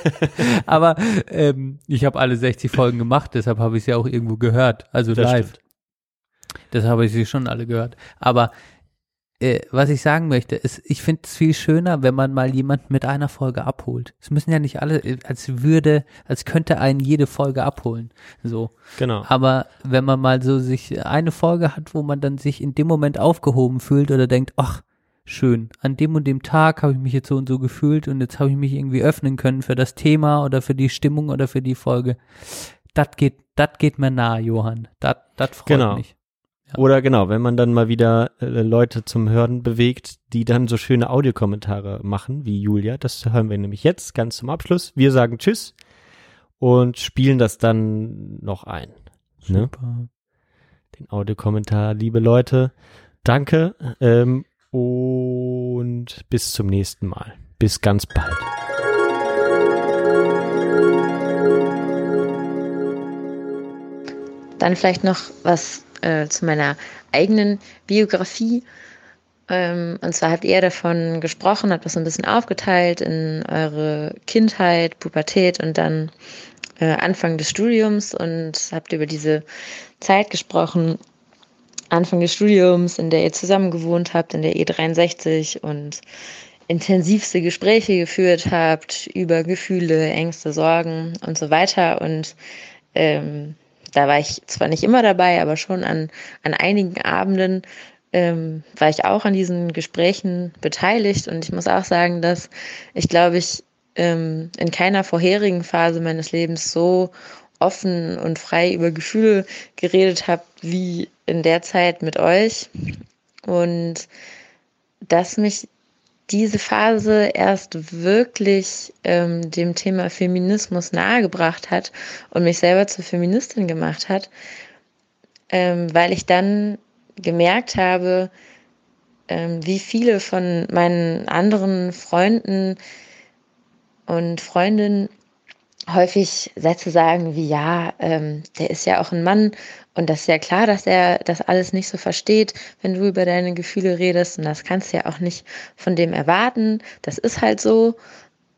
Aber ähm, ich habe alle 60 Folgen gemacht, deshalb habe ich sie auch irgendwo gehört. Also Das live. stimmt. Das habe ich sie schon alle gehört. Aber äh, was ich sagen möchte, ist, ich finde es viel schöner, wenn man mal jemanden mit einer Folge abholt. Es müssen ja nicht alle, äh, als würde, als könnte einen jede Folge abholen. So. Genau. Aber wenn man mal so sich eine Folge hat, wo man dann sich in dem Moment aufgehoben fühlt oder denkt, ach, schön, an dem und dem Tag habe ich mich jetzt so und so gefühlt und jetzt habe ich mich irgendwie öffnen können für das Thema oder für die Stimmung oder für die Folge. Das geht, das geht mir nah, Johann. Das, das freut Genau. mich. Oder genau, wenn man dann mal wieder äh, Leute zum Hören bewegt, die dann so schöne Audiokommentare machen, wie Julia. Das hören wir nämlich jetzt ganz zum Abschluss. Wir sagen Tschüss und spielen das dann noch ein. Ne? Super. Den Audiokommentar, liebe Leute. Danke ähm, und bis zum nächsten Mal. Bis ganz bald. Dann vielleicht noch was äh, zu meiner eigenen Biografie. Ähm, und zwar habt ihr davon gesprochen, habt das so ein bisschen aufgeteilt in eure Kindheit, Pubertät und dann äh, Anfang des Studiums und habt über diese Zeit gesprochen, Anfang des Studiums, in der ihr zusammen gewohnt habt, in der E63 und intensivste Gespräche geführt habt über Gefühle, Ängste, Sorgen und so weiter. Und ähm, da war ich zwar nicht immer dabei, aber schon an, an einigen Abenden ähm, war ich auch an diesen Gesprächen beteiligt. Und ich muss auch sagen, dass ich glaube, ich ähm, in keiner vorherigen Phase meines Lebens so offen und frei über Gefühle geredet habe, wie in der Zeit mit euch. Und dass mich diese Phase erst wirklich ähm, dem Thema Feminismus nahegebracht hat und mich selber zur Feministin gemacht hat, ähm, weil ich dann gemerkt habe, ähm, wie viele von meinen anderen Freunden und Freundinnen häufig Sätze sagen wie, ja, ähm, der ist ja auch ein Mann und das ist ja klar, dass er das alles nicht so versteht, wenn du über deine Gefühle redest und das kannst du ja auch nicht von dem erwarten. Das ist halt so.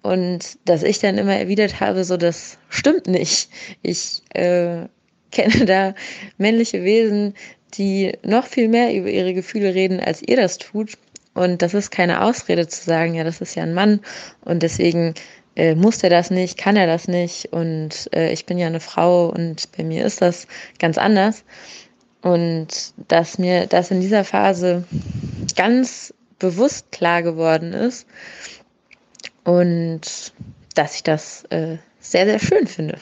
Und dass ich dann immer erwidert habe, so das stimmt nicht. Ich äh, kenne da männliche Wesen, die noch viel mehr über ihre Gefühle reden, als ihr das tut. Und das ist keine Ausrede zu sagen, ja, das ist ja ein Mann und deswegen äh, muss er das nicht, kann er das nicht und äh, ich bin ja eine Frau und bei mir ist das ganz anders. Und dass mir das in dieser Phase ganz bewusst klar geworden ist und dass ich das äh, sehr, sehr schön finde.